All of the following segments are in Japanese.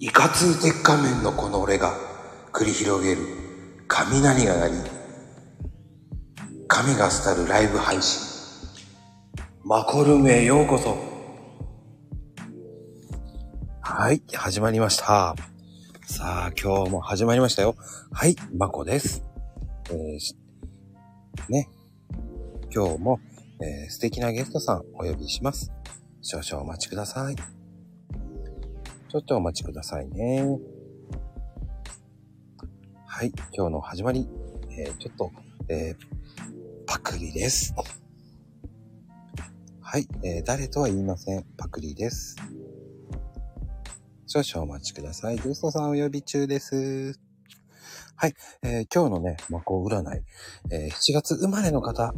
いかつ鉄仮面のこの俺が繰り広げる雷が鳴り、神が廃るライブ配信。マコルームへようこそ。はい、始まりました。さあ、今日も始まりましたよ。はい、マコです。えーね。今日も、えー素敵なゲストさんお呼びします。少々お待ちください。ちょっとお待ちくださいね。はい、今日の始まり、えーちょっと、えーパクリです。はい、えー誰とは言いません。パクリです。少々お待ちください。ゲストさんお呼び中です。はい、えー今日のね、魔法占い、えー7月生まれの方、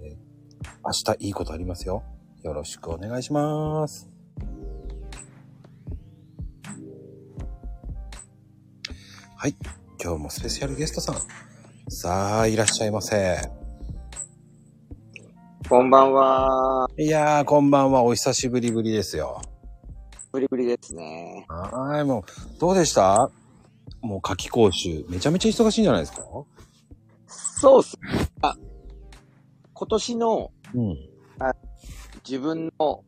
えー明日いいことありますよ。よろしくお願いします。はい。今日もスペシャルゲストさん。さあ、いらっしゃいませ。こんばんは。いやー、こんばんは。お久しぶりぶりですよ。ブリブリですね。はーい、もう、どうでした？もう夏季講習。めちゃめちゃ忙しいんじゃないですか？そうっす。あ、今年のうん。自分の、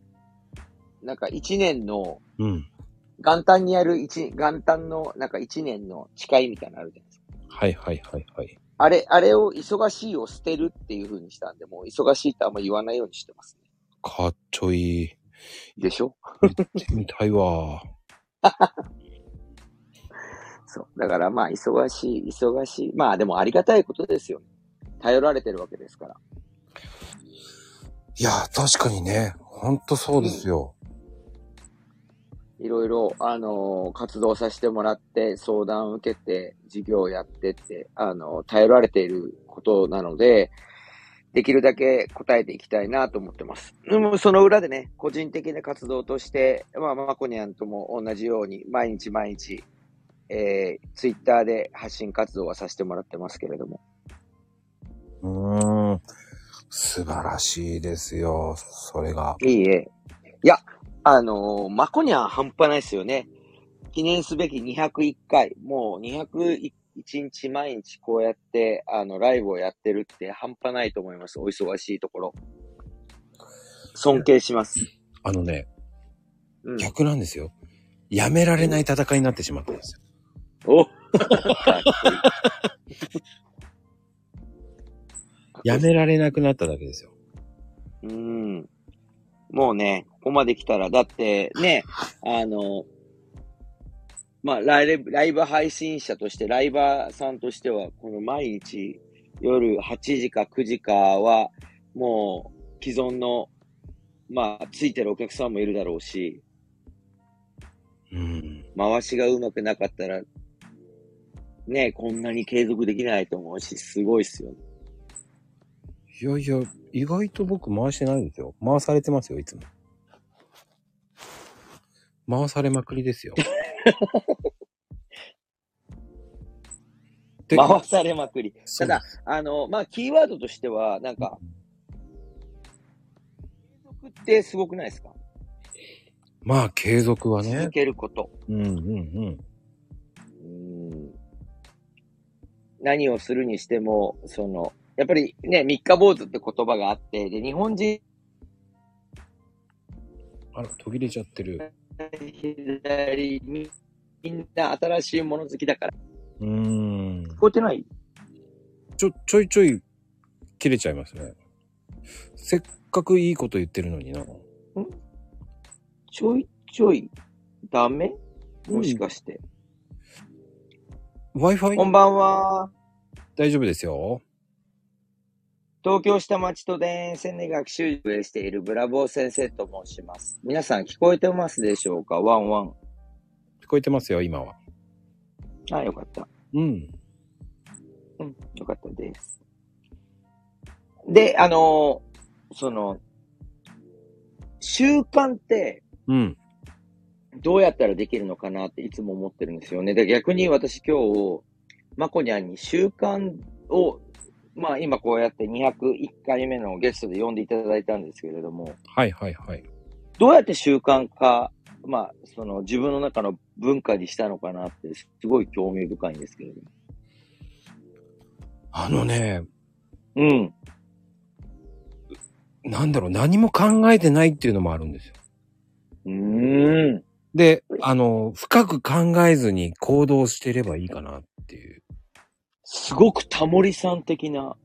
なんか一年の、うん。元旦にやる一、元旦のなんか一年の誓いみたいなのあるじゃないですか。はいはいはいはい。あれ、あれを忙しいを捨てるっていう風にしたんで、もう忙しいってあんま言わないようにしてますね。かっちょいい。でしょ？行ってみたいわ。そう。だからまあ、忙しい、忙しい。まあでもありがたいことですよね。頼られてるわけですから。いやー、確かにね。ほんとそうですよ。いろいろ、あのー活動させてもらって、相談を受けて、授業をやってって、あのー頼られていることなので、できるだけ答えていきたいなと思ってます。でも、その裏でね、個人的な活動として、まあ、マコニャンとも同じように、毎日毎日、えー、ツイッターで発信活動はさせてもらってますけれども。うーん。素晴らしいですよ。それが。いいえ。いや、あのーマコニャン半端ないですよね。記念すべき201回、もう201日毎日こうやって、あの、ライブをやってるって半端ないと思います。お忙しいところ。尊敬します。あのね、うん。逆なんですよ。やめられない戦いになってしまったんですよ。お やめられなくなっただけですよ。うん。もうね、ここまで来たら、だってね、あの、まあ、ライブ、ライブ配信者として、ライバーさんとしては、この毎日夜8時か9時かは、もう既存の、まあ、ついてるお客さんもいるだろうし、うん。回しがうまくなかったら、ね、こんなに継続できないと思うし、すごいっすよね。いやいや、意外と僕回してないですよ。回されてますよ、いつも。回されまくりですよ。で回されまくり。ただ、あの、まあ、キーワードとしては、なんか、継続ってすごくないですか？まあ、継続はね続。けること。うんうんうん。うん何をするにしても、その、やっぱりね、三日坊主って言葉があって、で、日本人、あら、途切れちゃってる。左みみんな新しいもの好きだから。うーん。聞こえてない？ちょ、ちょいちょい切れちゃいますね。せっかくいいこと言ってるのにな。ちょいちょい、ダメ？もしかして。Wi-Fi? こんばんは。大丈夫ですよ。東京下町と田園線で学習をしているブラボー先生と申します。皆さん聞こえてますでしょうか？ワンワン。聞こえてますよ、今は。あ、よかった。うん。うん、よかったです。で、あのーその、習慣ってうん。どうやったらできるのかなっていつも思ってるんですよね。で、逆に私今日、まこにゃんに習慣を、まあ今こうやって201回目のゲストで呼んでいただいたんですけれども、はいはいはい。どうやって習慣化、まあ、その自分の中の文化にしたのかなって、すごい興味深いんですけれども。あのね、うん。なんだろう、何も考えてないっていうのもあるんですよ。うーん。で、あの、深く考えずに行動してればいいかなっていう。すごくタモリさん的な、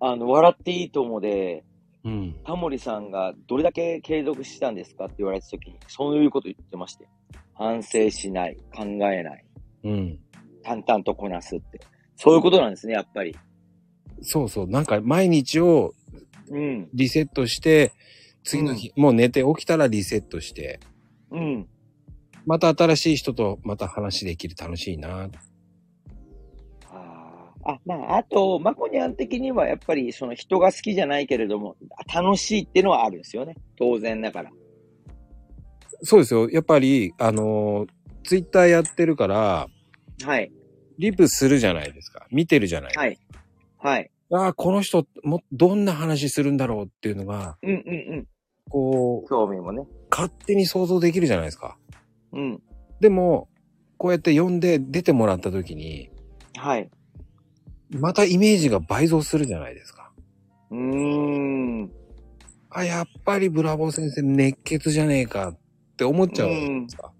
あの、笑っていいと思うで、うん。タモリさんがどれだけ継続したんですかって言われたときに、そういうこと言ってまして。反省しない、考えない、うん。淡々とこなすって。そういうことなんですね、やっぱり。そうそう。なんか毎日をうん。リセットして、次の日、もう寝て起きたらリセットして、うん。また新しい人とまた話できる楽しいな。あーあ、まあ、あと、マコニャン的にはやっぱりその人が好きじゃないけれども、楽しいっていうのはあるんですよね。当然ながら。そうですよ。やっぱり、あの、ツイッターやってるから、はい。リプするじゃないですか。見てるじゃない。はい。はい。ああ、この人、も、どんな話するんだろうっていうのが、うんうんうん。こう、興味もね。勝手に想像できるじゃないですか。うん。でも、こうやって呼んで出てもらった時に、はい。またイメージが倍増するじゃないですか。うーん。あ、やっぱりブラボー先生熱血じゃねえかって思っちゃうじゃないですか。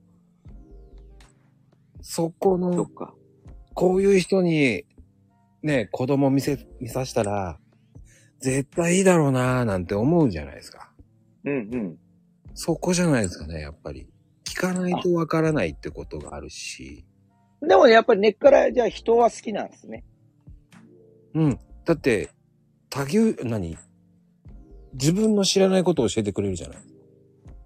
そこそのっ、か。こういう人に、ね、子供見せ、見さしたら、絶対いいだろうなぁなんて思うじゃないですか。うんうん。そこじゃないですかね、やっぱり。聞かないとわからないってことがあるし。でもやっぱり根っからじゃあ人は好きなんですね。うん。だって、多牛、何？自分の知らないことを教えてくれるじゃない。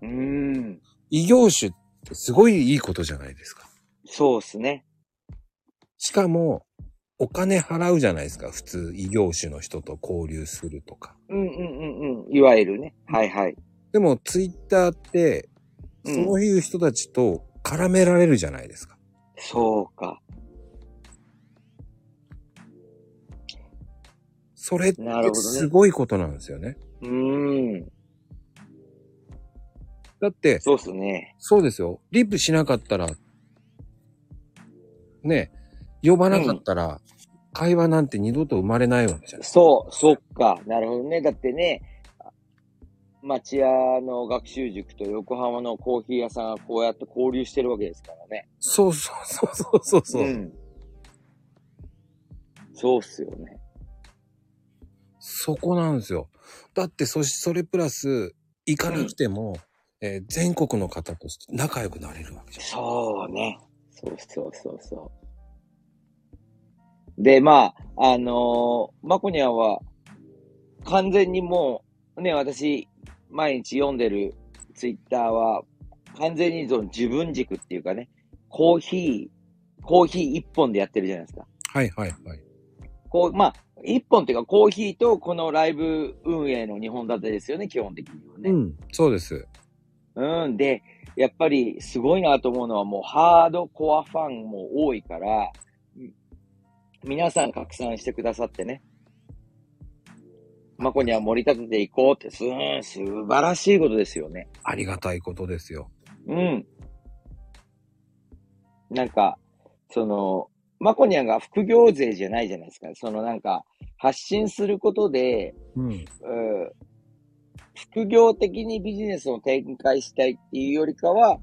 うーん。異業種ってすごいいいことじゃないですか。そうっすね。しかも、お金払うじゃないですか。普通、異業種の人と交流するとか。うんうんうんうん。いわゆるね。はいはい。でも、ツイッターって、うんそういう人たちと絡められるじゃないですか。そうか。それってすごいことなんですよね。うーん。だって、そうっすね。そうですよ。リップしなかったら、ね、呼ばなかったら、会話なんて二度と生まれないわけじゃないそう、そっか。なるほどね。だってね、町屋の学習塾と横浜のコーヒー屋さんがこうやって交流してるわけですからね。そうそうそうそうそうそう、ん。そうっすよね。そこなんですよ。だって、そし、それプラス、行かなくても、えー全国の方と仲良くなれるわけじゃん。そうね。そうそうそうそう。で、まあ、あのー、マコニャンは、完全にもう、ね、私、毎日読んでるツイッターは、完全にその自分軸っていうかね、コーヒー、コーヒー一本でやってるじゃないですか。はいはいはい。こう、まあ、一本っていうか、コーヒーとこのライブ運営の2本立てですよね、基本的にはね。うん、そうです。うん。で、やっぱりすごいなと思うのはもうハードコアファンも多いから、うん皆さん拡散してくださってね。マコには盛り立てていこうって、すーん、素晴らしいことですよね。ありがたいことですよ。うん。なんか、その、マコニャンが副業税じゃないじゃないですか。そのなんか、発信することで、うん。うん副業的にビジネスを展開したいっていうよりかは、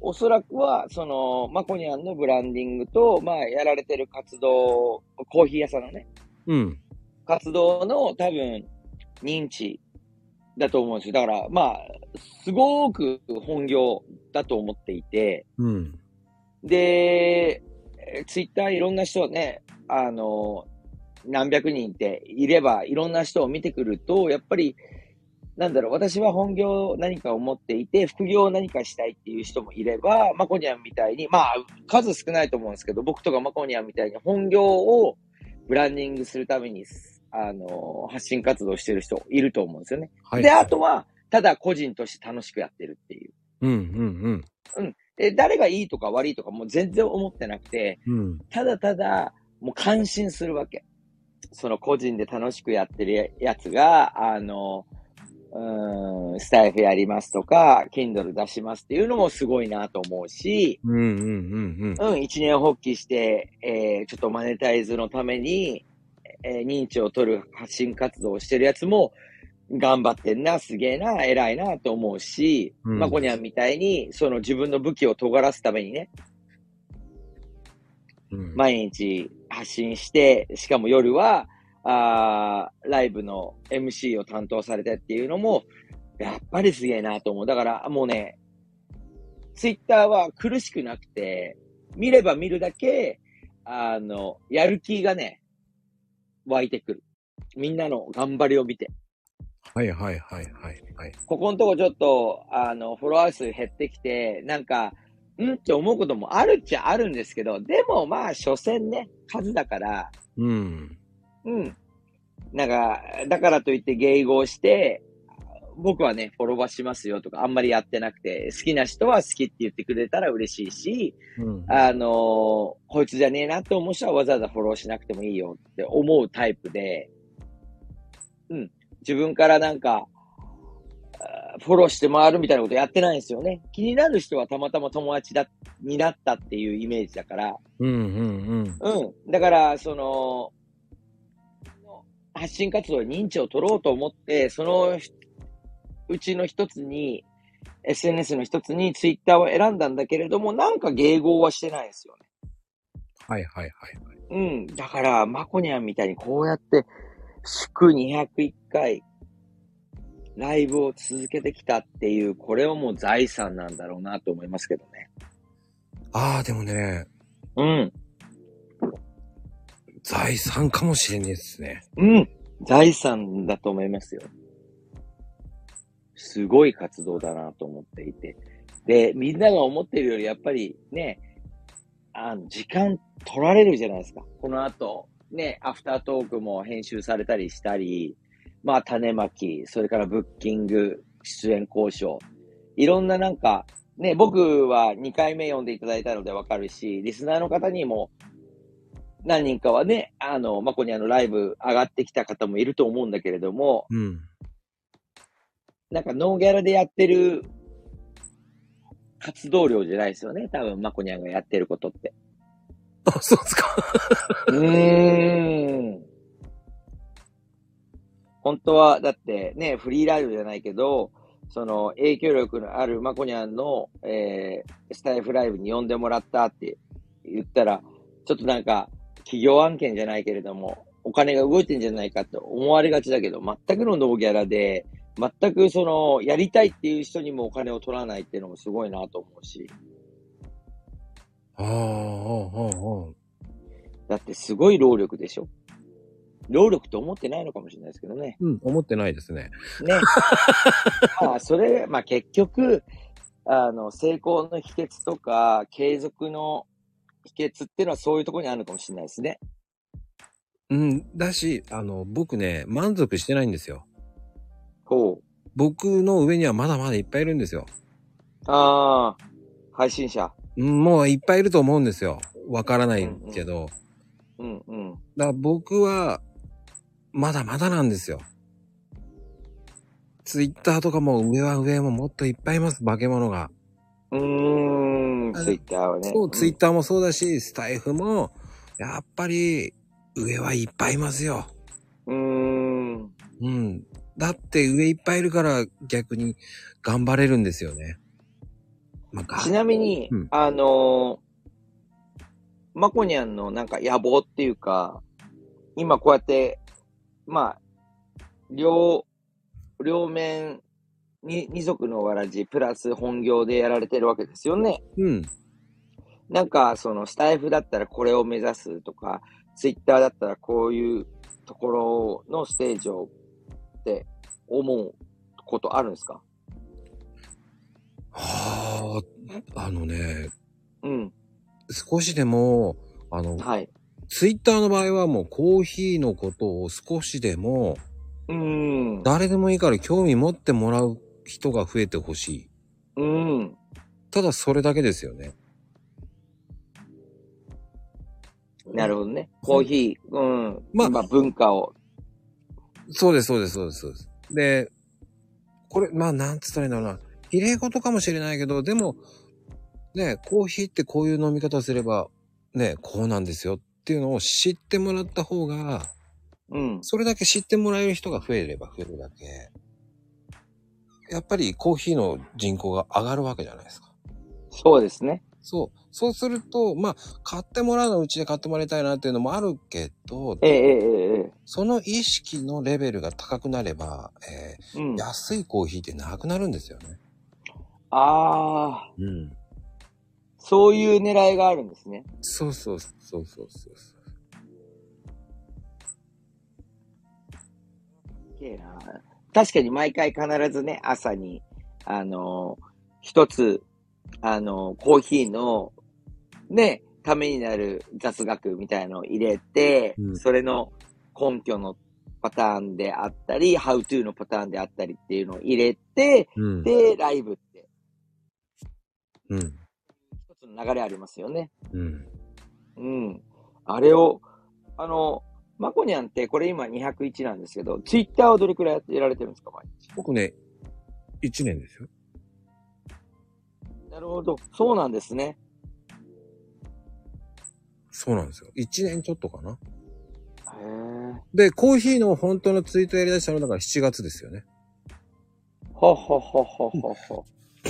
おそらくは、その、マコニャンのブランディングと、まあ、やられてる活動、コーヒー屋さんのね、うん。活動の多分、認知だと思うんですよ。だから、まあ、すごく本業だと思っていて、うん。で、ツイッターいろんな人ね、あの、何百人っていれば、いろんな人を見てくると、やっぱり、なんだろう、私は本業何かを持っていて、副業を何かしたいっていう人もいれば、マコニャンみたいに、まあ、数少ないと思うんですけど、僕とかマコニャンみたいに本業をブランディングするために、あの、発信活動してる人いると思うんですよね。はい。で、あとは、ただ個人として楽しくやってるっていう。うんうんで、誰がいいとか悪いとかもう全然思ってなくて、うん。うん。ただただ、もう感心するわけ。その個人で楽しくやってるやつが、あの、うん、スタイフやりますとか、Kindle 出しますっていうのもすごいなと思うし、うんうんうんうん、一年発起して、えーちょっとマネタイズのために、えー認知を取る発信活動をしてるやつも、頑張ってんな、すげえな、偉いなと思うし、うんまこにゃんみたいに、その自分の武器を尖らすためにね、うん。毎日発信して、しかも夜は、あーライブの MC を担当されてっていうのも、やっぱりすげえなと思う。だからもうね、ツイッターは苦しくなくて、見れば見るだけ、あの、やる気がね、湧いてくる。みんなの頑張りを見て。はいはいはいはいはい。ここのとこちょっと、あの、フォロワー数減ってきて、なんか、んって思うこともあるっちゃあるんですけど、でもまあ、所詮ね、数だから、うん。うん。なんか、だからといって迎合して、僕はね、フォロワーしますよとかあんまりやってなくて、好きな人は好きって言ってくれたら嬉しいし、うん。あのーこいつじゃねえなって思う人はわざわざフォローしなくてもいいよって思うタイプで、うん。自分からなんか、フォローして回るみたいなことやってないんですよね。気になる人はたまたま友達だ、になったっていうイメージだから、うんうんうん。うん。だから、その、発信活動に認知を取ろうと思って、そのうちの一つに、SNS の一つにツイッターを選んだんだけれども、なんか迎合はしてないんですよね。はいはいはいはい。うん。だから、まこにゃんみたいにこうやって、祝201回、ライブを続けてきたっていう、これはもう財産なんだろうなと思いますけどね。ああ、でもね、うん。財産かもしれないですね。うん。財産だと思いますよ。すごい活動だなと思っていて。で、みんなが思ってるよりやっぱりね、あの、時間取られるじゃないですか。この後、ね、アフタートークも編集されたりしたり、まあ、種まき、それからブッキング、出演交渉。いろんななんか、ね、僕は2回目読んでいただいたのでわかるし、リスナーの方にも何人かはね、あの、まこにあのライブ上がってきた方もいると思うんだけれども、うん。なんかノーギャラでやってる活動量じゃないですよね。多分、まこにゃんがやってることって。あ、そうですか。うーん。本当は、だってね、フリーライブじゃないけど、その影響力のあるまこにゃんの、えー、スタイフライブに呼んでもらったって言ったら、ちょっとなんか、企業案件じゃないけれども、お金が動いてんじゃないかと思われがちだけど、全くのノーギャラで、全くその、やりたいっていう人にもお金を取らないっていうのもすごいなと思うし、ああ、ああ、ああ。だってすごい労力でしょ？労力と思ってないのかもしれないですけどね。うん、思ってないですね。ね。まあ、それ、まあ結局、あの、成功の秘訣とか、継続の秘訣っていうのはそういうところにあるのかもしれないですね。うん、だし、あの、僕ね、満足してないんですよ。ほう。僕の上にはまだまだいっぱいいるんですよ。ああ、配信者。うんもういっぱいいると思うんですよ。わからないけど。うんうん。だから僕は、まだまだなんですよ。ツイッターとかも上は上ももっといっぱいいます、化け物が。うーん、ツイッターはね。そう、ツイッターもそうだし、スタイフも、やっぱり、上はいっぱいいますよ。うーん。うん。だって上いっぱいいるから逆に頑張れるんですよね。ちなみに、うんあのー、まこにゃんのなんか野望っていうか、今こうやって、まあ、両、両面に二足のわらじプラス本業でやられてるわけですよね。うん。なんか、そのスタイフだったらこれを目指すとか、ツイッターだったらこういうところのステージをって思うことあるんですか？はあ、あのね、うん。少しでも、あの、はい。ツイッターの場合はもうコーヒーのことを少しでも、うーん。誰でもいいから興味持ってもらう人が増えてほしい。うん。ただそれだけですよね。なるほどね。コーヒー、うん。まあまあ、文化を。そうです、そうです、そうです、そうです。で、これ、まあ、なんつったらいいんだろうな。綺麗事かもしれないけど、でも、ね、コーヒーってこういう飲み方すれば、ね、こうなんですよっていうのを知ってもらった方が、うん。それだけ知ってもらえる人が増えれば増えるだけ、やっぱりコーヒーの人口が上がるわけじゃないですか。そうですね。そう。そうすると、まあ、買ってもらうのはうちで買ってもらいたいなっていうのもあるけど、ええええええその意識のレベルが高くなれば、えうんー。安いコーヒーってなくなるんですよね。ああ、うん。そういう狙いがあるんですね。そうそうそうそうそう。確かに毎回必ずね、朝に、あのー一つ、あのーコーヒーの、ね、ためになる雑学みたいのを入れて、うんそれの根拠のパターンであったり、ハウトゥーのパターンであったりっていうのを入れて、うん。で、ライブって、うん。一つの流れありますよね。うん。うん。あれを、あの、マコニャンってこれ今201なんですけど、ツイッターはどれくらいやってられてるんですか、毎日？僕ね、1年ですよ。なるほど。そうなんですね。そうなんですよ。1年ちょっとかな。へえ。で、コーヒーの本当のツイートやり出したのだから7月ですよね。ほほほほほほ。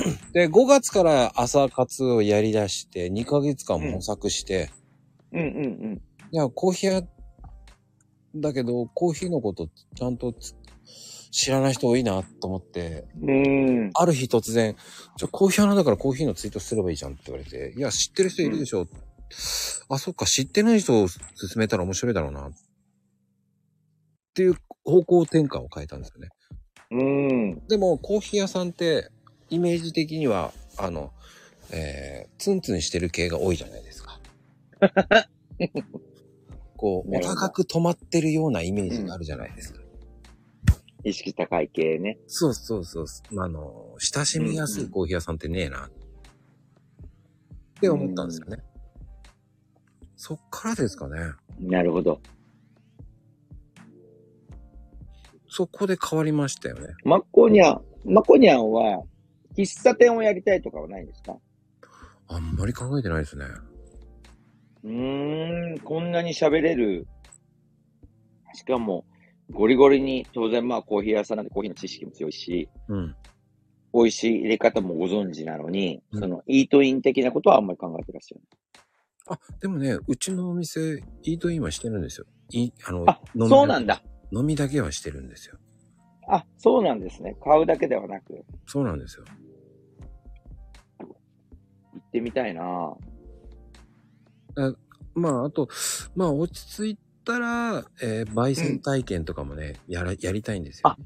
で、5月から朝活をやり出して、2ヶ月間模索して、うんうんいや、コーヒー屋だけど、コーヒーのことちゃんとつ知らない人多いなと思って、うん。うん。ある日突然、じゃあコーヒー屋なんだからコーヒーのツイートすればいいじゃんって言われて、いや、知ってる人いるでしょ。あ、そっか、知ってない人を勧めたら面白いだろうな。っていう方向転換を変えたんですよね。うん。でも、コーヒー屋さんって、イメージ的には、あの、えー、ツンツンしてる系が多いじゃないですか。こう、お高く止まってるようなイメージがあるじゃないですか。意識高い系ね。そうそうそう。まあ、あの、親しみやすいコーヒー屋さんってねえな。って思ったんですよね。そっからですかね。なるほど。そこで変わりましたよね。マコニャン、マコニャンは、喫茶店をやりたいとかはないんですか？あんまり考えてないですね。うーん、こんなに喋れる。しかも、ゴリゴリに、当然まあコーヒー屋さんなんでコーヒーの知識も強いし、うん。美味しい入れ方もご存知なのに、うんその、イートイン的なことはあんまり考えてらっしゃる。あ、でもね、うちのお店、イートインはしてるんですよ。い、あの、あ、飲みそうなんだ。飲みだけはしてるんですよ。あ、そうなんですね。買うだけではなく、そうなんですよ。行ってみたいなまあ、あと、まあ、落ち着いたら、えー焙煎体験とかもね、やら、やりたいんですよ、あ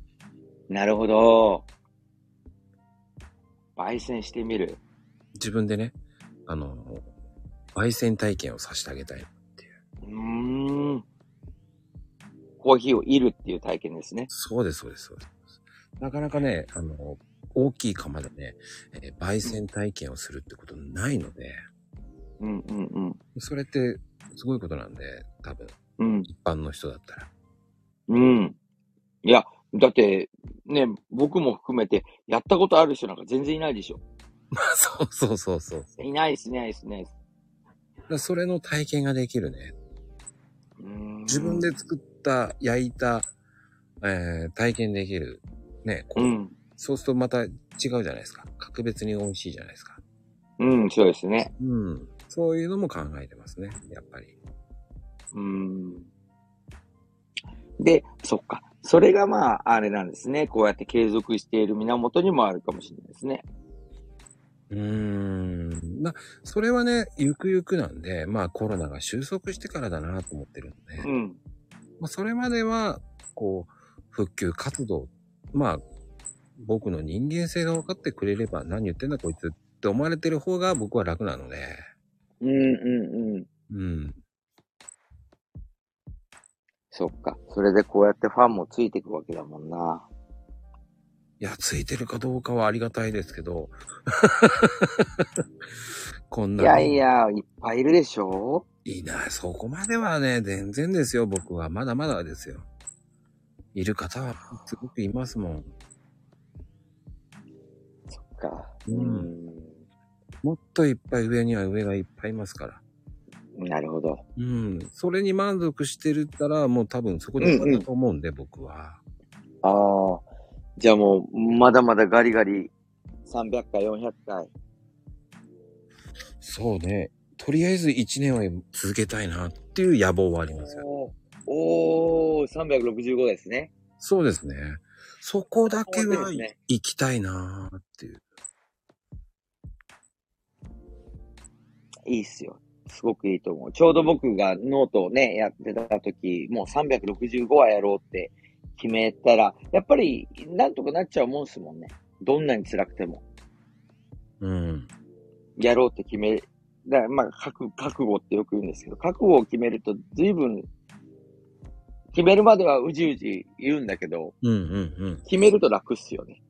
なるほど。焙煎してみる。自分でね、あの、焙煎体験をさせてあげたい。うーん。コーヒーをいるっていう体験ですね。そうです、そうです、そうです。なかなかね、あの、大きい釜でね、えー焙煎体験をするってことないので、うんうんうん。それってすごいことなんで、多分、うん。一般の人だったら。うん。いや、だって、ね、僕も含めて、やったことある人なんか全然いないでしょ。まあ、そうそうそうそう。いないです、いないです、いないです。だからそれの体験ができるね。うーん自分で作った、焼いた、えー体験できる。ね、こううん。そうするとまた違うじゃないですか。格別に美味しいじゃないですか。うん、そうですね。うん。そういうのも考えてますね。やっぱり。うん。で、そっか。それがまあ、あれなんですね。こうやって継続している源にもあるかもしれないですね。うーん。まあ、それはね、ゆくゆくなんで、まあコロナが収束してからだなと思ってるんで、うん。まあそれまでは、こう、復旧活動、まあ、僕の人間性が分かってくれれば何言ってんだこいつって思われてる方が僕は楽なので、うんうんうん。うん。そっか。それでこうやってファンもついていくわけだもんな。いや、ついてるかどうかはありがたいですけど、こんいな。やいや、いっぱいいるでしょいいな、そこまではね、全然ですよ、僕は。まだまだですよ。いる方はすごくいますもん。か。うんもっといっぱい上には上がいっぱいいますから。うん。なるほど。うん。それに満足してるったら、もう多分そこで終わったと思うんで、僕は。ああ。じゃあもう、まだまだガリガリ、300回、400回。そうね。とりあえず1年は続けたいなっていう野望はありますよ。おー、おー365ですね。そうですね。そこだけはすね行きたいなっていう。いいっすよ。すごくいいと思う。ちょうど僕がノートをね、やってた時、もう365話やろうって決めたら、やっぱり、なんとかなっちゃうもんすもんね。どんなに辛くても。うん。やろうって決め、だからまあ、覚覚悟ってよく言うんですけど、覚悟を決めると随分、決めるまではうじうじ言うんだけど、うんうんうん。決めると楽っすよね。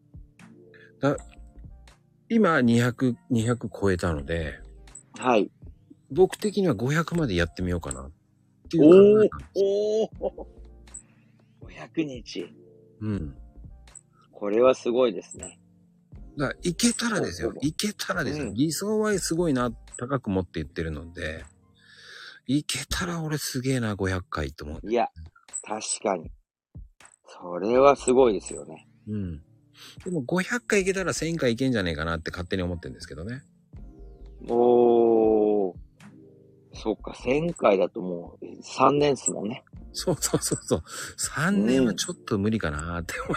今200、200超えたので、はい。僕的には500までやってみようかなっていう考えなんですおお500日。うん。これはすごいですね。だから、いけたらですよそう。いけたらですよ。うん理想はすごいな、高く持って言ってるので、いけたら俺すげえな、500回と思う。いや、確かに。それはすごいですよね。うん。でも500回いけたら1000回いけんじゃねえかなって勝手に思ってるんですけどね。おー。そっか、1000回だともう3年っすもんね。そうそうそうそう。3年はちょっと無理かなって思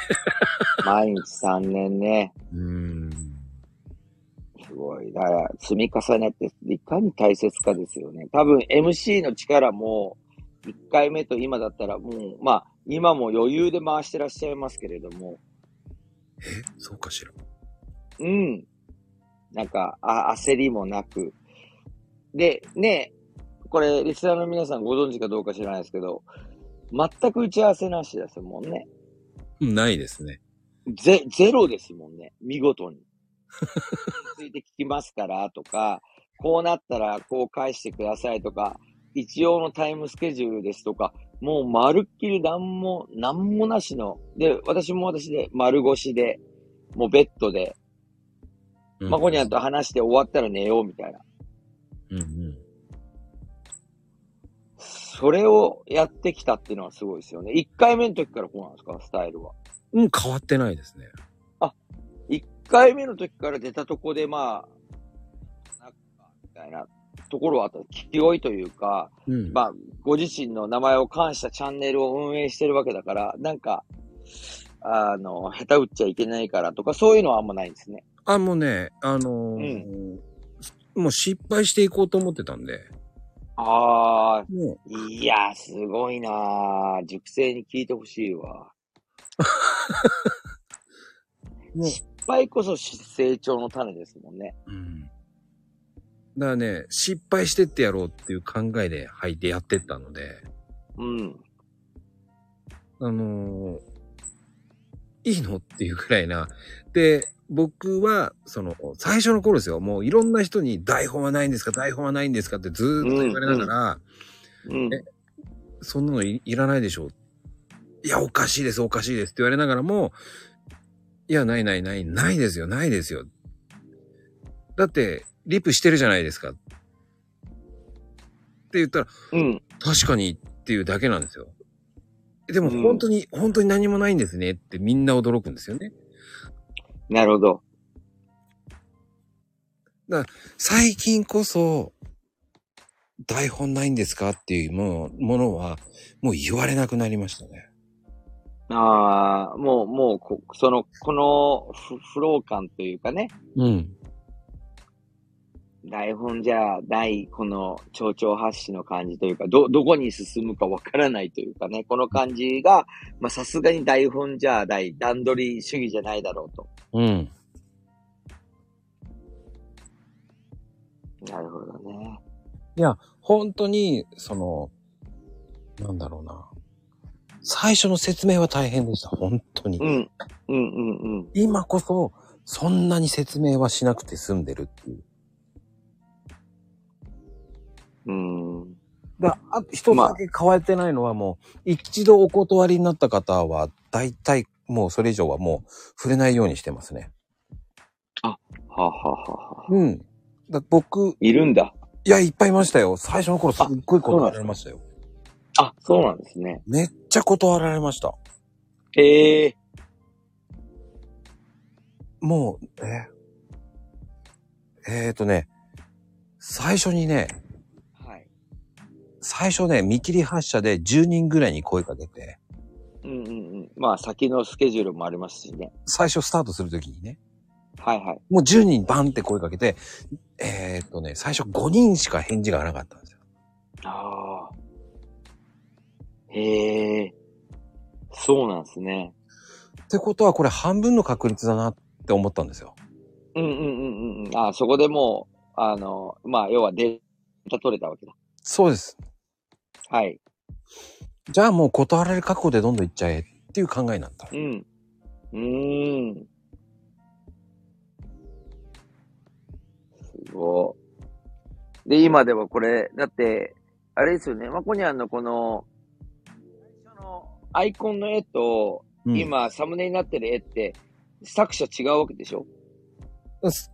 毎日3年ね。う。うん。すごい。だから、積み重ねっていかに大切かですよね。多分 MC の力も、1回目と今だったらもう、まあ、今も余裕で回してらっしゃいますけれども、え？そうかしら。うん。なんか、あ、焦りもなく。で、ね、これ、リスナーの皆さんご存知かどうか知らないですけど、全く打ち合わせなしですもんね。うんないですね。ゼ、ゼロですもんね。見事に。ついて聞きますからとか、こうなったらこう返してくださいとか、一応のタイムスケジュールですとか、もうまるっきりなんも、なんもなしの。で、私も私で丸腰で、もうベッドで、うんまこにゃんと話して終わったら寝ようみたいな。うんうん。それをやってきたっていうのはすごいですよね。1回目の時からこうなんですか、スタイルは。うん、変わってないですね。1回目の時から出たとこで、まあ、なんか、みたいなところはあった。気負いというか、うん。まあ、ご自身の名前を冠したチャンネルを運営してるわけだから、なんか、あの、下手打っちゃいけないからとか、そういうのはあんまないんですね。あ、もうね、あのーもう失敗していこうと思ってたんで、あもう、ー、いや、すごいなー熟成に聞いてほしいわ。もう、失敗こそ成長の種ですもんね。うん。だからね、失敗してってやろうっていう考えで入ってやってったので、うん。あのーいいのっていうくらいな。で、僕は、その、最初の頃ですよ。もういろんな人に台本はないんですか台本はないんですかってずーっと言われながら、うん。えそんなのいいらないでしょいや、おかしいです、おかしいですって言われながらも、いや、ないないない、ないですよ、ないですよ。だって、リプしてるじゃないですか。って言ったら、うん。確かにっていうだけなんですよ。でもうん本当に、本当に何もないんですねってみんな驚くんですよね。なるほど。最近こそ、台本ないんですか？っていうものは、もう言われなくなりましたね。ああ、もう、もうこ、その、このフフロー感というかね、うん。台本じゃない、この蝶々発信の感じというか、ど、どこに進むかわからないというかね、この感じが、まあ、さすがに台本じゃない、段取り主義じゃないだろうと。うん。なるほどね。いや、本当に、その、なんだろうな。最初の説明は大変でした。本当に。うん。うんうんうん。今こそ、そんなに説明はしなくて済んでるっていう。うん。だあと一つだけ変わってないのはもう、一度お断りになった方は、大体もうそれ以上はもう触れないようにしてますね。はあ、はあはあはあ、うん。だ僕、いるんだ。いや、いっぱいいましたよ。最初の頃すっごい断られましたよ。あ、そうなんですね。めっちゃ断られました。へえ。もう、え、えーとね、最初にね、はい。最初ね、見切り発車で10人ぐらいに声かけて、うんうんうん。まあ、先のスケジュールもありますしね。最初スタートするときにね、はいはい。もう10人バンって声かけて、えーとね、最初5人しか返事がなかったんですよ。ああ。へえ。そうなんですね。ってことはこれ半分の確率だなって思ったんですよ。うんうんうんうんうん。ああ、そこでもう、あの、まあ、要はデータ取れたわけだ。そうです。はい。じゃあもう断られる覚悟でどんどん行っちゃえっていう考えになった。うん。うーん。すごい。で、今でもこれ、だって、あれですよね、マコニャンのこの、のアイコンの絵と、うん今、サムネになってる絵って、作者違うわけでしょ？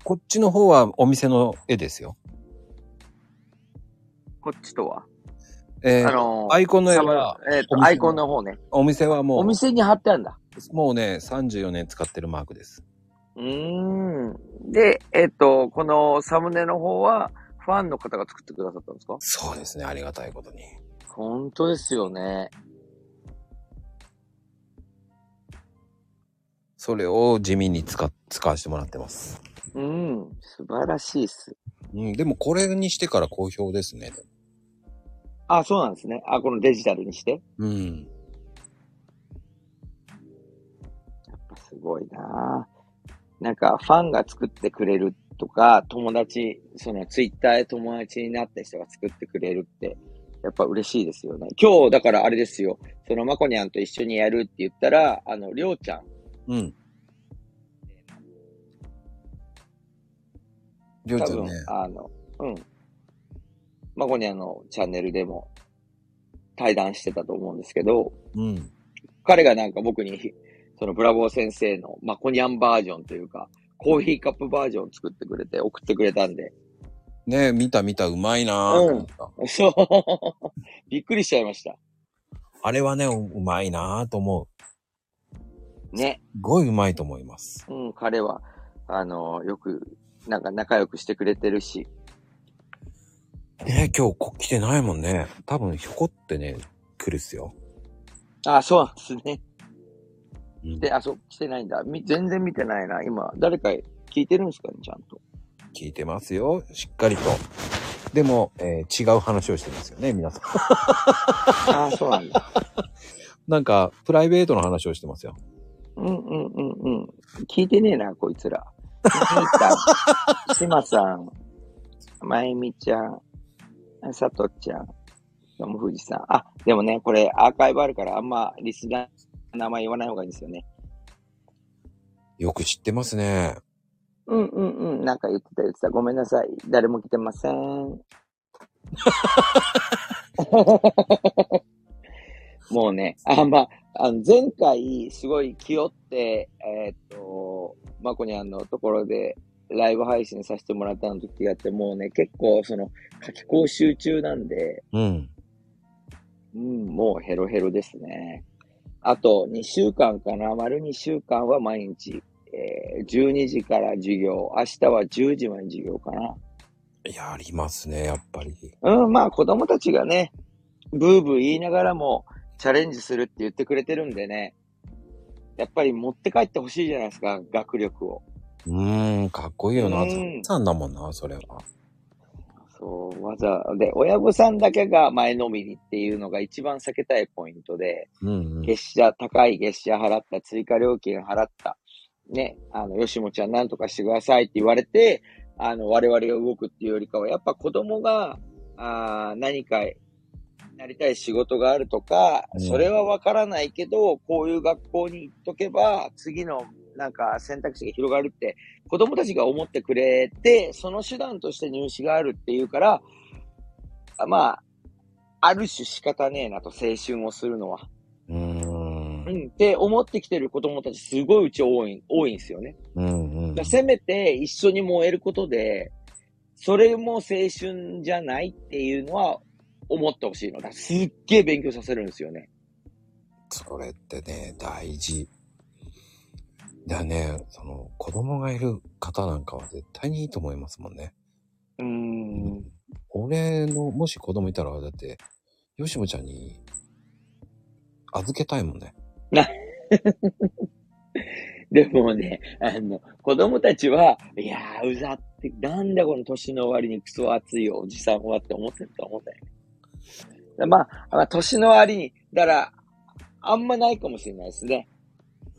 こっちの方はお店の絵ですよ。こっちとは？えーあのアイコンの絵サムは、えっ、と、お店のアイコンの方ね。お店はもう、お店に貼ってあるんだ。もうね、34年使ってるマークです。うーん。で、えっ、と、このサムネの方は、ファンの方が作ってくださったんですか？そうですね、ありがたいことに。本当ですよね。それを地味に使っ、使わせてもらってます。うん。素晴らしいっす。うん、でもこれにしてから好評ですね。あ、そうなんですね。あ、このデジタルにして？うん。やっぱすごいななんか、ファンが作ってくれるとか、友達、そのツイッターで友達になった人が作ってくれるって、やっぱ嬉しいですよね。今日、だからあれですよ。そのまこにゃんと一緒にやるって言ったら、あの、りょうちゃん。うん。りょうちゃんね、、あの、うん。まこにゃんのチャンネルでも対談してたと思うんですけど、うん。彼がなんか僕に、そのブラボー先生のマコニャンバージョンというか、コーヒーカップバージョンを作ってくれて、送ってくれたんで。ね見た見た、うまいなぁと思った、そう。びっくりしちゃいました。あれはね、ううまいなぁと思う。ね。すごいうまいと思います。うん、彼は、あの、よく、なんか仲良くしてくれてるし。ね今日こ来てないもんね。多分ひょこってね、来るっすよ。あ、そうなんですね。うんで、あ、そう、来てないんだ。み全然見てないな。今、誰か聞いてるんですかね、ちゃんと。聞いてますよ。しっかりと。でも、えー違う話をしてますよね、皆さん。あ、そうなんだ。なんか、プライベートの話をしてますよ。うんうんうんうん。聞いてねえな、こいつら。しまさん、まゆみちゃん、さとちゃん、ともふじさん。あ、でもね、これアーカイブあるからあんまリスナーの名前言わない方がいいんですよね。よく知ってますね。うんうんうん。なんか言ってた言ってた。ごめんなさい。誰も来てません。もうね、あ、まあ、あの、前回、すごい気負って、えーっと、まこにゃんのところで、ライブ配信させてもらったの時があって、もうね、結構、その、書き講習中なんで、うん。うん、もうヘロヘロですね。あと、2週間かな、丸2週間は毎日、えー12時から授業、明日は10時まで授業かな。やりますね、やっぱり。うん、まあ子供たちがね、ブーブー言いながらもチャレンジするって言ってくれてるんでね、やっぱり持って帰ってほしいじゃないですか、学力を。うーん、かっこいいよな。うんさんだもんな、それは。そう、わざ、で、親御さんだけが前のめりっていうのが一番避けたいポイントで、うんうん。月謝、高い月謝払った、追加料金払った、ね、あの、よしもちゃんなんとかしてくださいって言われて、あの、我々が動くっていうよりかは、やっぱ子供が、あー何か、なりたい仕事があるとか、うんそれはわからないけど、こういう学校に行っとけば、次のなんか選択肢が広がるって、子供たちが思ってくれて、その手段として入試があるっていうから、あまあ、ある種仕方ねえなと、青春をするのは。うーん。うん、って思ってきてる子供たちすごいうち多い、多いんですよね。うんうん。せめて一緒に燃えることで、それも青春じゃないっていうのは思ってほしいの。だすっげえ勉強させるんですよね。それってね、大事。だね、その、子供がいる方なんかは絶対にいいと思いますもんね。うーん。俺の、もし子供いたら、だって、よしもちゃんに、預けたいもんね。でもね、あの、子供たちは、いやー、うざって、なんだこの年の終わりにクソ暑いおじさんはって思ってると思うんだよね。でまあ、まあ、年の終わりに、だから、あんまないかもしれないですね。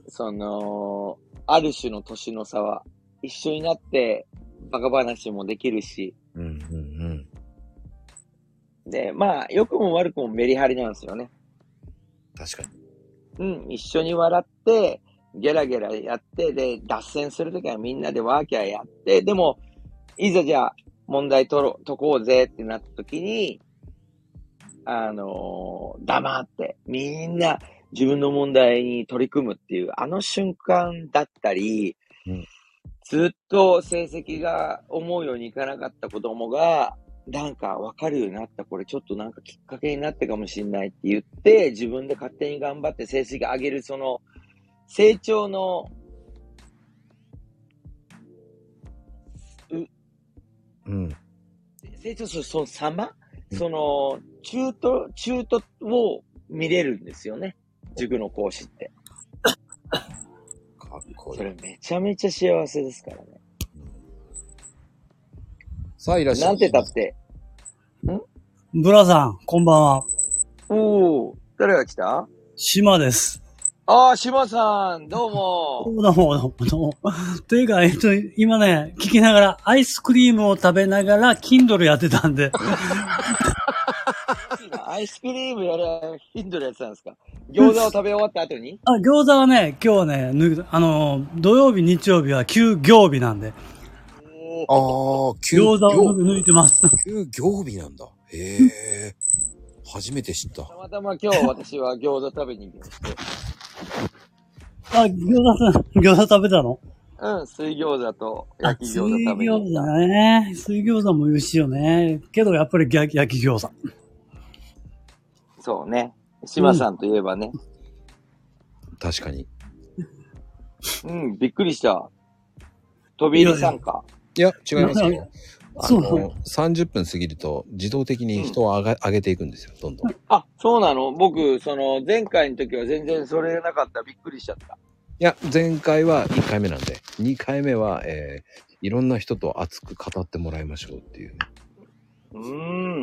その、ある種の年の差は、一緒になって、バカ話もできるし、うんうんうん。で、まあ、良くも悪くもメリハリなんですよね。確かに。うん、一緒に笑って、ゲラゲラやって、で、脱線するときはみんなでワーキャーやって、でも、いざじゃあ、問題解ろ解こうぜってなったときに、あのー黙って、みんな自分の問題に取り組むっていう、あの瞬間だったり、うんずっと成績が思うようにいかなかった子供が、なんか分かるようになった、これちょっとなんかきっかけになったかもしれないって言って、自分で勝手に頑張って成績上げる、その、成長の、うん。成長するその様うんその、中途、中途を見れるんですよね。塾の講師って。かっこいい。それめちゃめちゃ幸せですからね。さあ、いらっしゃい。なんてたって？ブラさん、こんばんは。おー、誰が来た？島です。ああ、島さん、どうも。どうもどうも。どうも。というか、えっと、今ね、聞きながら、アイスクリームを食べながら、Kindle やってたんで、アイスクリームやる、ヒンドルやってたんですか餃子を食べ終わった後にあ、餃子はね、今日はね、あの、土曜日、日曜日は休業日なんで、ああ、休業日餃子を、抜いてます。休業日なんだ。へえ。初めて知った。たまたま今日私は餃子食べに行きまして。あ、餃子、餃子食べたの？うん、水餃子とあ焼き水餃子食べに行餃子。ね。水餃子も美味しいよね。けどやっぱり焼き焼き餃子。そうね。島さんといえばね。確かに。うん、びっくりした。飛び入り参加。いや、違いますよ。あそうなのの、30分過ぎると自動的に人を上が上げていくんですよ、どんどん。いあ、そうなの？僕、その、前回の時は全然それなかった。びっくりしちゃった。や、前回は1回目なんで、2回目は、えー、いろんな人と熱く語ってもらいましょうっていうね。う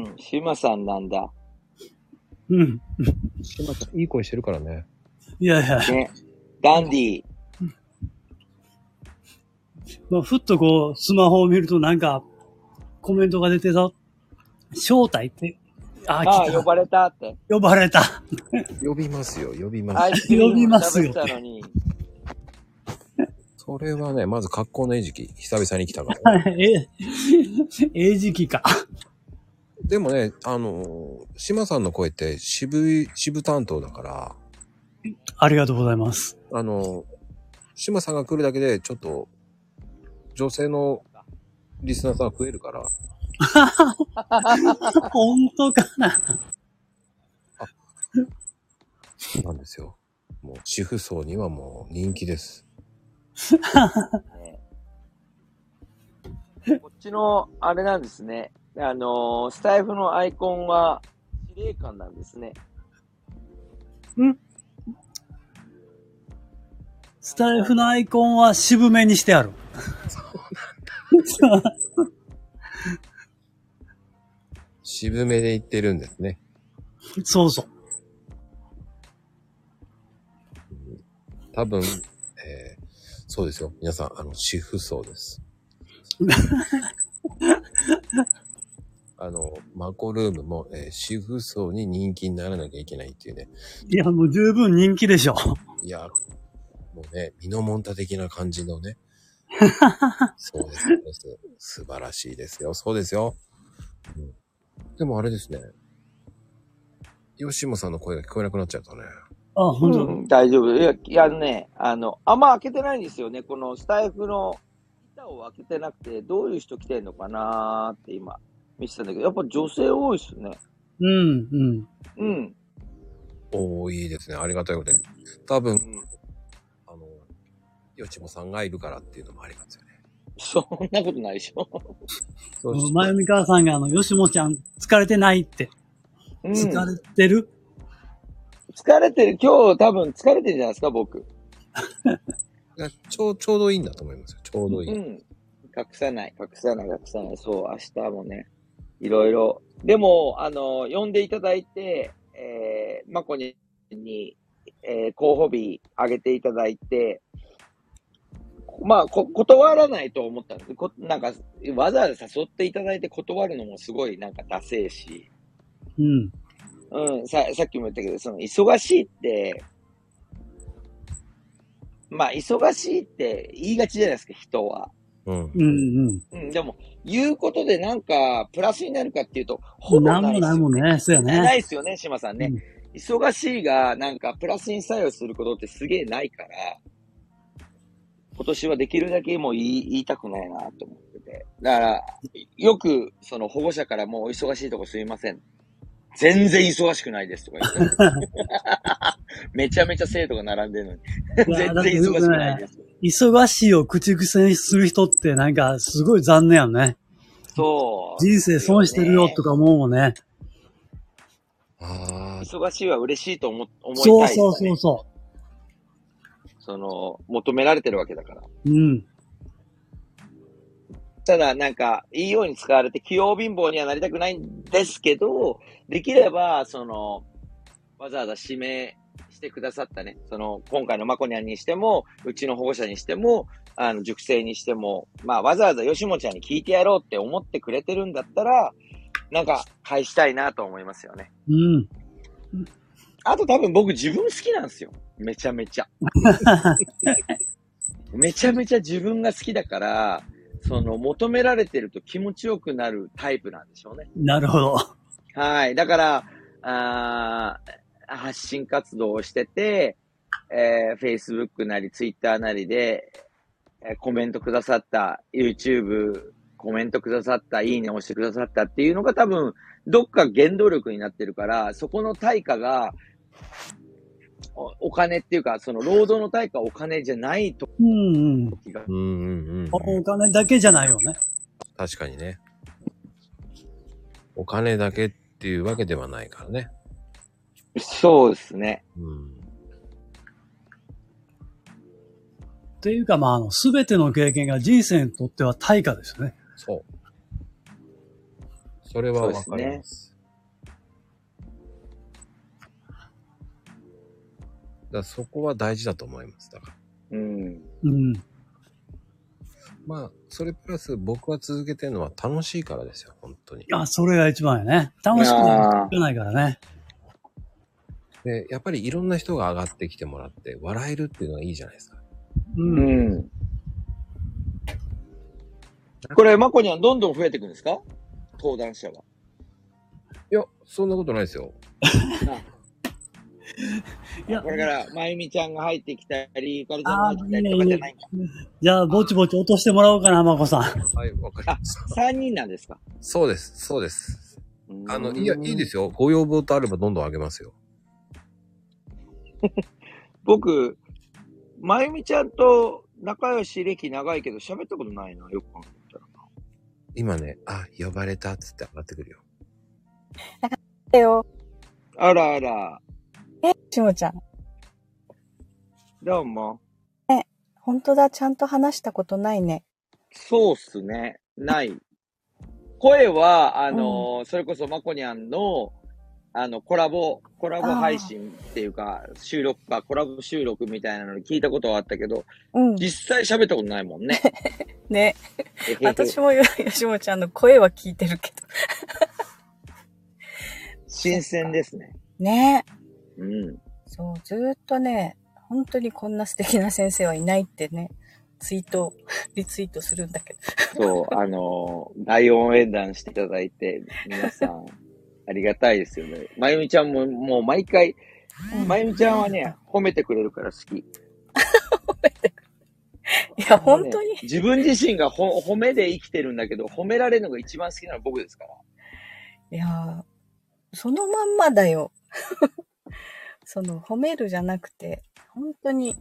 ーん、島さんなんだ。うん。島さん、いい声してるからね。いやいや、ね。ダンディ。まあ、ふっとこう、スマホを見るとなんか、コメントが出てた。招待って、あ、ああ、来た呼ばれたって。呼ばれた。呼びますよ、呼びます。アイスクリーム呼びますよ。それはね、まず格好の餌食、久々に来たから、ね。え、ええ時期か。でもね、あのー、島さんの声って渋い、渋担当だから、ありがとうございます。あのー、島さんが来るだけで、ちょっと、女性のリスナーさん増えるから、本当かな？なんですよ。もう、主婦層にはもう人気です。ね こっちの、あれなんですね。あのースタイフのアイコンは、司令官なんですね。スタイフのアイコンは渋めにしてある。渋めで言ってるんですね。そうそう。多分、えー、そうですよ。皆さん、あの、主婦層です。あの、マコルームも、えー主婦層に人気にならなきゃいけないっていうね。いや、もう十分人気でしょ。いや、もうね、ミノモンタ的な感じのね。そうです、そうです。素晴らしいですよ。そうですよ。うん、でもあれですね。吉本さんの声が聞こえなくなっちゃったね。あ、本当、うん、大丈夫。いや、いやね、あの、あんま開けてないんですよね。このスタイフの板を開けてなくて、どういう人来てんのかなーって今見てたんだけど、やっぱ女性多いっすね。うん、うん。うん。おー、いいですね。ありがたいことに。多分、よちもさんがいるからっていうのもありますよね。そんなことないでしょ。そうしまゆみかわさんがあの、よしもちゃん疲れてないって。うん、疲れてる、疲れてる。今日多分疲れてるじゃないですか、僕。いやちょう、ちょうどいいんだと思いますよ。ちょうどいい。うん。隠さない、隠さない、隠さない。そう、明日もね、いろいろ。でも、あの、呼んでいただいて、えー、まこに、に、えー、候補日あげていただいて、まあ、こ、断らないと思ったんです。こなんか、わざわざ誘っていただいて断るのもすごいなんかダセえし、うん。うん、さ、さっきも言ったけど、その、忙しいって、まあ、忙しいって言いがちじゃないですか、人は。うん。うん、うん。うん、でも、言うことでなんか、プラスになるかっていうと、ほぼなんもないですよないもんね。そうやなね。いですよね、島さんね。忙しいが、なんか、プラスに作用することってすげえないから、今年はできるだけもう言い言いたくないなと思ってて。だから、よく、その保護者からもうお忙しいとこすいません。全然忙しくないですとか言って。めちゃめちゃ生徒が並んでるのに。全然忙しくないです。忙しいを口癖にする人ってなんかすごい残念やね。そう。人生損してるよとか思うもんね。ああ、忙しいは嬉しいと思思いたいそうそうそうそその、求められてるわけだから。う。うん。ただ、なんか、いいように使われて、器用貧乏にはなりたくないんですけど、できれば、その、わざわざ指名してくださったね、その、今回のまこにゃんにしても、うちの保護者にしても、あの、塾生にしても、まあ、わざわざ吉本ちゃんに聞いてやろうって思ってくれてるんだったら、なんか、返したいなと思いますよね。うん。あと多分僕自分好きなんですよ。めちゃめちゃ。めちゃめちゃ自分が好きだから、その求められてると気持ちよくなるタイプなんでしょうね。なるほど。はい。だから、あー発信活動をしてて、えー、Facebook なり Twitter なりで、えーコメントくださった、YouTube コメントくださった、いいね押してくださったっていうのが多分、どっか原動力になってるから、そこの対価が、おお金っていうか、その労働の対価はお金じゃないとうんうん。うんうんうん。お金だけじゃないよね。確かにね。お金だけっていうわけではないからね。そうですね。うん。っていうか、まあ、あの、すべての経験が人生にとっては対価ですよね。そう。それはわかります。だそこは大事だと思います。だから。うん。うん。まあ、それプラス僕は続けてるのは楽しいからですよ、本当に。あ、それが一番やね。楽しくないけないからね。で、やっぱりいろんな人が上がってきてもらって、笑えるっていうのがいいじゃないですか。う。うんん。これ、まこにはどんどん増えていくんですか？登壇者が。いや、そんなことないですよ。いやこれから、まゆみちゃんが入ってきたり、ゆかりちゃんが入ってきたりとかじゃないんだ。じゃあ、ぼちぼち落としてもらおうかな、まこさん。はい、わかりました。3人なんですか？そうです、そうです。あの、いや、いいですよ。ご要望とあればどんどん上げますよ。僕、まゆみちゃんと仲良し歴長いけど喋ったことないな、よく考えたら。今ね、あ、呼ばれたっつって上がってくるよ。あらあら、え、しもちゃん。どうも。本当だ、ちゃんと話したことないね。そうっすね。ない。声は、あのーそれこそまこにゃんの、あの、コラボ、コラボ配信っていうか、収録か、コラボ収録みたいなのに聞いたことはあったけど、うん。実際喋ったことないもんね。ね。私もよしもちゃんの声は聞いてるけど。新鮮ですね。ねうん。そう、ずーっとね、本当にこんな素敵な先生はいないってね、ツイート、リツイートするんだけど。そう、あのー大応援団していただいて、皆さん、ありがたいですよね。まゆみちゃんも、もう毎回、うんまゆみちゃんはね、褒めてくれるから好き。いや、本当に。自分自身がほ褒めで生きてるんだけど、褒められるのが一番好きなのは僕ですから。いや、そのまんまだよ。その、褒めるじゃなくて、本当に、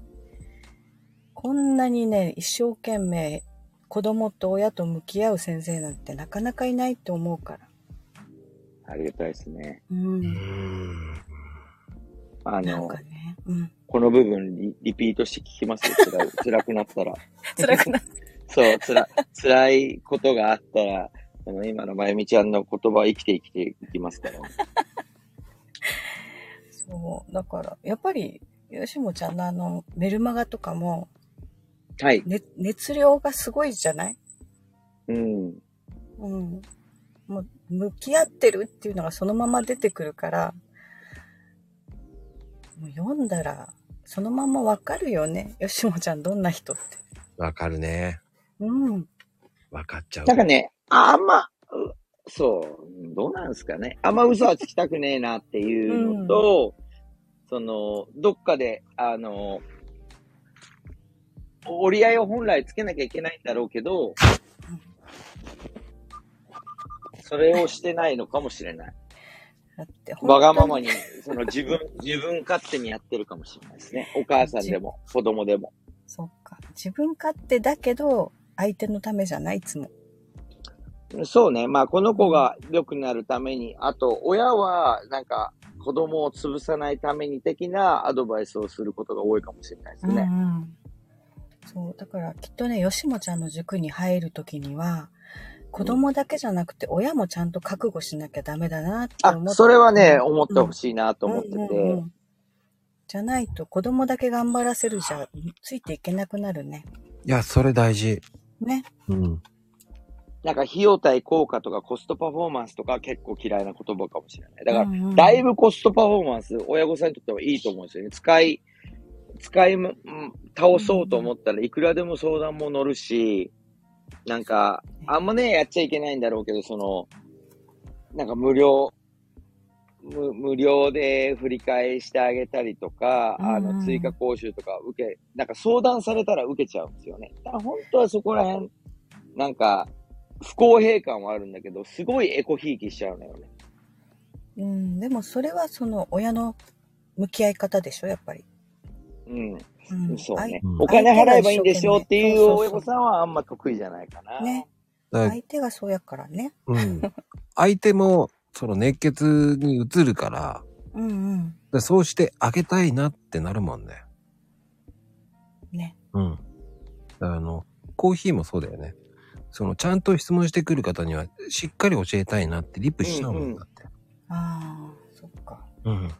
こんなにね、一生懸命、子供と親と向き合う先生なんてなかなかいないと思うから。ありがたいですね。うん。あのなんか、ね、うん。この部分リリピートして聞きますよ。辛 くなったら。辛くなって。そう、つら、辛いことがあったら、あの今のまゆみちゃんの言葉を生きて生きていきますから。そう。だから、やっぱり、吉もちゃんのあの、メルマガとかも、はい。ね、熱量がすごいじゃない？うん。うん。もう、向き合ってるっていうのがそのまま出てくるから、もう読んだら、そのままわかるよね？よしもちゃんどんな人って。わかるね。うん。わかっちゃう。なんかね、あんま、うそう、どうなんですかね。あんま嘘はつきたくねえなっていうのと、その、どっかで、あの、折り合いを本来つけなきゃいけないんだろうけど、それをしてないのかもしれない。だって、わがままに。に、その自分、自分勝手にやってるかもしれないですね。お母さんでも、子供でも。そっか。自分勝手だけど、相手のためじゃない、いつも。そうね。まあ、この子が良くなるために、あと、親は、なんか、子供を潰さないために的なアドバイスをすることが多いかもしれないですね。うんうん。そう。だから、きっとね、よしもちゃんの塾に入るときには、子供だけじゃなくて、親もちゃんと覚悟しなきゃダメだなって思って。あ、それはね、うん思ってほしいなと思ってて。うんうんうんじゃないと子供だけ頑張らせるじゃついていけなくなるね。いや、それ大事。ね。うん。なんか、費用対効果とかコストパフォーマンスとか結構嫌いな言葉かもしれない。だから、だいぶコストパフォーマンス、親御さんにとってはいいと思うんですよね。使い、使い倒そうと思ったらいくらでも相談も乗るし、なんか、あんまね、やっちゃいけないんだろうけど、その、なんか無料、無無料で振り返してあげたりとか、あの、追加講習とか受け、なんか相談されたら受けちゃうんですよね。だから本当はそこら辺、なんか、不公平感はあるんだけど、すごいエコひいきしちゃうのよね。うん。でもそれはその親の向き合い方でしょ、やっぱり。うん。うん。そうね。うんお金払えばいいんでしょっていう親御さんはあんま得意じゃないかな。ね。相手がそうやからね。うん。相手も、その熱血に移るから、うんうん。でそうしてあげたいなってなるもんね。ね。うん。だからあの、コーヒーもそうだよね。その、ちゃんと質問してくる方には、しっかり教えたいなってリプしちゃうもうんうんんだって。ああ、そっか。うん。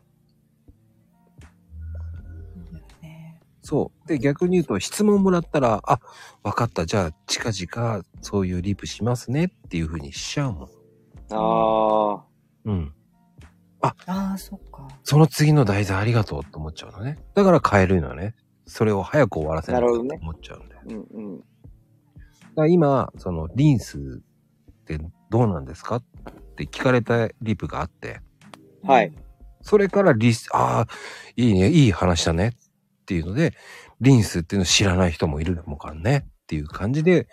そう。で、逆に言うと、質問もらったら、あ、わかった。じゃあ、近々、そういうリプしますねっていう風にしちゃうもん。ああ。うん。ああ、そっか。その次の題材ありがとうって思っちゃうのね。だから変えるのね。それを早く終わらせないと思っちゃうんだよ。うんうん。ら今、その、リンスってどうなんですか？って聞かれたリプがあって、はい。それからリス、ああ、いいね、いい話だねっていうので、リンスっていうのを知らない人もいるもんからねっていう感じで、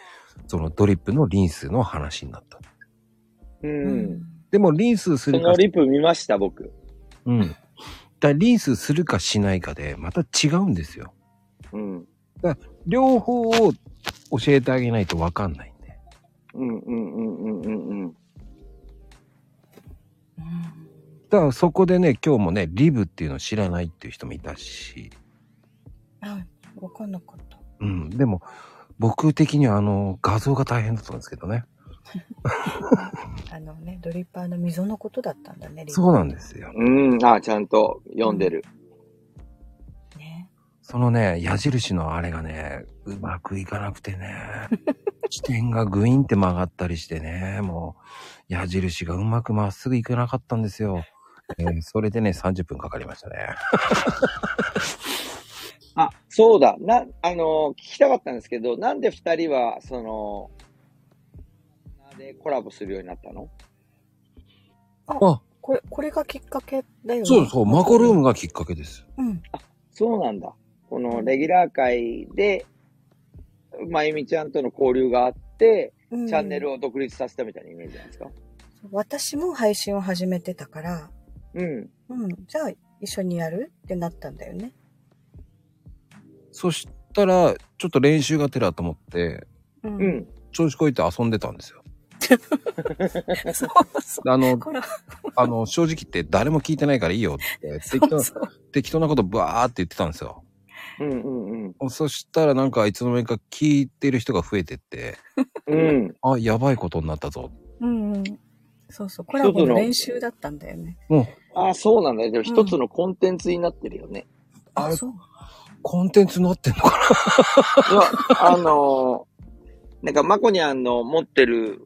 そのドリップのリンスの話になった。う。うんん。でもリンスすそるかの、リプ見ました、僕。うん。だリンスするかしないかでまた違うんですよ。うん。両方を教えてあげないとわかんないんで。うんうんうんうんうんうん。うんだからそこでね、今日もね、リブっていうのを知らないっていう人もいたし、あ、わかんなかった。うん。でも、僕的にはあの、画像が大変だったんですけどね。あのね、ドリッパーの溝のことだったんだね、リそうなんですよ。うん。あ、ちゃんと読んでる。ね。そのね、矢印のあれがね、うまくいかなくてね、視点がグインって曲がったりしてね、もう、矢印がうまくまっすぐいかなかったんですよ。えーそれでね、30分かかりましたね。あ、そうだ。な、あの、聞きたかったんですけど、なんで二人は、その、でコラボするようになったの？あ、これ、これがきっかけだよね。そうそう、マコルームがきっかけです。うん。そうなんだ。このレギュラー会で、まゆみちゃんとの交流があって、うんチャンネルを独立させたみたいなイメージなんですか？私も配信を始めてたから、うん。うん。じゃあ、一緒にやるってなったんだよね。そしたら、ちょっと練習がてらと思って、うん。うん。調子こいて遊んでたんですよ。そうそう。あの、あの、正直言って誰も聞いてないからいいよって、そ適当うそう。適当なことバーって言ってたんですよ。うんうんうん。そしたらなんかいつの間にか聞いてる人が増えてって、うん。あ、やばいことになったぞ。うんうん。そうそう。コラボの練習だったんだよね。もう、ああ、そうなんだ。でも一つのコンテンツになってるよね。あれそう。コンテンツになってんのかいや、あのーなんか、マコニャンの持ってる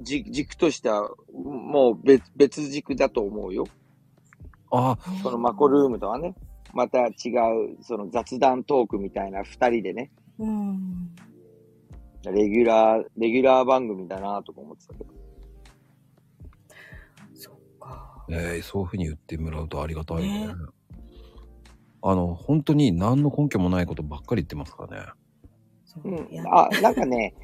軸軸としては、もう別別軸だと思うよ。なあ、そのマコルームとはね。また違う、その雑談トークみたいな二人でね、うん。レギュラー、レギュラー番組だなとか思ってたけど。そっか。えーそういうふうに言ってもらうとありがたいね。ねあの、本当に何の根拠もないことばっかり言ってますからね。そううん。あ、なんかね、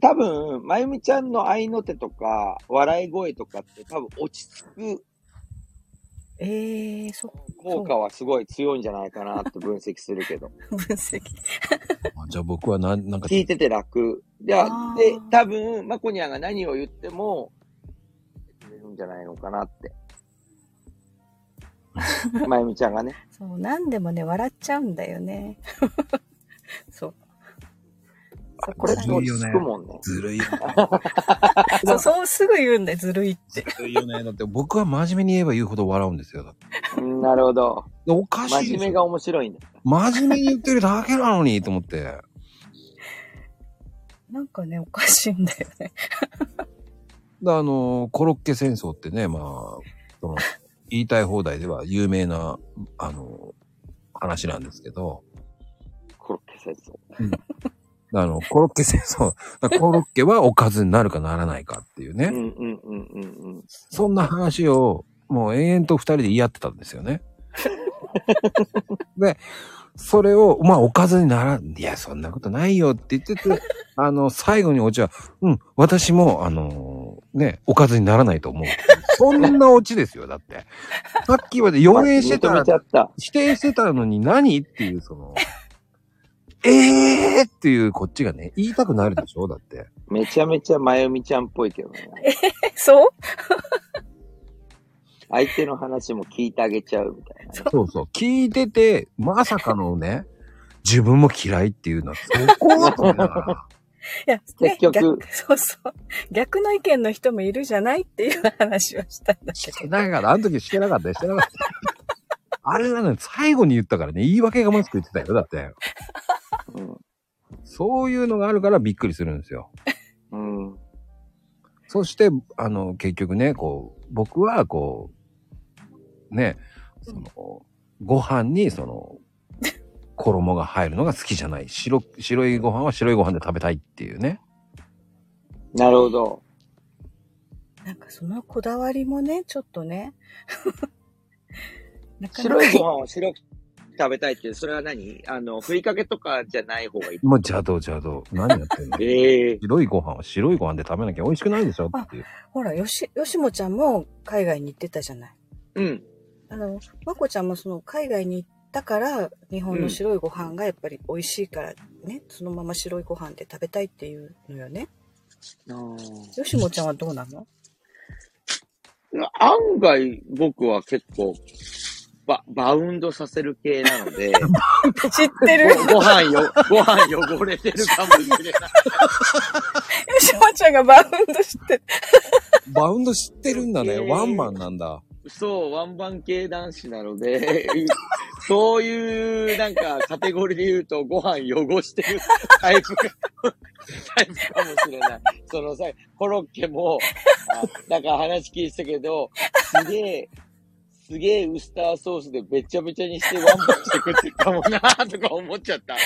多分、まゆみちゃんの合いの手とか、笑い声とかって多分落ち着くええー、そっ効果はすごい強いんじゃないかなって分析するけど。分析。あじゃあ僕はななんか、聞いてて楽。で、で、多分、まこにゃんが何を言っても、くれるんじゃないのかなって。まゆみちゃんがね。そう、何でもね、笑っちゃうんだよね。そう。そこれずるいよね。ずるいよね。そう、そうすぐ言うんだよ、ずるいって。ずるいよね。だって僕は真面目に言えば言うほど笑うんですよ。なるほど。おかしい真面目が面白いんだ。真面目に言ってるだけなのにと思って。なんかね、おかしいんだよね。であの、コロッケ戦争ってね、まあ、その、言いたい放題では有名な、あの、話なんですけど、コロッケ戦争。あの、コロッケ戦争、コロッケはおかずになるかならないかっていうね、うんうんうんうんうん。そんな話を、もう延々と二人で言い合ってたんですよね。で、それを、まあ、おかずにならん、いや、そんなことないよって言ってて、あの、最後にオチは、うん、私も、あのね、おかずにならないと思う。そんなオチですよ、だって。さっきまで予言してた認めちゃった。否定してたのに何っていう、その、ええーっていうこっちがね、言いたくなるでしょ？だって。めちゃめちゃまゆみちゃんっぽいけどね。え、そう？相手の話も聞いてあげちゃうみたいなね。そうそう。聞いてて、まさかのね、自分も嫌いっていうのは、そこだと思いながら。いや、ね、結局逆そうそう。逆の意見の人もいるじゃないっていう話をしたんだけしてど。ないから、あの時してなかったよ、してなかった。あれなのに最後に言ったからね、言い訳がましく言ってたよ、だって。うん。そういうのがあるからびっくりするんですよ。うん。そして、あの、結局ね、こう、僕は、こう、ね、その、ご飯に、その、衣が入るのが好きじゃない。白、白いご飯は白いご飯で食べたいっていうね。なるほど。なんかそのこだわりもね、ちょっとね。なかな白かいご飯を白く食べたいって、それは何？あの、ふりかけとかじゃない方がいい。もう邪道邪道。何やってんの？ええ白いご飯は白いご飯で食べなきゃ美味しくないでしょ？っていう。ほら、よし、よしもちゃんも海外に行ってたじゃない？うん。あの、まこちゃんもその海外に行ったから、日本の白いご飯がやっぱり美味しいからね、そのまま白いご飯で食べたいっていうのよね。よしもちゃんはどうなの？案外、僕は結構、バ、バウンドさせる系なので、知ってるよごご飯よ、ご飯汚れてるかもしれない。しもちゃんがバウンドして、バウンド知ってるんだね。えーワンマンなんだ。そう、ワンバン系男子なので、そういう、なんか、カテゴリーで言うと、ご飯汚してるタイプか、タイプかもしれない。そのさ、コロッケも、あなんか話聞いてたけど、すげえ、すげえウスターソースでべちゃべちゃにしてワンバンして食ってるかもなとか思っちゃった。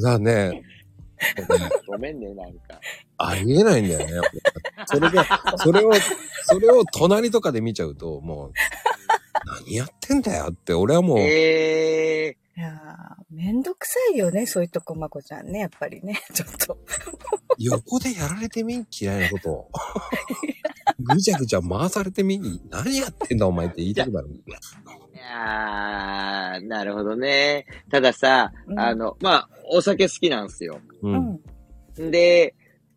だね、ごめんね、なんか。ありえないんだよね。それが、それを、それを隣とかで見ちゃうと、もう、何やってんだよって、俺はもう、ええいやーめんどくさいよね、そういうとこ、まこちゃんね、やっぱりね、ちょっと。横でやられてみん嫌いなことを。ぐちゃぐちゃ回されてみん何やってんだお前って言いたくなる。いやー、なるほどね。たださ、うんあの、まあ、お酒好きなんですよ。う。うんん。で、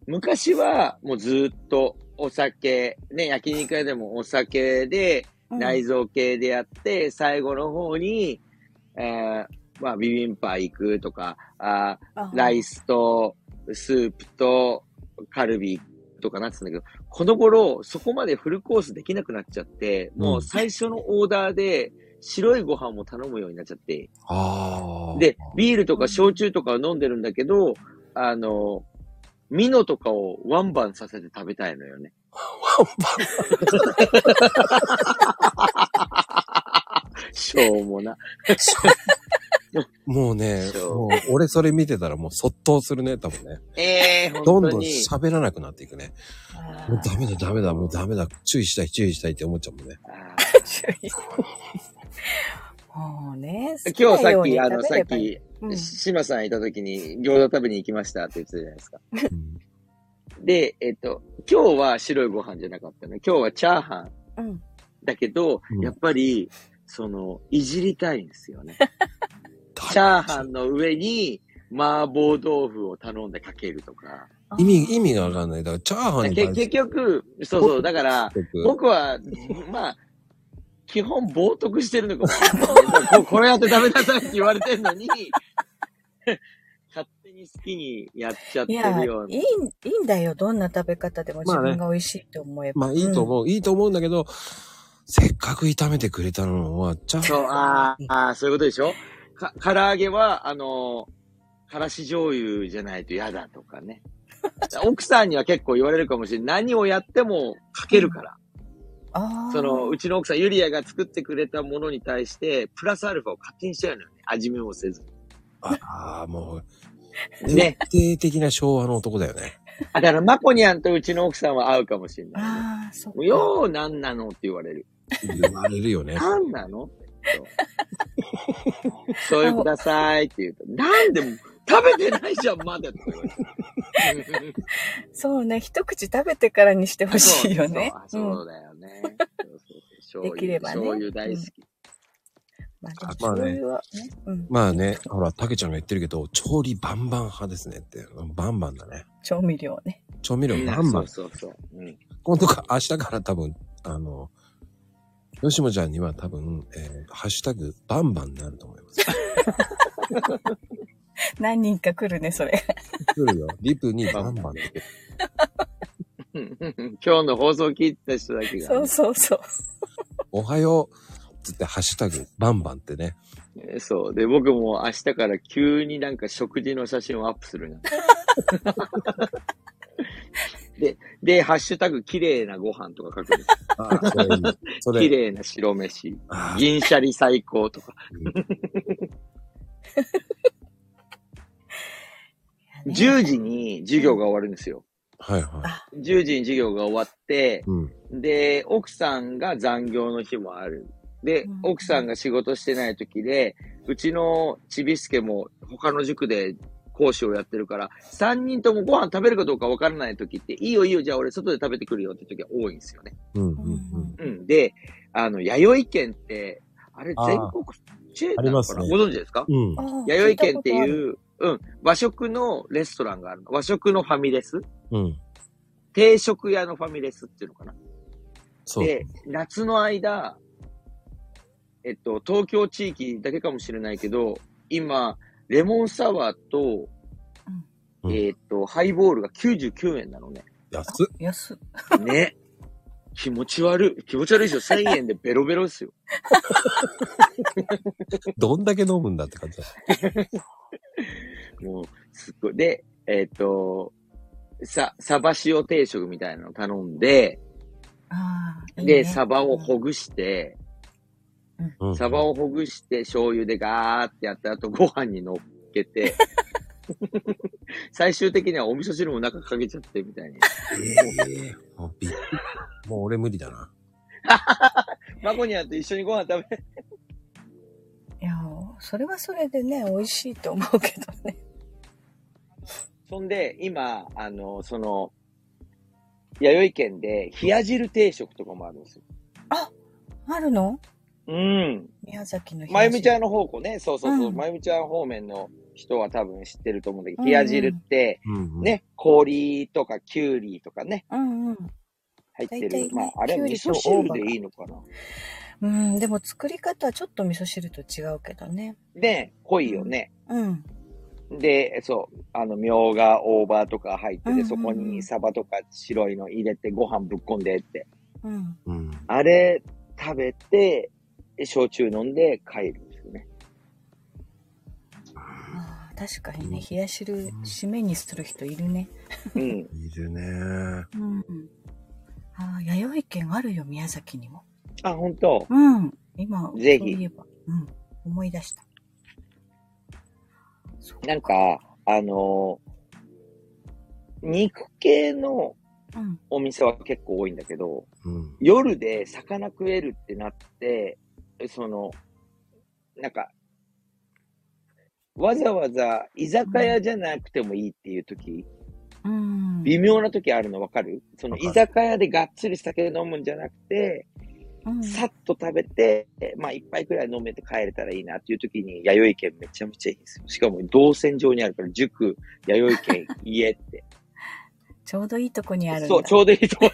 昔はもうずっとお酒、ね、焼肉屋でもお酒でうん内臓系でやって、最後の方に、えー、まあ、ビビンパ行くとか、あーライスとスープとカルビとかなってたんだけど、この頃そこまでフルコースできなくなっちゃって、もう最初のオーダーで白いご飯も頼むようになっちゃって。で、ビールとか焼酎とかを飲んでるんだけど、あの、ミノとかをワンバンさせて食べたいのよね。しょうもな。もうね、もう俺それ見てたらもうそっとするね、多分ね。ええー、どんどん。喋らなくなっていくね。あもうダメだ、ダメだ、もうダメだ。注意したい、注意したいって思っちゃうもんね。注意もうね、ー 今日さっき、あの、さっき、うん島さんいた時に餃子食べに行きましたって言ってたじゃないですか。うんで、えっと、今日は白いご飯じゃなかったね。今日はチャーハンうん。だけど、うんやっぱり、その、いじりたいんですよね。チャーハンの上に麻婆豆腐を頼んでかけるとか。意味、意味がわかんない。だから、チャーハンに結局、そうそう、だから、僕僕は、まあ、基本冒涜してるのかも こ。これやって食べなさいって言われてんのに、勝手に好きにやっちゃってるような。い、いいんだよ。どんな食べ方でも自まあね分が美味しいと思えば。まあいいと思う、いいと思うんだけど、せっかく炒めてくれたのは、チャーそう、あーあー、そういうことでしょ？か、唐揚げは、あの、からし醤油じゃないと嫌だとかね。奥さんには結構言われるかもしれない。何をやってもかけるから。その、うちの奥さん、ユリアが作ってくれたものに対して、プラスアルファを勝手にしちゃうのよね。味見もせず。ああ、もう、ね。徹底的な昭和の男だよね。あ、だから、マコニャンとうちの奥さんは合うかもしれない、ね。ああ、そっか。よう、なんなのって言われる。言われるよね。なんなの？醤油 くださいって言うと、なんでも、食べてないじゃん、まだって言われる。そうね。一口食べてからにしてほしいよね。そうそうそうだよね。できればね醤油大好き。まあね。まあね、ほら、たけちゃんが言ってるけど、調理バンバン派ですねって。バンバンだね。調味料ね。調味料バンバン。そうそうそう。うん。今度か、明日から多分、あの、吉野ちゃんには多分、えーハッシュタグ、バンバンになると思います。何人か来るね、それ。来るよ。リプにバンバンって。今日の放送聞いた人だけがそうね、そうそう。おはようつって、ハッシュタグ、バンバンってね。えそう。で、僕も明日から急になんか食事の写真をアップするな。で、で、ハッシュタグ、綺麗なご飯とか書くんです。ああ、それいい。それ、綺麗な白飯。あ銀シャリ最高とか。10時に授業が終わるんですよ。あはいはあ、10時に授業が終わってい。、うん。で、奥さんが残業の日もある。でうん、奥さんが仕事してない時で、うちのちびすけも他の塾で講師をやってるから、3人ともご飯食べるかどうかわからない時って、いいよいいよ、じゃあ俺外で食べてくるよって時が多いんですよね。うん、うん、ううん。うん。で、あの、弥生県って、あれ全国チェーンなのかな？ありますねご存知ですか？うん。弥生県っていう、うん、和食のレストランがあるの。和食のファミレス？うん。定食屋のファミレスっていうのかな？そう。で、夏の間、えっと、東京地域だけかもしれないけど、今、レモンサワーと、うんえっと、ハイボールが99円なのね。安っ。安っ。ね。気持ち悪い。気持ち悪いですよ。1000円でベロベロですよ。どんだけ飲むんだって感じだ。もう、すっごい。で、えっと、さ、サバ塩定食みたいなの頼んで。いいで、ねサバをほぐして、うんサバをほぐして醤油でガーってやった後ご飯に乗っけて、最終的にはお味噌汁も中かけちゃってみたいに。ええもうびっもう俺無理だな。マコニャンと一緒にご飯食べ、いや、それはそれでね、美味しいと思うけどね。そんで、今、あの、その、弥生県で冷や汁定食とかもあるんですよ。あるの？うん。宮崎のまゆみちゃんん。の方向ね、そうそうそう、うんまゆみちゃん方面の人は多分知ってると思うんだけど、うん冷や汁って。ね、氷とかキュウリとかね、うんうん。入ってる。大体ねまあ、あれは味噌汁でいいのかな？うん、でも作り方はちょっと味噌汁と違うけどね。で、濃いよね。うん。で、そう、あの、みょうが、大葉とか入ってて、うんうんうんそこにサバとか白いの入れて、ご飯ぶっこんでって。うん。うん。あれ食べて、焼酎飲んで帰るんですよね。ああ確かにね、冷や汁、締めにする人いるね。うん。いるね。うん。ああ、弥生県あるよ、宮崎にも。あ、本当？うん。今、ぜひそういえば。うん。思い出した。そうなんか、あのー肉系のうん。お店は結構多いんだけど、うん。夜で魚食えるってなって、その、なんか、わざわざ居酒屋じゃなくてもいいっていう時、うん。微妙な時あるのわかる？その居酒屋でがっつり酒飲むんじゃなくて、うんさっと食べて、まあ一杯くらい飲めて帰れたらいいなっていう時に、弥生県めちゃめちゃいいんですよ。しかも動線上にあるから、塾、弥生県、家って。ちょうどいいとこにあるんだ。そう、ちょうどいいとこ。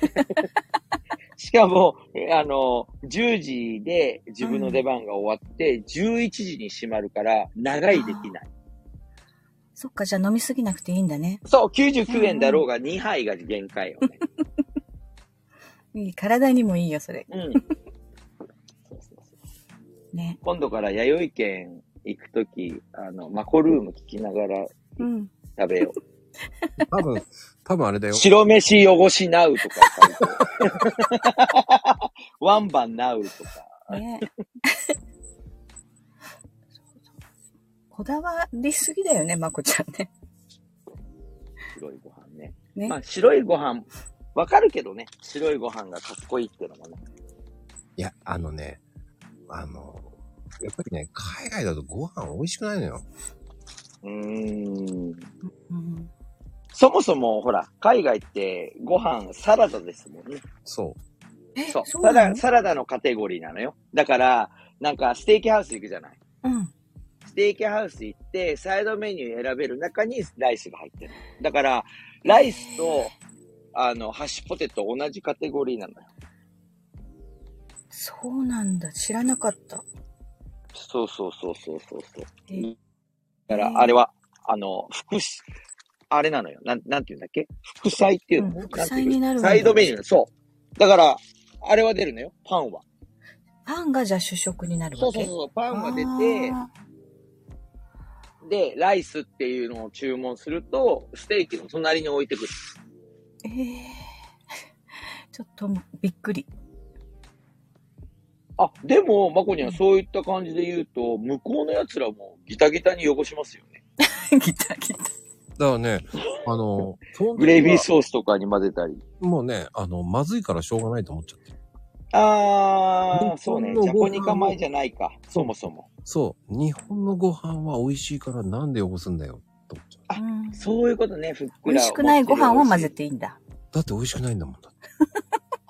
しかも、えあの、10時で自分の出番が終わって、11時に閉まるから、長いできない。そっか、じゃあ飲みすぎなくていいんだね。そう、99円だろうが2杯が限界よね。いい、体にもいいよ、それ。うん。そうそうそうね。今度から弥生県行くとき、あの、マコルーム聞きながらうん。食べよう。多分、多分あれだよ。白飯汚しなうとか。ワンバンなうとか。ね。こだわりすぎだよね、まこちゃんね。白いご飯ね。ね。まあ、白いご飯、わかるけどね。白いご飯がかっこいいっていうのもね。いや、あのね、あの、やっぱりね、海外だとご飯美味しくないのよ。うーん。うん。そもそも、ほら、海外ってご飯サラダですもんね。そう。そうなの？サラサラダのカテゴリーなのよ。だから、なんかステーキハウス行くじゃない。うん。ステーキハウス行って、サイドメニュー選べる中にライスが入ってる。だから、ライスと、あの、ハッシュポテト同じカテゴリーなのよ。そうなんだ。知らなかった。そうそうそうそうそうそう。えだから、あれは、あの、副し、あれなのよ。なん、なんて言うんだっけ？副菜っていうの、うん副菜になるサイドメニュー。そう。だから、あれは出るのよ。パンは。パンがじゃあ主食になるわけ？そうそうそう。パンが出て、あで、ライスっていうのを注文すると、ステーキの隣に置いてくる。ーええ ちょっとびっくり。あ、でも、マコにはそういった感じで言うと、向こうの奴らもギタギタに汚しますよね。ギタギタ。う。だからね、あの、グレイビーソースとかに混ぜたり。もうね、あの、まずいからしょうがないと思っちゃってる。あー、日本のそうね。ジャポニカ米じゃないか。そもそも。そう。日本のご飯は美味しいからなんで汚すんだよ。と思っちゃう。あうんそういうことね、ふっくら。美味しくないご飯は混ぜていいんだ。だって美味しくないんだもんだって。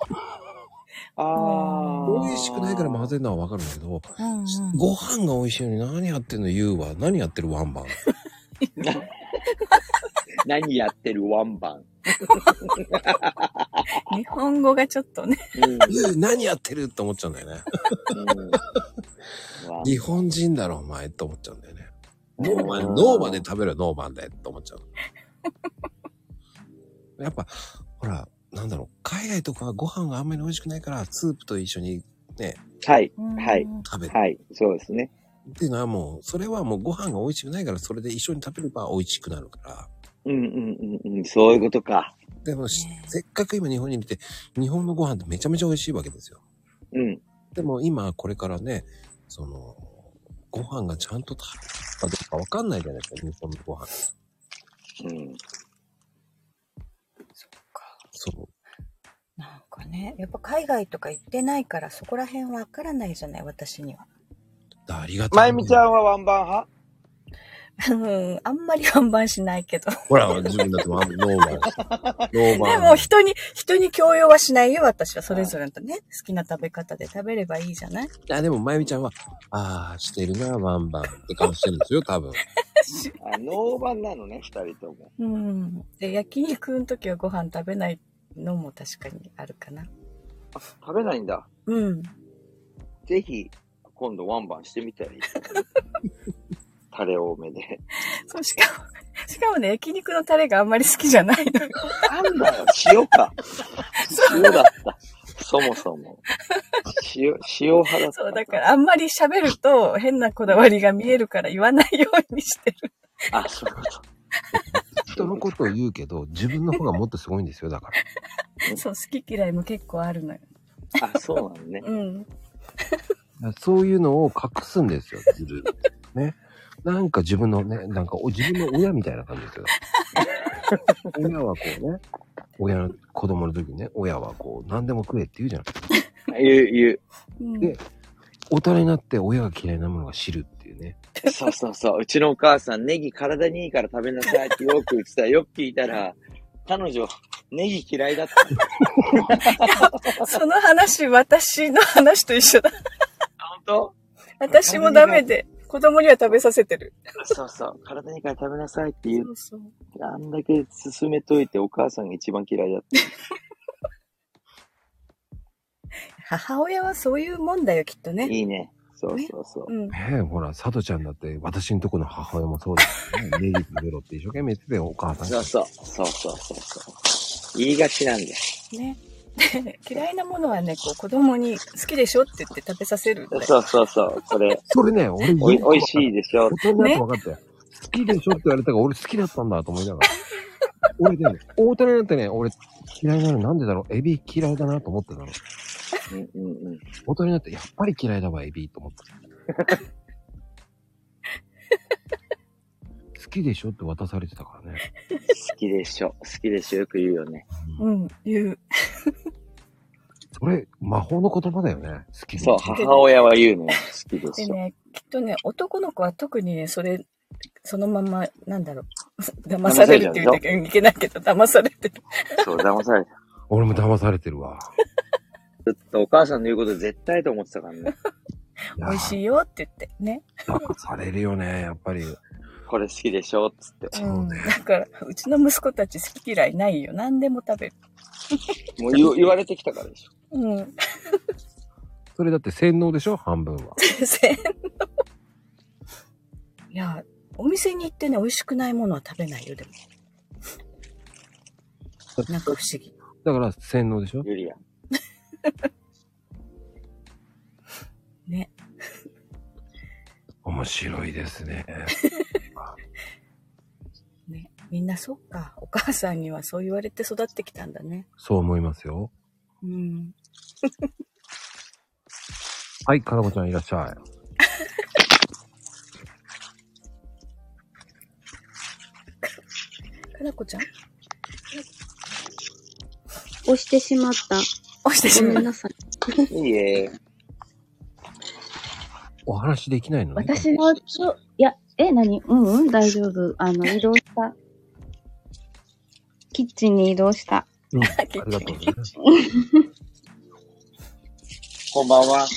あー。美味しくないから混ぜるのはわかるんだけど、うんうん。ご飯が美味しいのに何やってんの言うわ。何やってるワンバン。何やってるワンバン。日本語がちょっとね。うん。何やってるって思っちゃうんだよね。うん 日本人だろお前って思っちゃうんだよね。ノーマン、ノーマンで食べるよノーマンでって思っちゃう。やっぱ、ほら、なんだろう、海外とかご飯があんまり美味しくないから、スープと一緒にね、はい。うんはい。食べる。はい。そうですね。っていうのはもう、それはもうご飯が美味しくないから、それで一緒に食べれば美味しくなるから。うんうんうんうん。そういうことか。でも、せっかく今日本に来て、日本のご飯ってめちゃめちゃ美味しいわけですよ。うん。でも今、これからね、その、ご飯がちゃんと食べるかどうかわかんないじゃないですか、日本のご飯。うん。そっか。そう。なんかね、やっぱ海外とか行ってないからそこら辺わからないじゃない、私には。ありがたい。まゆみちゃんはワンバン派？うん、あんまりワンバンしないけど。ほら、自分だってワンノーバン。ノーバン。でも人に、人に強要はしないよ、私は。それぞれとね、好きな食べ方で食べればいいじゃない？いや、でも、まゆみちゃんは、ああ、してるな、ワンバンって顔してるんですよ、多分。あ、ノーバンなのね、二人とも。うん。で、焼肉の時はご飯食べないのも確かにあるかな。あ、食べないんだ。うん。ぜひ、今度ワンバンしてみたらいい。タレ多めで。そう、しかも、しかもね、焼肉のタレがあんまり好きじゃないの。なんだよ、塩か。塩だった。そもそも。塩、塩派だった。そう、だからあんまり喋ると変なこだわりが見えるから言わないようにしてる。あ、そういうこと。人のことを言うけど、自分の方がもっとすごいんですよ、だから。そう、好き嫌いも結構あるのよ。あ、そうなのね。うん。そういうのを隠すんですよ、自分。ね。なんか自分のね、なんかお自分の親みたいな感じですよ。親はこうね、親の子供の時にね、親はこう、何でも食えって言うじゃない。言う、言う。うんで大人になって親が嫌いなものが知るっていうね。そうそうそう。うちのお母さん、ネギ体にいいから食べなさいってよく言ってた。よく聞いたら、彼女、ネギ嫌いだった。その話、私の話と一緒だ。本当？私もダメで、子供には食べさせてる。そうそう。体にいいから食べなさいって言うそうそう。あんだけ勧めといてお母さんが一番嫌いだった。母親はそういうもんだよ、きっとね。いいね。そうそうそう。うん。ねえ、ほら、さとちゃんだって、私のとこの母親もそうですよね。ネギ食べろって一生懸命言ってたよ、お母さん。そうそう。そうそうそうそう。言いがちなんだよ。ね。で 嫌いなものはね、こう子供に好きでしょって言って食べさせるんだよ。そうそうそう。これ、それね、俺、おい、おいしいでしょ大。人になって分かったよ。好きでしょって言われたから、俺好きだったんだと思いながら。俺ね、大人になってね、俺嫌いなのなんでだろうエビ嫌いだなと思ってたの。うんうんうん。大人になって、やっぱり嫌いだわ、エビと思った。きでしょ？って渡されてたからね。好きでしょ。好きでしょ。よく言うよね。うん、言う。それ、魔法の言葉だよね。好きでそう、母親は言うね。好きでしょ。でね、きっとね、男の子は特にね、それ、そのまま、なんだろう、騙されるって言うといけないけど、騙されてる。そう、騙された。俺も騙されてるわ。ずっとお母さんの言うこと絶対と思ってたからね。美味しいいよって言って、ね。や。騙されるよね、やっぱり。これ好きでしょつって。うん。だから、うちの息子たち好き嫌いないよ。何でも食べる。もう言う言われてきたからでしょ。うん。それだって洗脳でしょ？半分は。洗脳いや、お店に行ってね、美味しくないものは食べないよ、でも。なんか不思議。だから洗脳でしょ？ユリア。ね。面白いですね。ね。みんなそっか。お母さんにはそう言われて育ってきたんだね。そう思いますよ。うん。はい、かなこちゃんいらっしゃい。かなこちゃん？押してしまった。押してしまう。ごめんなさい。いいえ。お話できないのね。私のちょ、いや、え、何？うんうん、大丈夫。あの、移動した。キッチンに移動した。うん、ありがとうね。こんばんは。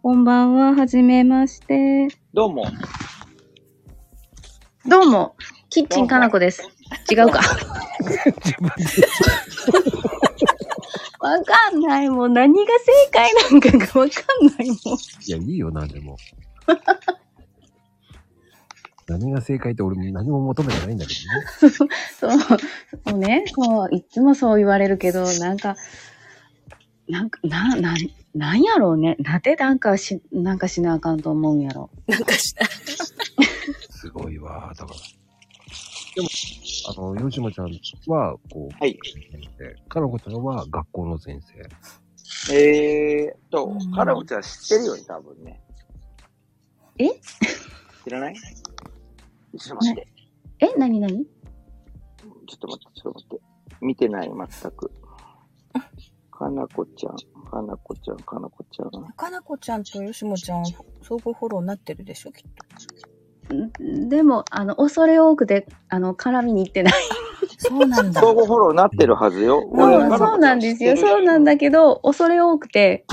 こんばんは、はじめまして。どうも。どうも、キッチンかなこです。違うか。わかんない。もう何が正解なんかがわかんないもん。いや、いいよ、なんでも。何が正解って俺何も求めてないんだけどね。そう、そうね、そう、いつもそう言われるけど、なんか、なんか、な、なん、なんやろうね。なんでなんかし、なんかしなあかんと思うんやろ。なんかした。すごいわ。だから。でも、あの、吉野ちゃんは、こう、はい。先生。かなこちゃんは学校の先生。えーとうん、カラオちゃん知ってるよね、多分ね。え？知らない？ちょっと待って。え、なになにちょっと待って、ちょっと待って。見てない、全く。かなこちゃん、かなこちゃん、かなこちゃん。かなこちゃんとよしもちゃん、相互フォローになってるでしょ、きっと。ん？でも、あの、恐れ多くて、あの、絡みに行ってない。そうなんだ。相互フォローなってるはずよ。うんそうなんですよ。そうなんだけど、恐れ多くて、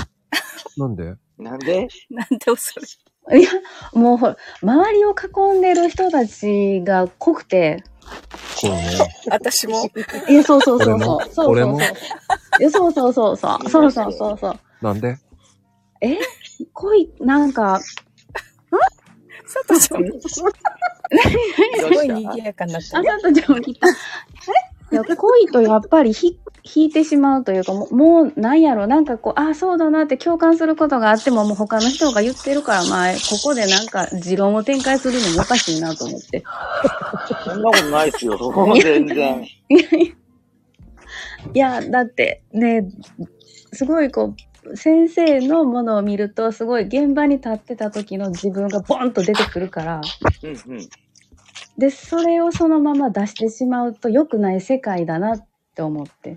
なんで？なんで？なんで恐れ？いや、もうほら、周りを囲んでる人たちが濃くて、こうね。私も。いや、そうそうそうそう。俺も？そう俺もそうそう。いや、そうそうそうそう。そうそうそうそう。なんで？え？恋、なんか、さとちゃん、すごい賑やかになったあね。さとちゃんも来た。いや、恋とやっぱりひ引いてしまうというか、もう、もうなんやろ、なんかこう、ああ、そうだなって共感することがあっても、もう他の人が言ってるから、まあ、ここでなんか持論を展開するのもおかしいなと思って。そんなことないっすよ。全然。い やいや、だってね、すごいこう、先生のものを見ると、すごい現場に立ってた時の自分がボンと出てくるから、うんうん。で、それをそのまま出してしまうと良くない世界だなって思って。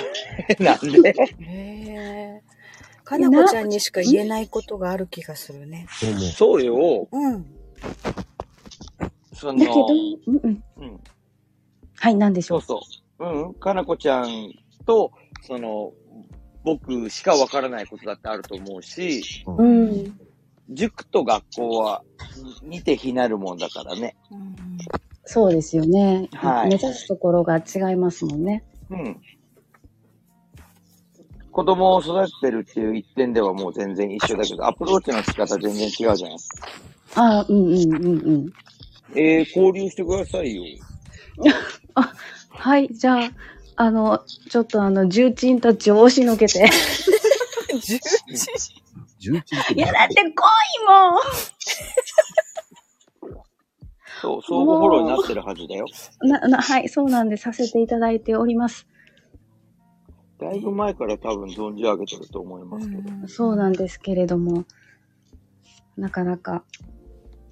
なんで？へえ。かなこちゃんにしか言えないことがある気がするね。そう思う。そうよ。うん。そだけどの、、うんうん。うん。はい、何でしょそうそう。うん。かなこちゃんと、その、僕しかわからないことだってあると思うし、う。うん。塾と学校は似て非なるもんだからね。うんそうですよね。はい目指すところが違いますもんね。うん。子供を育ててるっていう一点ではもう全然一緒だけど、アプローチの仕方全然違うじゃないああ、うんうんうんうん。えー、交流してくださいよ。はい、じゃあ、あの、ちょっとあの、重鎮たちを押しのけて。重鎮？いや、だって恋もそう、相互フォローになってるはずだよ。な、な、はい、そうなんでさせていただいております。だいぶ前から多分存じ上げてると思いますけど。そうなんですけれども、なかなか、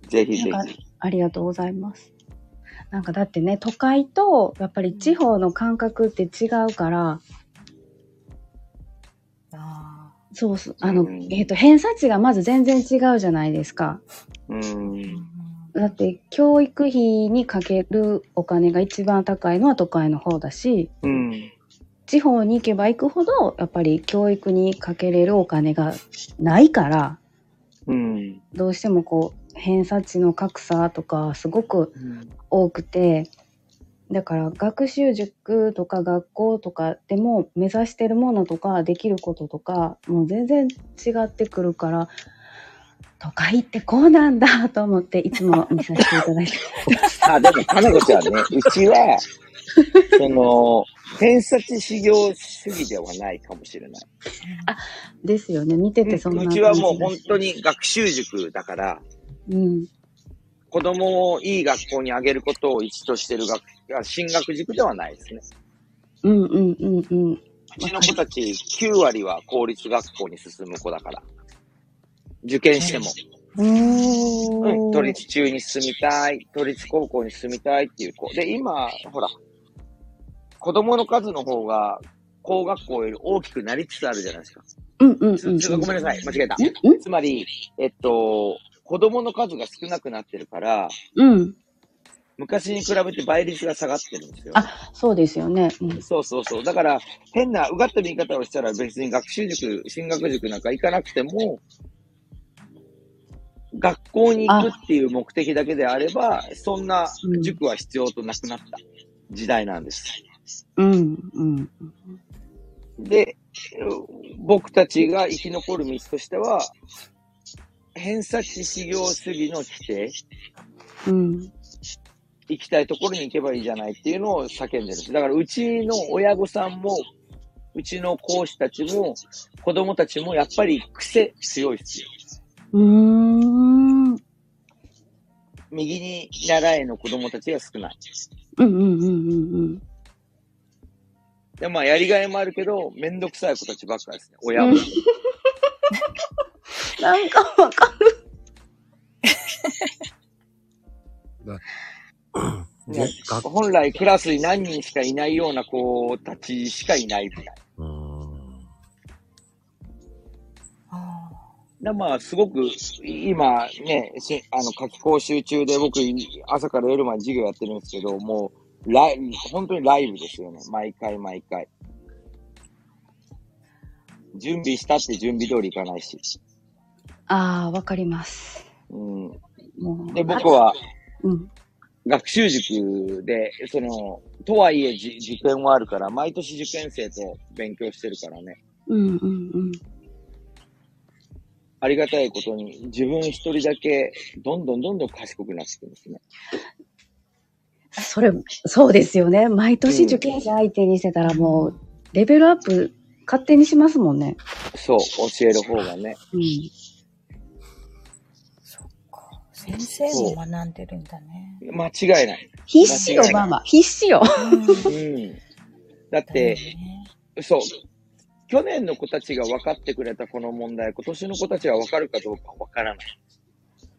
ぜひぜひ。ありがとうございます。なんかだってね、都会と、やっぱり地方の感覚って違うから、あそうそう、あの、うんえっ、と、偏差値がまず全然違うじゃないですか。うーん。ーだって、教育費にかけるお金が一番高いのは都会の方だし、うん。地方に行けば行くほど、やっぱり教育にかけれるお金がないから、うん。どうしてもこう、偏差値の格差とかすごく多くて、だから学習塾とか学校とかでも目指してるものとかできることとかもう全然違ってくるから、都会ってこうなんだと思っていつも見させていただいて。あ、でも、花子ちゃんね、うちは、その、偏差値修行主義ではないかもしれない。ですよね。見ててそんなう感じちはもう本当に学習塾だから、うん。子供をいい学校に上げることを一としてる学、進学塾ではないですね。うんうんうんうん。うちの子たち9割は公立学校に進む子だから。受験しても。うーん。うん、都立中に進みたい、都立高校に進みたいっていう子。で、今、ほら、子供の数の方が、高学校より大きくなりつつあるじゃないですか。うんうんうんつつごめんなさい、間違えた。んんつまり、えっと、子供の数が少なくなってるから、うん。昔に比べて倍率が下がってるんですよ。あそうですよね。うん。そうそうそう。だから、変な、うがった見方をしたら別に学習塾、進学塾なんか行かなくても、学校に行くっていう目的だけであれば、そんな塾は必要となくなった時代なんです。うんうん。で、僕たちが生き残る道としては、偏差値修行主義の否定、うん。行きたいところに行けばいいじゃないっていうのを叫んでるんです。だからうちの親御さんも、うちの講師たちも、子供たちもやっぱり癖強いですよ。うーん。うん右に習えの子供たちが少ない。うんうんうんうん。で、まあやりがいもあるけど、めんどくさい子たちばっかですね。親も。うんなんかわかる。ぜね学本来クラスに何人しかいないような子たちしかいないみたいな。うーん。あだまあ、すごく、今ね、しあの、夏季講習中で僕、朝から夜まで授業やってるんですけど、もう、ライ本当にライブですよね。毎回毎回。準備したって準備通りいかないし。ああ、わかります。うん。で、僕は、うん。学習塾で、その、とはいえじ受験はあるから、毎年受験生と勉強してるからね。うんうんうん。ありがたいことに、自分一人だけ、どんどんどんどん賢くなっていくんですね。それ、そうですよね。毎年受験生相手にしてたらもう、レベルアップ勝手にしますもんね。そう、教える方がね。うん。先生も学んでるんだね。間違いない。必死よママ。必死よ。うん。うん。だって、ねそう。去年の子たちが分かってくれたこの問題、今年の子たちは分かるかどうか分からない。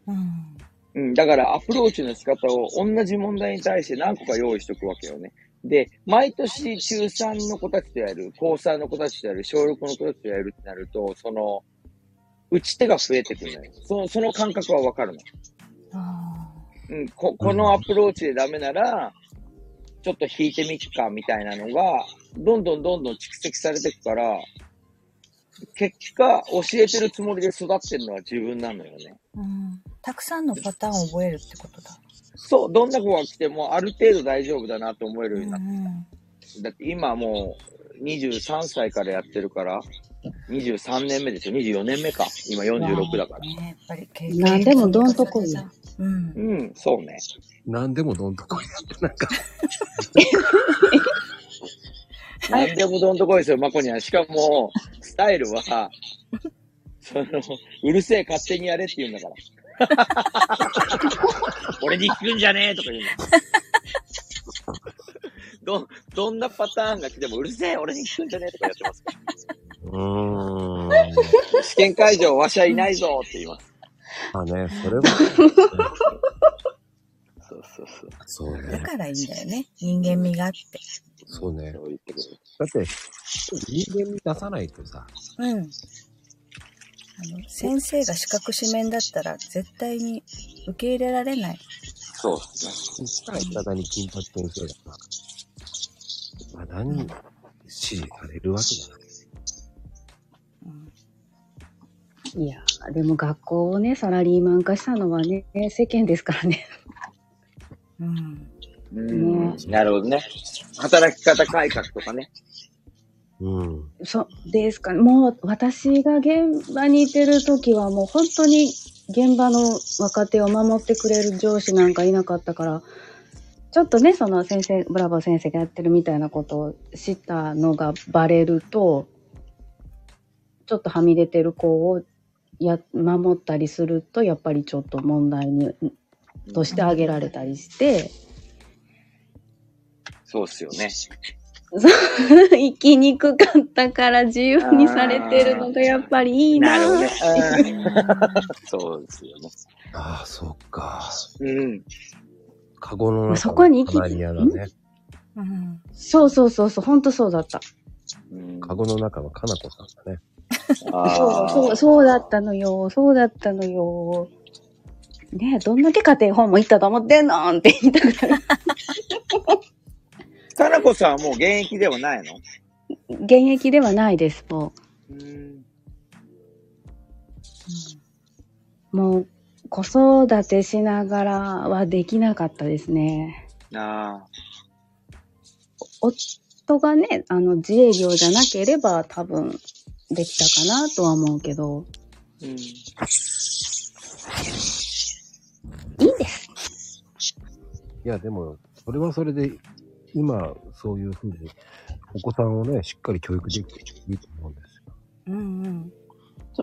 うん。うん。だからアプローチの仕方を同じ問題に対して何個か用意しておくわけよね。で、毎年中3の子たちとやる、高3の子たちとやる、小6の子たちとやるってなると、その、打ち手が増えてくるのよ。その、その感覚は分かるの。あうん、こ、このアプローチでダメなら、ちょっと引いてみっか、みたいなのが、どんどんどんどん蓄積されていくから、結果、教えてるつもりで育ってるのは自分なのよね。ーうん。たくさんのパターンを覚えるってことだ。そう、どんな子が来ても、ある程度大丈夫だなと思えるようになっうんて、だって今もう、23歳からやってるから、23年目ですよ。24年目か。今46だから。ね、やっぱり経験何でもどんとこいさうん。うん、そうね。何でもどんとこいやって、なんか、なんでもどんとこいですよ、マコニャン。しかも、スタイルは、その、うるせえ、勝手にやれって言うんだから。俺に聞くんじゃねえとか言うの。ど、どんなパターンが来ても、うるせえ、俺に聞くんじゃねえとかやってます。うーん。試験会場、わしはいないぞって言います。まあね、それは、そうそうそう。そうね。だからいいんだよね。人間味があって。そうね。そう言ってくれる。だって、人間味出さないとさ、うん。あの、先生が四角四面だったら絶対に受け入れられない。そうですね。そしたらいまだに金八先生がさ、まだに支持されるわけじゃない。いやー、でも学校をね、サラリーマン化したのはね、世間ですからね。うん。うん。なるほどね。働き方改革とかね。うん。そうですかね。もう私が現場にいてる時はもう本当に現場の若手を守ってくれる上司なんかいなかったから、ちょっとね、その先生、ブラボー先生がやってるみたいなことを知ったのがバレると、ちょっとはみ出てる子をや、守ったりすると、やっぱりちょっと問題に、として挙げられたりして、そうっすよね。生きにくかったから自由にされてるのがやっぱりいいななるほどそうですよね。ああ、そっか。うん。カゴの中そこに生きカナリアだね。ん。そうそうそうそう、本当そうだった。うんカゴの中のかなこさんだね。あそう、ーそう、そうだったのよ。そうだったのよ。ねえ、どんだけ家庭訪問行ったと思ってんのって言いたくなる。かなこさんはもう現役ではないの？現役ではないです、もうん。う。もう、子育てしながらはできなかったですね。あ夫がね、あの、自営業じゃなければ多分できたかなとは思うけど、ーうん。いいんです。いや、でも、それはそれで、今、そういうふうに、お子さんをね、しっかり教育できていいと思うんですよ。うんうん。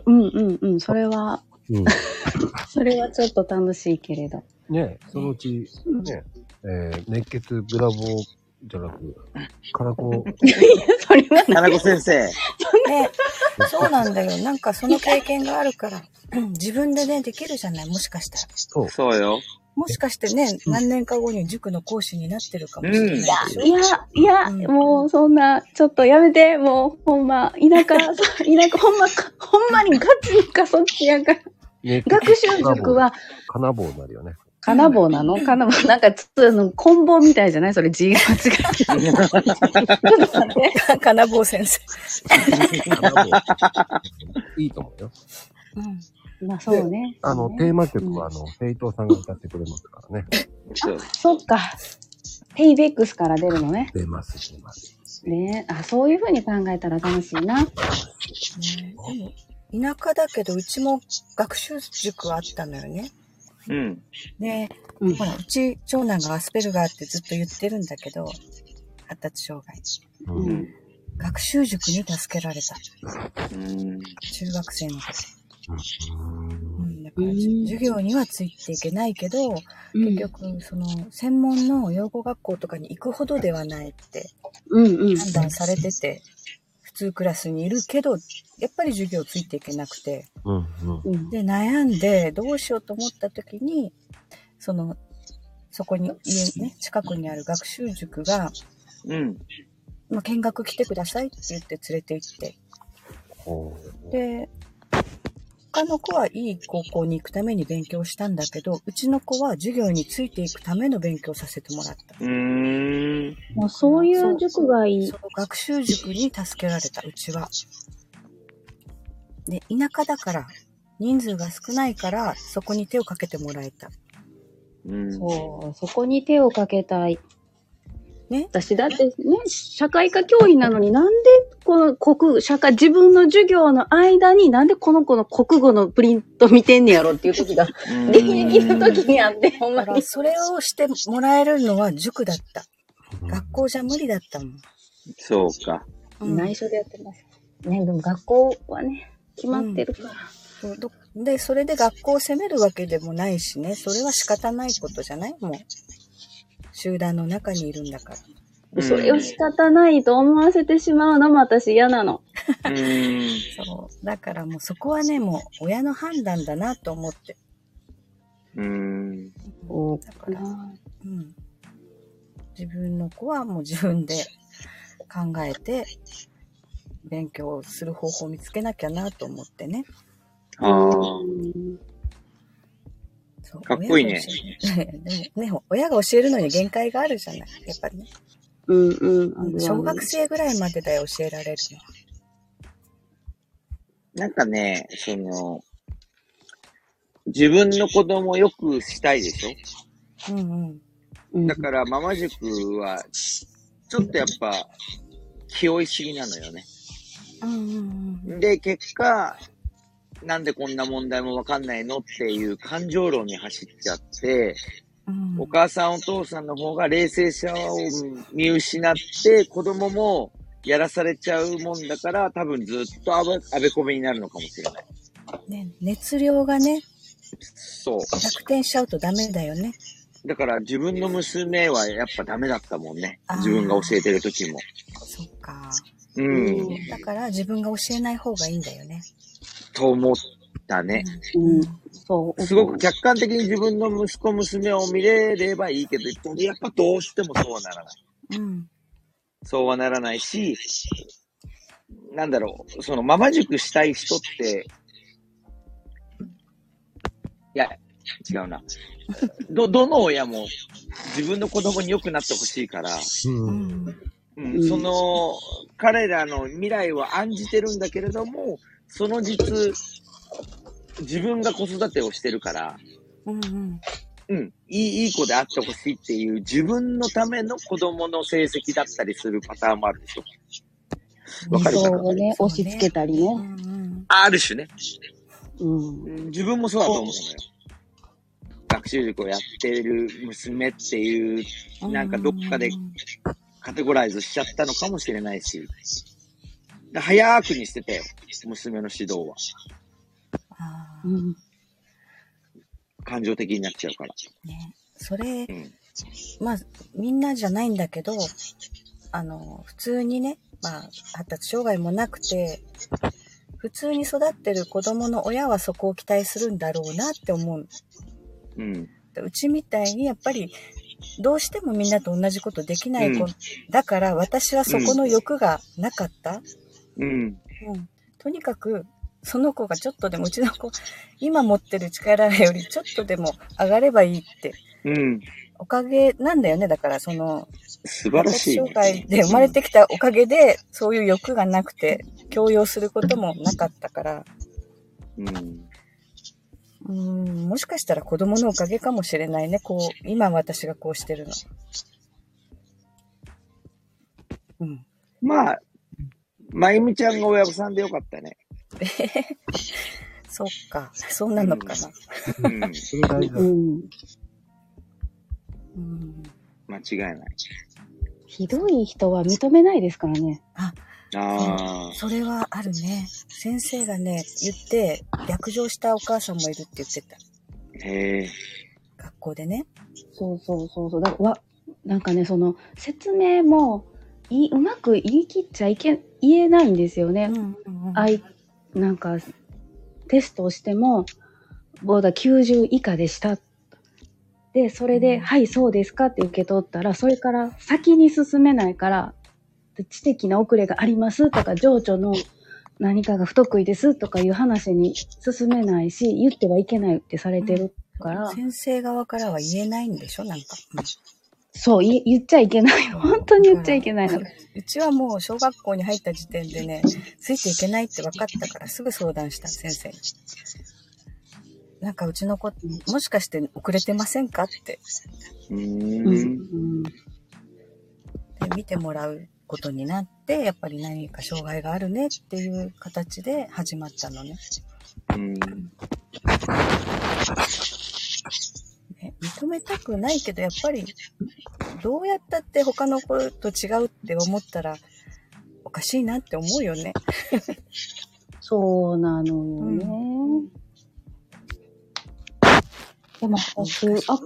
うんうんうん、それは、うん。それはちょっと楽しいけれど。ね、そのうち、ね、えー熱血ブラボーじゃなく、かなこ、それはかなこ先生。ね、そうなんだよ。なんかその経験があるから、うん自分でね、できるじゃない、もしかしたら。そう、そうよ。もしかしてね、何年か後に塾の講師になってるかもしれないでしょ？いや、いや、うんもうそんな、ちょっとやめて、もうほんま、田舎、田舎、ほんま、ほんまにガチかそっちやから。ね学習塾は、金棒になるよね。金棒なの？金棒、なんかつつの、棍棒みたいじゃない？それ字が間違って。ちょっと待って。金棒先生。いいと思うよ。まあそうね。あの、テーマ曲は、あの、生徒さんが歌ってくれますからね。そうそっか。ペイベックスから出るのね。出ます、出ます。ねあ、そういう風に考えたら楽しいな。ねでも、田舎だけど、うちも学習塾あったのよね。うん。で、うんほら、うち長男がアスペルガーってずっと言ってるんだけど、発達障害。う。うんん。学習塾に助けられた。うん。中学生の時。ううんん、だから、うん授業にはついていけないけど、うん結局、その、専門の養護学校とかに行くほどではないってうんうん。判断されてて、普通クラスにいるけど、やっぱり授業ついていけなくて、うん。うん。うん。で、悩んで、どうしようと思った時に、その、そこに、家ね、近くにある学習塾が、うん。まあ、見学来てくださいって言って連れて行って、で、他の子はいい高校に行くために勉強したんだけど、うちの子は授業についていくための勉強をさせてもらった。うーん。もうそういう塾がいいそ。の学習塾に助けられた、うちは。で、田舎だから、人数が少ないから、そこに手をかけてもらえた。うん。そう、そこに手をかけたい。ね？私だってね、社会科教員なのになんでこの国、社会、自分の授業の間になんでこの子の国語のプリント見てんねやろっていう時が、現役の時にあって、ほんまに。それをしてもらえるのは塾だった。学校じゃ無理だったもん。そうか。うん内緒でやってます。ね、でも学校はね、決まってるから。そうどで、それで学校を責めるわけでもないしね、それは仕方ないことじゃない？もう。集団の中にいるんだから。それを仕方ないと思わせてしまうのも私嫌なの。うん。そう。だからもうそこはね、もう親の判断だなと思って。うん。だから、うん。自分の子はもう自分で考えて、勉強する方法を見つけなきゃなと思ってね。ああ。そうかっこいいね。ね、親が教えるのに限界があるじゃない。やっぱりね。うんうん。小学生ぐらいまでだよ、教えられるのは。なんかね、その、自分の子供をよくしたいでしょ？うんうん。うんだから、ママ塾は、ちょっとやっぱ、気負いすぎなのよね。で、結果、なんでこんな問題もわかんないのっていう感情論に走っちゃって、うんお母さんお父さんの方が冷静さを見失って、子供もやらされちゃうもんだから、多分ずっとあべあべこべになるのかもしれない。ね、熱量がね、そう。逆転しちゃうとダメだよね。だから自分の娘はやっぱダメだったもんね自分が教えてる時も。そっか。うん。だから自分が教えない方がいいんだよね。と思ったね。うん。そう。すごく客観的に自分の息子娘を見れればいいけど、やっぱどうしてもそうはならない。うん。そうはならないし、なんだろう、そのママ塾したい人って、いや、違うな。ど、どの親も自分の子供に良くなってほしいから、う。うんん。うんうんその、彼らの未来を案じてるんだけれども、その実、自分が子育てをしてるから、うんうん。うん、いい、いい子であってほしいっていう自分のための子供の成績だったりするパターンもあるでしょ。わかるかな？そうをね、押し付けたりうね。んうん。ある種ね。うん。うん自分もそうだと思うのよ。学習塾をやってる娘っていう、なんかどっかでカテゴライズしちゃったのかもしれないし。で早くにしてたよ。娘の指導は。感情的になっちゃうから。ね。それう、ん。まあ、みんなじゃないんだけど、あの、普通にね、まあ、発達障害もなくて、普通に育ってる子供の親はそこを期待するんだろうなって思う。うん。うちみたいにやっぱり、どうしてもみんなと同じことできない子、うんだから私はそこの欲がなかった。うん。うん。とにかく、その子がちょっとでも、うちの子、今持ってる力よりちょっとでも上がればいいって、うん。おかげなんだよね。だからその、素晴らしい。障害で生まれてきたおかげで、そういう欲がなくて、強要することもなかったから、うん。うーん、もしかしたら子供のおかげかもしれないね。こう、今私がこうしてるの。うん。まあ、まゆみちゃんが親御さんでよかったね。そっか。そうなのかな。うん。それ大事だ。うん。うん。間違いない。ひどい人は認めないですからね。ああ。それはあるね。先生がね、言って、略上したお母さんもいるって言ってた。へえ。学校でね。そうそうそうそう。だからわ、なんかね、その、説明も、いいうまく言い切っちゃいけ、言えないんですよね。うんうんうんあい、なんか、テストをしても、ボーダー90以下でした。で、それで、うんはい、そうですかって受け取ったら、それから先に進めないから、知的な遅れがありますとか、情緒の何かが不得意ですとかいう話に進めないし、言ってはいけないってされてるから、先生側からは言えないんでしょ？なんか。そう、言言っちゃいけないの。本当に言っちゃいけないの。うちはもう小学校に入った時点でね、ついていけないって分かったからすぐ相談した先生に。なんかうちの子、もしかして遅れてませんか？って。うんで見てもらうことになって、やっぱり何か障害があるねっていう形で始まったのね。うん。ね認めたくないけど、やっぱりどうやったって他の子と違うって思ったらおかしいなって思うよね。そうなのよね。でも私、あ、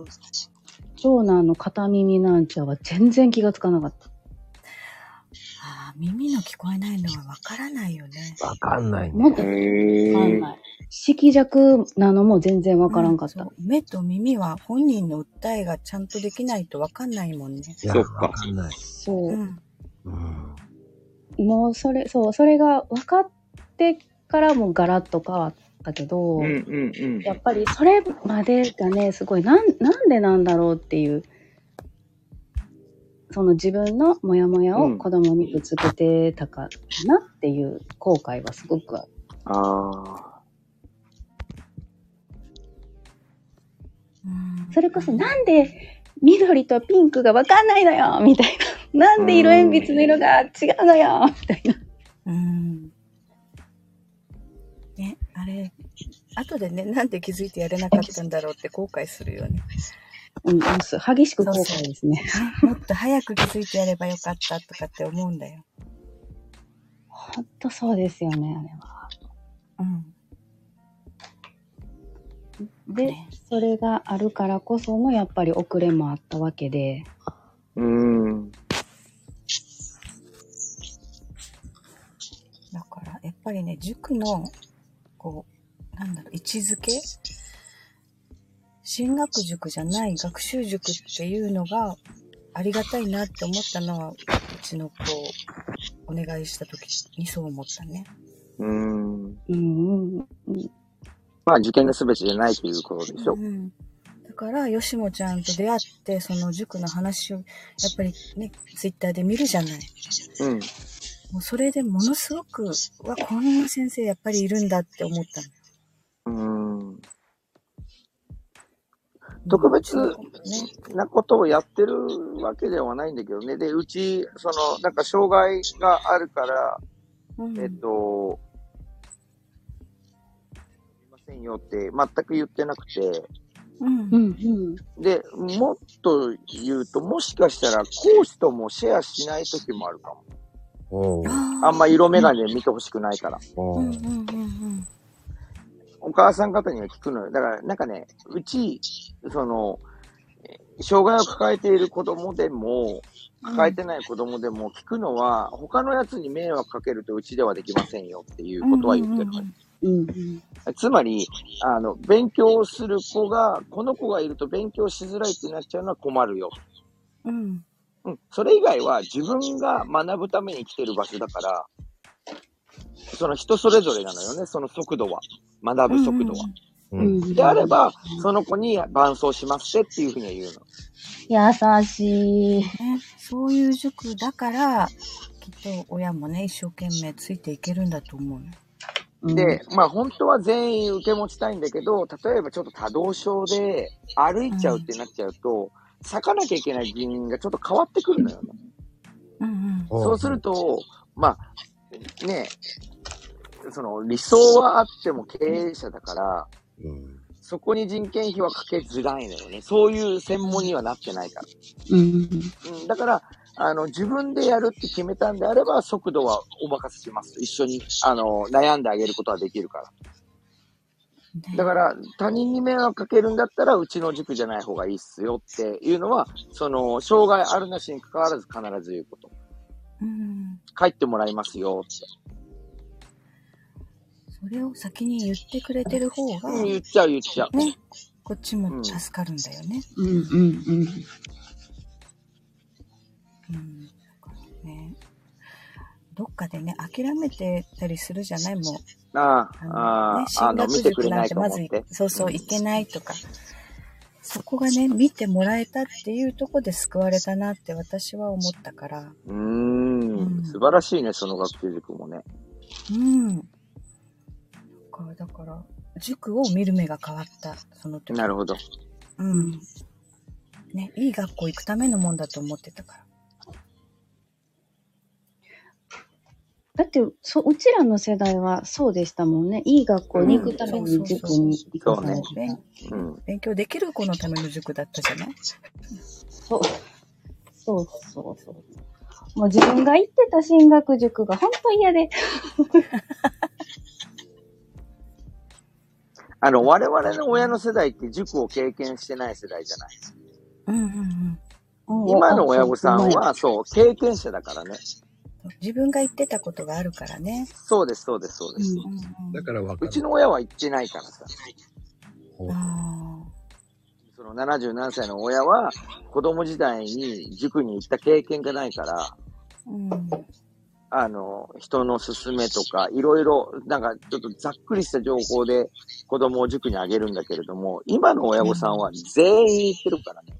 長男の片耳なんちゃは全然気がつかなかった。耳の聞こえないのはわからないよね。わかんないね。もっとへえ。わかんない。色弱なのも全然わからんかった。うんそう目と耳は本人の訴えがちゃんとできないとわかんないもんね。いや、そっかわかんない。そうう。ん。うん。もうそれ、そう、それが分かってからもガラッと変わったけど、うんうんうん。やっぱりそれまでがね、すごい、なん、なんでなんだろうっていう、その自分のモヤモヤを子供にぶつけてたかなっていう後悔はすごくある。ああ。うんそれこそなんで緑とピンクが分かんないのよみたいな。なんで色鉛筆の色が違うのよみたいな。うん。ね、あれ、後でね、なんで気づいてやれなかったんだろうって後悔するよね。うん、す激しく後悔ですね。もっと早く気づいてやればよかったとかって思うんだよ。ほんとそうですよね、あれは。うん。でね、それがあるからこそのやっぱり遅れもあったわけで、うん。だから、やっぱりね、塾の、こう、なんだろう、位置づけ進学塾じゃない学習塾っていうのがありがたいなって思ったのは、うちの子、お願いした時にそう思ったね。うん。うんまあ、受験が全てじゃないということでしょう。ん、だから、よしもちゃんと出会って、その塾の話を、やっぱりね、ツイッターで見るじゃない。うん。もうそれでものすごく、うわ、こんな先生やっぱりいるんだって思ったの。うん。特別ね。なことをやってるわけではないんだけどね。で、うち、その、なんか障害があるから、うんえっと、すいませんよって全く言ってなくて、うんうんうん。で、もっと言うと、もしかしたら講師ともシェアしない時もあるかも。ああんま色眼鏡で見てほしくないから。おううんうんうんうんお母さん方には聞くのよ。だから、なんかね、うち、その、え障害を抱えている子供でも、抱えてない子供でも聞くのは、他のやつに迷惑かけるとうちではできませんよっていうことは言ってるのよ。うんうん。つまり、あの、勉強する子が、この子がいると勉強しづらいってなっちゃうのは困るよ。うん。うん。それ以外は自分が学ぶために来てる場所だから、その人それぞれなのよね、その速度は。学ぶ速度は。うん。であれば、その子に伴走しますってっていうふうには言うの。優しい。ね、そういう塾だから、きっと親もね、一生懸命ついていけるんだと思うで、まあ本当は全員受け持ちたいんだけど、例えばちょっと多動症で歩いちゃうってなっちゃうと、咲かなきゃいけない原因がちょっと変わってくるのよね。うんうん。そうすると、まあ、ね、その理想はあっても経営者だから、うん。そこに人件費はかけづらいのよね。そういう専門にはなってないから。うん。うん、だから、あの、自分でやるって決めたんであれば、速度はお任せします。一緒に、あの、悩んであげることはできるから。ねだから、他人に迷惑かけるんだったら、うちの塾じゃない方がいいっすよっていうのは、その、障害あるなしに関わらず必ず言うこと。うん。帰ってもらいますよって。それを先に言ってくれてる方が、うん、言っちゃう言っちゃう。ね、こっちも助かるんだよね。うん。うん。うん。うん。だからね。どっかでね、諦めてたりするじゃない？もう。ああ、あのああ、ね、あ進の、学塾ななんてまずって。そうそう、いけないとか。そこがね、見てもらえたっていうとこで救われたなって私は思ったから。うーうんん、素晴らしいね、その学習塾もね。うん。だから、だから塾を見る目が変わった、その時。なるほど。うん。ね、いい学校行くためのもんだと思ってたから。だって、そ、うちらの世代はそうでしたもんね。いい学校に行くためうんに塾に行かされて。うん。勉強できる子のための塾だったじゃない？そう。そうそうそう。もう自分が行ってた進学塾が本当嫌で。あの、我々の親の世代って塾を経験してない世代じゃない。うんうんうん。今の親御さんは、そう、経験者だからね。自分が言ってたことがあるからね。そうです、そうです、そうです。うんうんうんだからわかる。うちの親は言ってないからさ。その70何歳の親は、子供時代に塾に行った経験がないから、ーうんあの、人の勧めとか、いろいろ、なんかちょっとざっくりした情報で子供を塾にあげるんだけれども、今の親御さんは全員行ってるからね。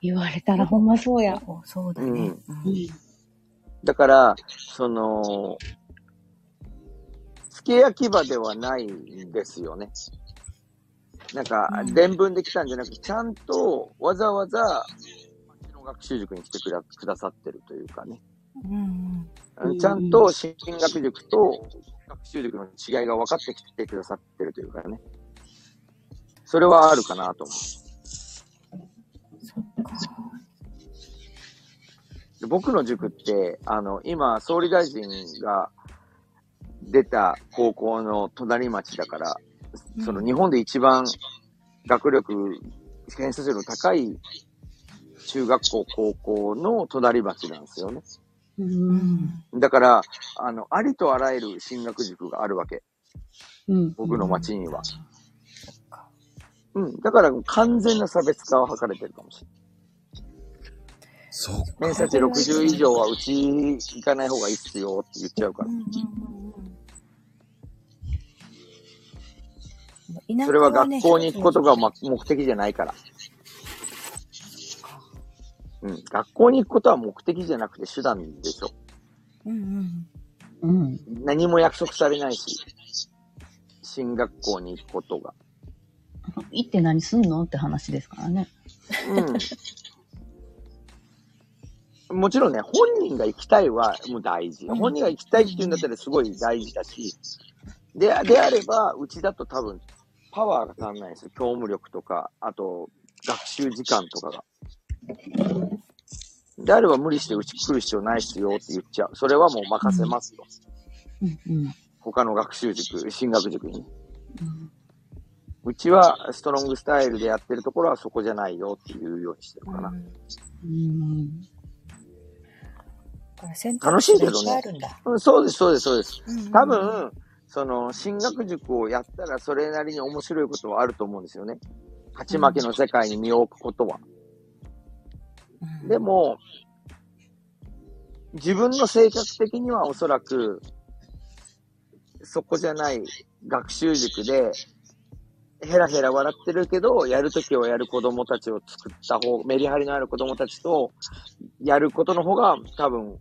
言われたらほんまそうや。おそうだね。うんうんだから、その、付け焼き場ではないんですよね。なんかう、ん伝聞できたんじゃなくて、ちゃんとわざわざ、町の学習塾に来てくだくださってるというかね。うんうんちゃんと進学塾と学習塾の違いが分かってきてくださってるというかね。それはあるかなと思う。僕の塾って、あの、今、総理大臣が出た高校の隣町だから、その日本で一番学力、偏差値の高い中学校、高校の隣町なんですよね。だから、あの、ありとあらゆる進学塾があるわけ。うん。僕の町には。うん。だから完全な差別化を図れてるかもしれない。そうか。偏差値60以上はうち行かない方がいいっすよって言っちゃうからうん。うんうんうん。それは学校に行くことがま目的じゃないから。うん。学校に行くことは目的じゃなくて手段でしょ。うんうん。うん。何も約束されないし。進学校に行くことが。行って何すんのって話ですからね。うん。もちろんね、本人が行きたいはもう大事。うん本人が行きたいって言うんだったらすごい大事だし、で、であれば、うちだと多分、パワーが足んないんですよ。教務力とか、あと、学習時間とかが。であれば無理してうち来る必要ないっすよって言っちゃう。それはもう任せますよ。うん。うん。他の学習塾、進学塾にね。うちはストロングスタイルでやってるところはそこじゃないよっていうようにしてるかな。うん。楽しいけどねそうです、そうです、そうです。うんうん多分、その、進学塾をやったらそれなりに面白いことはあると思うんですよね。勝ち負けの世界に身を置くことは。うんでも、自分の性格的にはおそらく、そこじゃない学習塾で、ヘラヘラ笑ってるけど、やるときはやる子供たちを作った方、メリハリのある子供たちと、やることの方が多分、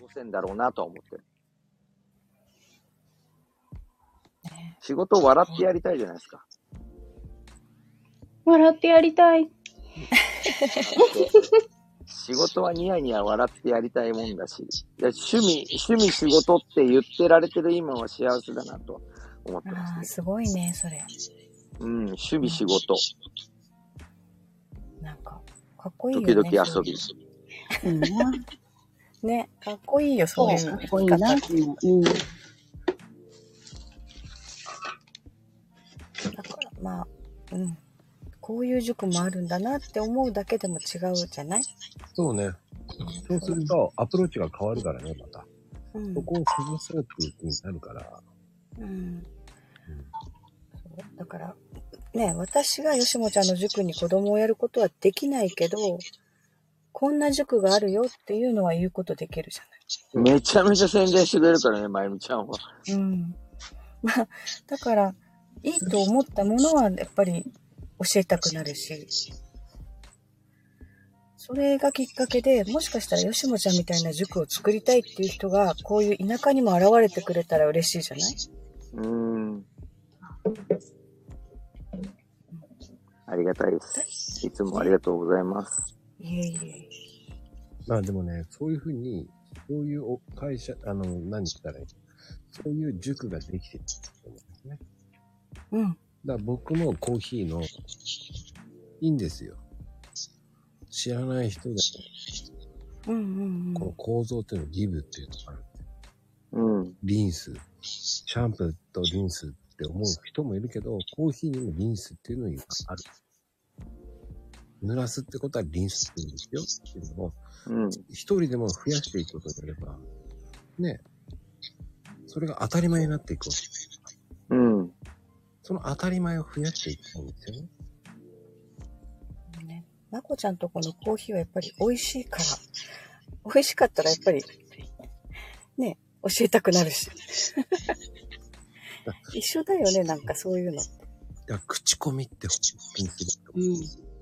汚染だろうなとは思ってる。仕事を笑ってやりたいじゃないですか。笑ってやりたい。仕事はニヤニヤ笑ってやりたいもんだし、趣味、趣味仕事って言ってられてる今は幸せだなと思ってああ、ます、すごいね、それ。ね。うん、趣味仕事、なんか、かっこいいよね。時々遊び。いいな。ね、かっこいいよ、そういうかの。っこいいな。うん。だから、まあ、うん。こういう塾もあるんだなって思うだけでも違うじゃない？そうね。そうすると、アプローチが変わるからね、また。うんそ。こを崩そうっていう気になるから。うん。そうだから、ね、私が吉本ちゃんの塾に子供をやることはできないけど、こんな塾があるよっていうのは言うことできるじゃめちゃめちゃ宣伝してくれるからね、まゆみちゃんは。ない。うん。まあ、だから、いいと思ったものはやっぱり教えたくなるし、それがきっかけで、もしかしたら吉本ちゃんみたいな塾を作りたいっていう人が、こういう田舎にも現れてくれたら嬉しいじゃない？うーん。ありがたいです。いつもありがとうございます。いえいえ。まあでもね、そういうふうに、そういうお会社、あの、何言ったらいい？そういう塾ができてると思うんですね。うん。だから僕もコーヒーの、いいんですよ。知らない人でうんうんも、この構造っていうのをギブっていうのがある。うん。リンス。シャンプーとリンスって思う人もいるけど、コーヒーにもリンスっていうのがある。濡らすってことはリンスって言うんですよ。っていうのを、うん。一人でも増やしていくことによれば、ね、それが当たり前になっていくわけ。うん。その当たり前を増やしていきたいんですよね。うん。ね。まこちゃんとこのコーヒーはやっぱり美味しいから、美味しかったらやっぱり、ね、教えたくなるし。一緒だよね、なんかそういうの。だから口コミって本当にすごいと思う。うん。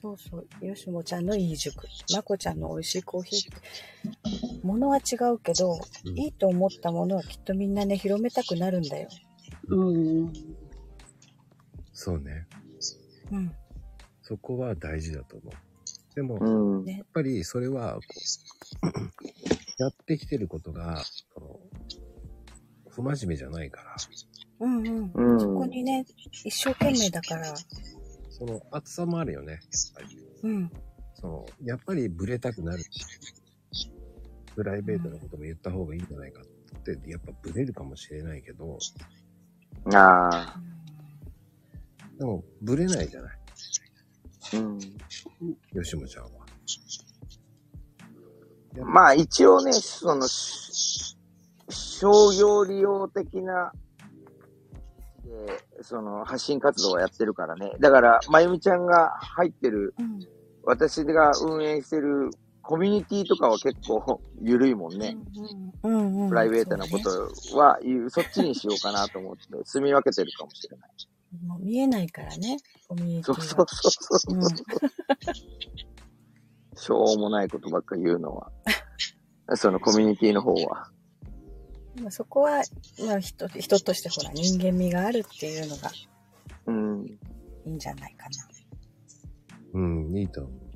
そうそう。よしもちゃんのいい塾。まこちゃんの美味しいコーヒーって。ものは違うけど、うんいいと思ったものはきっとみんなね、広めたくなるんだよ。うん。そうね。うん。そこは大事だと思う。でも、うん。やっぱりそれはこう、やってきてることが、その不真面目じゃないから、うんうん。うん。そこにね、一生懸命だから、その厚さもあるよね。やっぱり。うん。その、やっぱりブレたくなるし、プライベートなことも言った方がいいんじゃないかって、やっぱブレるかもしれないけど、ああ。でも、ブレないじゃない？うん。吉野ちゃんは。まあ一応ね、その、し商業利用的な、でその発信活動はやってるからね。だから、まゆみちゃんが入ってる、うん。私が運営してるコミュニティとかは結構緩いもんね。うんうんうん。プライベートなこそうねとは、そっちにしようかなと思って、住み分けてるかもしれない。もう見えないからね、コミュニティはそうそう。そうそう。うんしょうもないことばっか言うのは。そのコミュニティの方は。まあそこは、まあ人、人としてほら、人間味があるっていうのがうん。いいんじゃないかな。うん、いいと思う。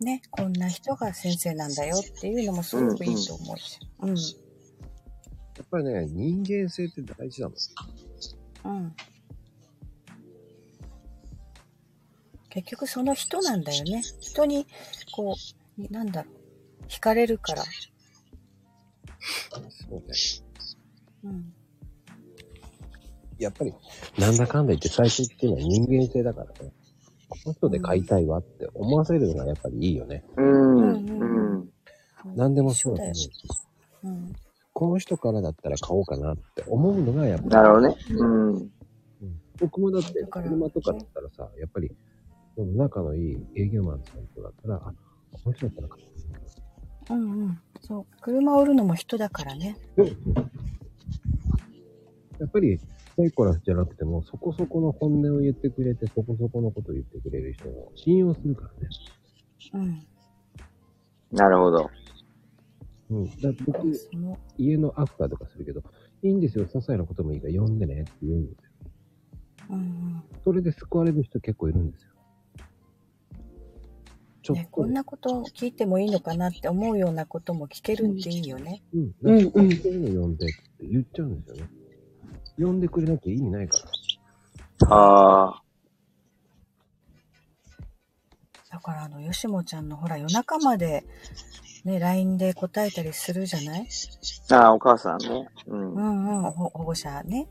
ね、こんな人が先生なんだよっていうのもすごくいいと思うし。うん、やっぱりね、人間性って大事だもん。うん。結局その人なんだよね。人に、こう、なんだろう、惹かれるから。そうね。うん。やっぱり、なんだかんだ言って最初っていうのは人間性だからね。この人で買いたいわって思わせるのがやっぱりいいよね。うん。うんうん。何でもそうだと思うん。この人からだったら買おうかなって思うのがやっぱりなるほどね。うん。うん僕もだって車とかだったらさ、やっぱり、その仲のいい営業マンさんとだったら、あ、この人だったら買おううんうん。そう。車を売るのも人だからね。やっぱり、サイコラスじゃなくても、そこそこの本音を言ってくれて、そこそこのことを言ってくれる人を信用するからね。うん。なるほど。うん。だから僕、その、家のアフターとかするけど、いいんですよ、些細なこともいいから呼んでねって言うんですよ。うんそれで救われる人結構いるんですよ。ちうん。ね、ょっとこんなこと聞いてもいいのかなって思うようなことも聞けるっていいよね。うん。うんなんかそういうの呼んでって言っちゃうんですよね。呼んでくれなきゃ意味ないから。ああ。だからあの、よしもちゃんのほら夜中までね、LINE で答えたりするじゃない？ああ、お母さんね。うん。ううん。んうん、ほ保護者ね。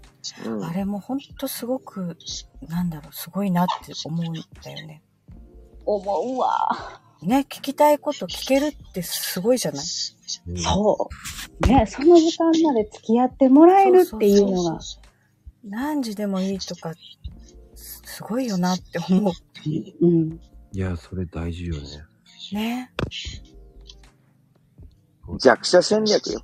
あれもほんとすごく、なんだろう、すごいなって思うんだよね。思うわ。ね、聞きたいこと聞けるってすごいじゃない？うんそう。ね、その時間まで付き合ってもらえるっていうのが。何時でもいいとか、すすごいよなって思う。うん。いや、それ大事よね。ね。弱者戦略よ。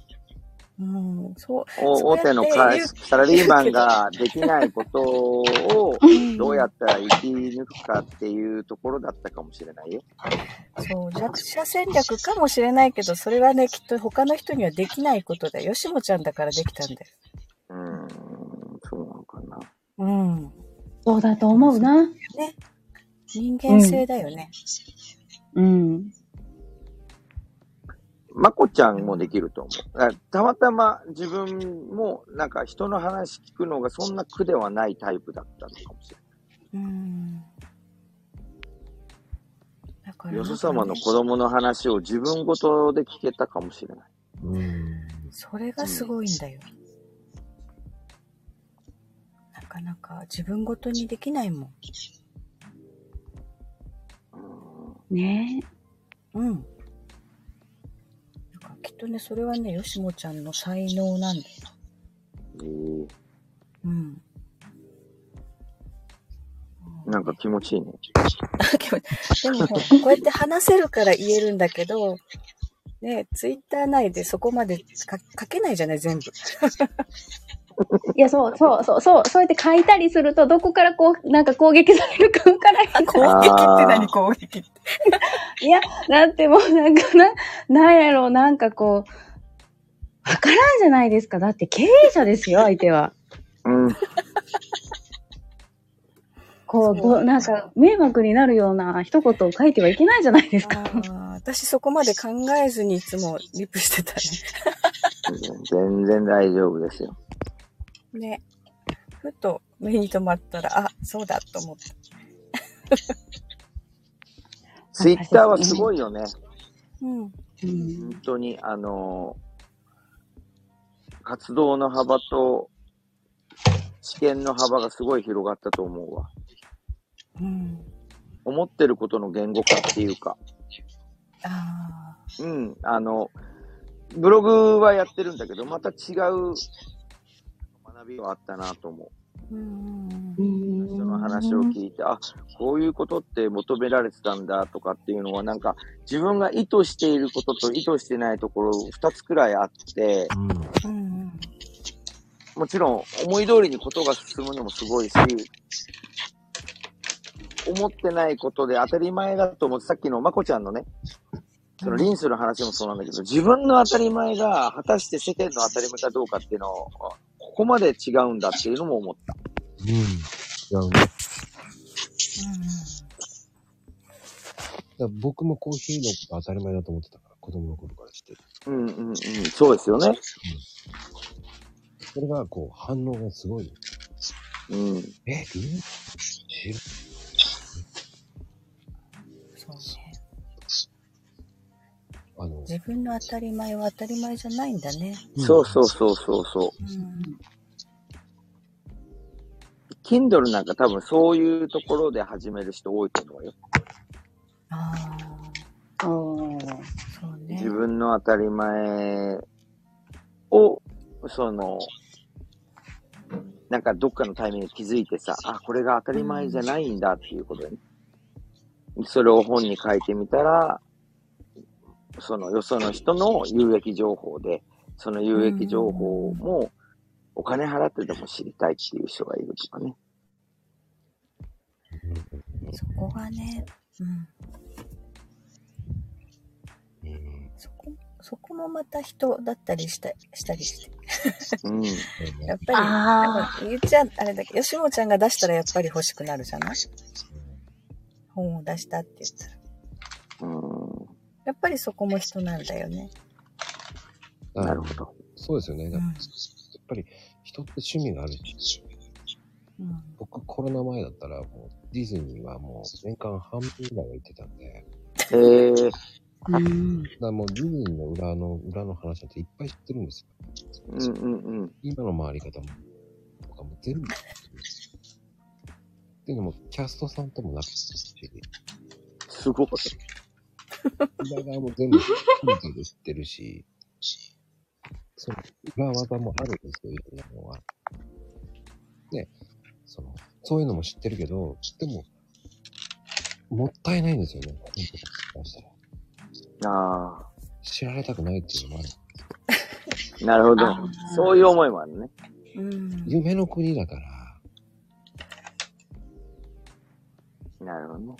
うん、そう。お大手の会社サラリーマンができないことをどうやったら生き抜くかっていうところだったかもしれないよ。そう、弱者戦略かもしれないけど、それはね、きっと他の人にはできないことだよ。よしもちゃんだからできたんだよ。うーん、そうなのかな。うん。そうだと思うな。人間性だよね。うん。まこちゃんもできると思う。あたまたま自分もなんか人の話聞くのがそんな苦ではないタイプだったのかもしれうん。だからない。よそ様の子供の話を自分ごとで聞けたかもしれない。うん。それがすごいんだよ。なかなか自分ごとにできないもん。うんねうん。きっとね、それはね、よしもちゃんの才能なんだよ。えーうん。なんか気持ちいいね。でもこうやって話せるから言えるんだけど、ね、ツイッター内でそこまでか書けないじゃない、全部。いや、そう、そう、そう、そう、そうやって書いたりすると、どこからこう、なんか攻撃されるかわからへん。攻撃って何攻撃って？いや、だってもうなんかな、なんやろう、なんかこう、わからんじゃないですか。だって経営者ですよ、相手は。うん。こう、そうどなんか、迷惑になるような一言を書いてはいけないじゃないですか。私そこまで考えずにいつもリプしてた全然大丈夫ですよ。ね。ね。ふと目に留まったら、あ、そうだと思った。ツイッターはすごいよね。うん。うん本当に、あの活動の幅と知見の幅がすごい広がったと思うわ。うん。思ってることの言語化っていうか。あうん、あの、ブログはやってるんだけど、また違う学びはあったなと思う。ーうんううんん人の話を聞いて、あ、こういうことって求められてたんだとかっていうのは、なんか自分が意図していることと意図してないところ二つくらいあって。もちろん思い通りにことが進むのもすごいし、思ってないことで当たり前だと思って、さっきのまこちゃんのね、そのリンスの話もそうなんだけど、自分の当たり前が果たして世間の当たり前かどうかっていうのを、ここまで違うんだっていうのも思った。うん。違うね。だ僕もコーヒーのこと当たり前だと思ってたから、子供の頃から知ってる。うんうんうん、そうですよね。それが、こう、反応がすごい。うん。え、知るそうね。自分の当たり前は当たり前じゃないんだね。そうそうそうそうそう。うん。Kindle なんか多分そういうところで始める人多いと思うよ。ああ、そうね。自分の当たり前を、その、なんかどっかのタイミングで気づいてさ、あ、これが当たり前じゃないんだっていうことでね。それを本に書いてみたら、そのよその人の有益情報で、その有益情報もお金払ってでも知りたいっていう人がいるとかね。そこがね、うん。うん。そこ、そこもまた人だったりしたしたりして。うん。やっぱり、あでも言っちゃあれだけど、吉本ちゃんが出したらやっぱり欲しくなるじゃない？本を出したって言ったら。うん。やっぱりそこも人なんだよね。なるほど。そうですよね。うんやっぱり人って趣味があるし、うん。僕コロナ前だったらもうディズニーはもう年間半分ぐらいは行ってたんで、えー、うん。だからもうディズニーの裏の、裏の話なんていっぱい知ってるんですよ。うんうんうん。今の回り方も、とかも全部知ってるんですよ。っていうのも、キャストさんともなくてし、すごい。裏側も全部全部知ってるし、その裏技もあるんですよ、いろんなのは。ね、その、そういうのも知ってるけど、でも、もったいないんですよね、本当にしたら。あ知られたくないっていうのもある。あ、なるほどそういう思いもあるね。うん。夢の国だから、なるほどね。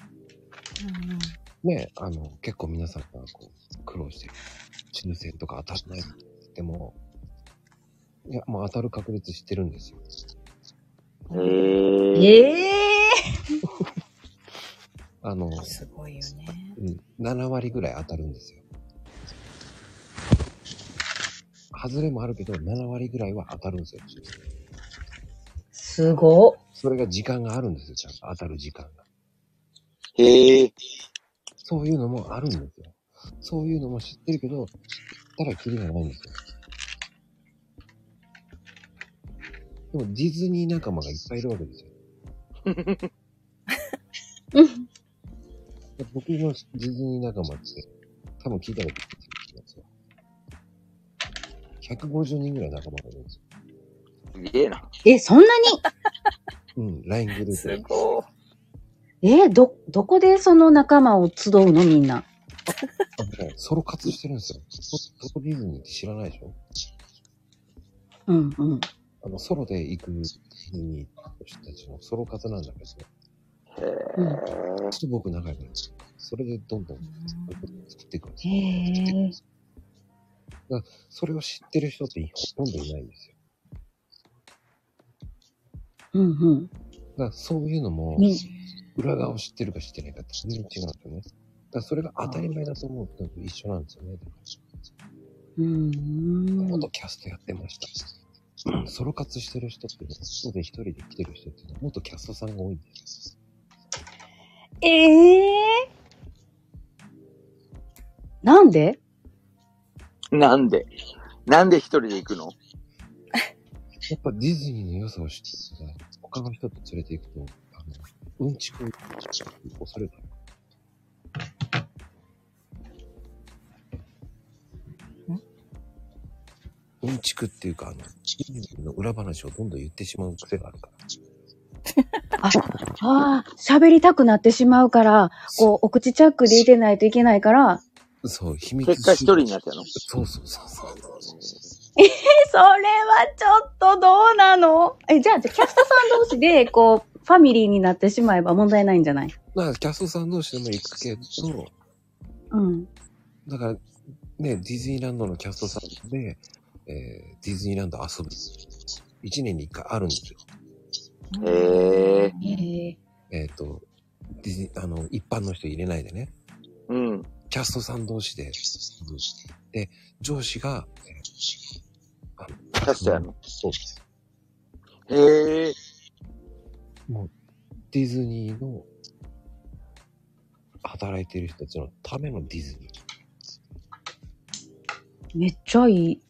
ね、あの、結構皆さんがこう、苦労してる。抽選とか当たらないって言っても、いや、もう当たる確率知ってるんですよ。えー、え えあの、すごいよね。うん、7割ぐらい当たるんですよ。外れもあるけど、7割ぐらいは当たるんですよ。すごっ。それが時間があるんですよ、ちゃんと当たる時間が。へえそういうのもあるんですよ。そういうのも知ってるけど、知ったらキリがないんですよ。でもディズニー仲間がいっぱいいるわけですよ。僕のディズニー仲間って、多分聞いたこと聞いますよ。150人ぐらい仲間がいるんですよ。すげえな。え、そんなうん、LINE グループすで。ごにえ、ど、どこでその仲間を集うのみんな？ソロ活してるんですよ。ソソロディズニーって知らないでしょ？うんうん。あの、ソロで行くディズニーの人たちのソロ活なんだけど、へえちょっと僕仲良くなる。それでどんどん作っていくんですへよ。え。それを知ってる人ってほとんどいないんですよ。うんうん。だそういうのも、み裏側を知ってるか知ってないかって全然違うんですよね。だからそれが当たり前だと思うと一緒なんですよね。うーん元。キャストやってました。うんソロ活してる人って、そうで一人で来てる人っていうのは元キャストさんが多いんですええなんで？なんで？なんで一人で行くの？よ。やっぱディズニーの良さを知ってるから、他の人と連れて行くと、うんちく恐れがある。うんちくっていうか、あの、ディズニーの裏話をどんどん言ってしまう癖があるから。ああ、喋りたくなってしまうから、こう、お口チャックでいてないといけないから、そう、秘密結果一人になったの？そうそうそうそう。え、それはちょっとどうなの？え、じゃあ、じゃあキャストさん同士で、こう、ファミリーになってしまえば問題ないんじゃない？だからキャストさん同士でも行くけど、うん。だから、ね、ディズニーランドのキャストさんで、えーディズニーランド遊ぶ。一年に一回あるんですよ。へえへえ。えっ、と、ディズニー、あの、一般の人入れないでね。うん。キャストさん同士で、で、上司が、えーあのキャストやの？そうです。へえもう、ディズニーの、働いてる人たちのためのディズニー。めっちゃいい。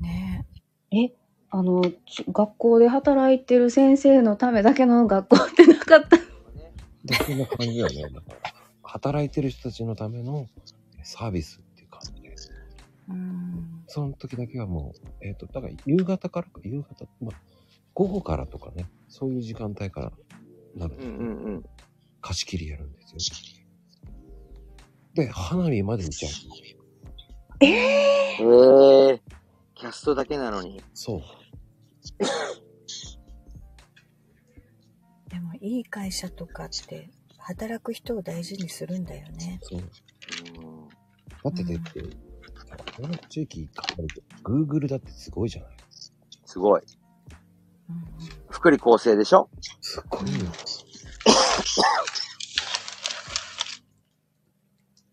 ねえ、あの、ち学校で働いてる先生のためだけの学校ってなかった？で、そんな感じだよね。だから、働いてる人たちのための、えサービスっていう感じで、うん。その時だけはもう、えっ、と、だから夕方からか、夕方、まあ、午後からとかね、そういう時間帯からなるんですようんうんうん。貸し切りやるんですよ。で、花火まで見ちゃう。えええー、キャストだけなのに。そう。でも、いい会社とかって、働く人を大事にするんだよね。そう。うんだってだって、この地域考えると、Google だってすごいじゃないすごい。うん福利厚生でしょ？すごいよ。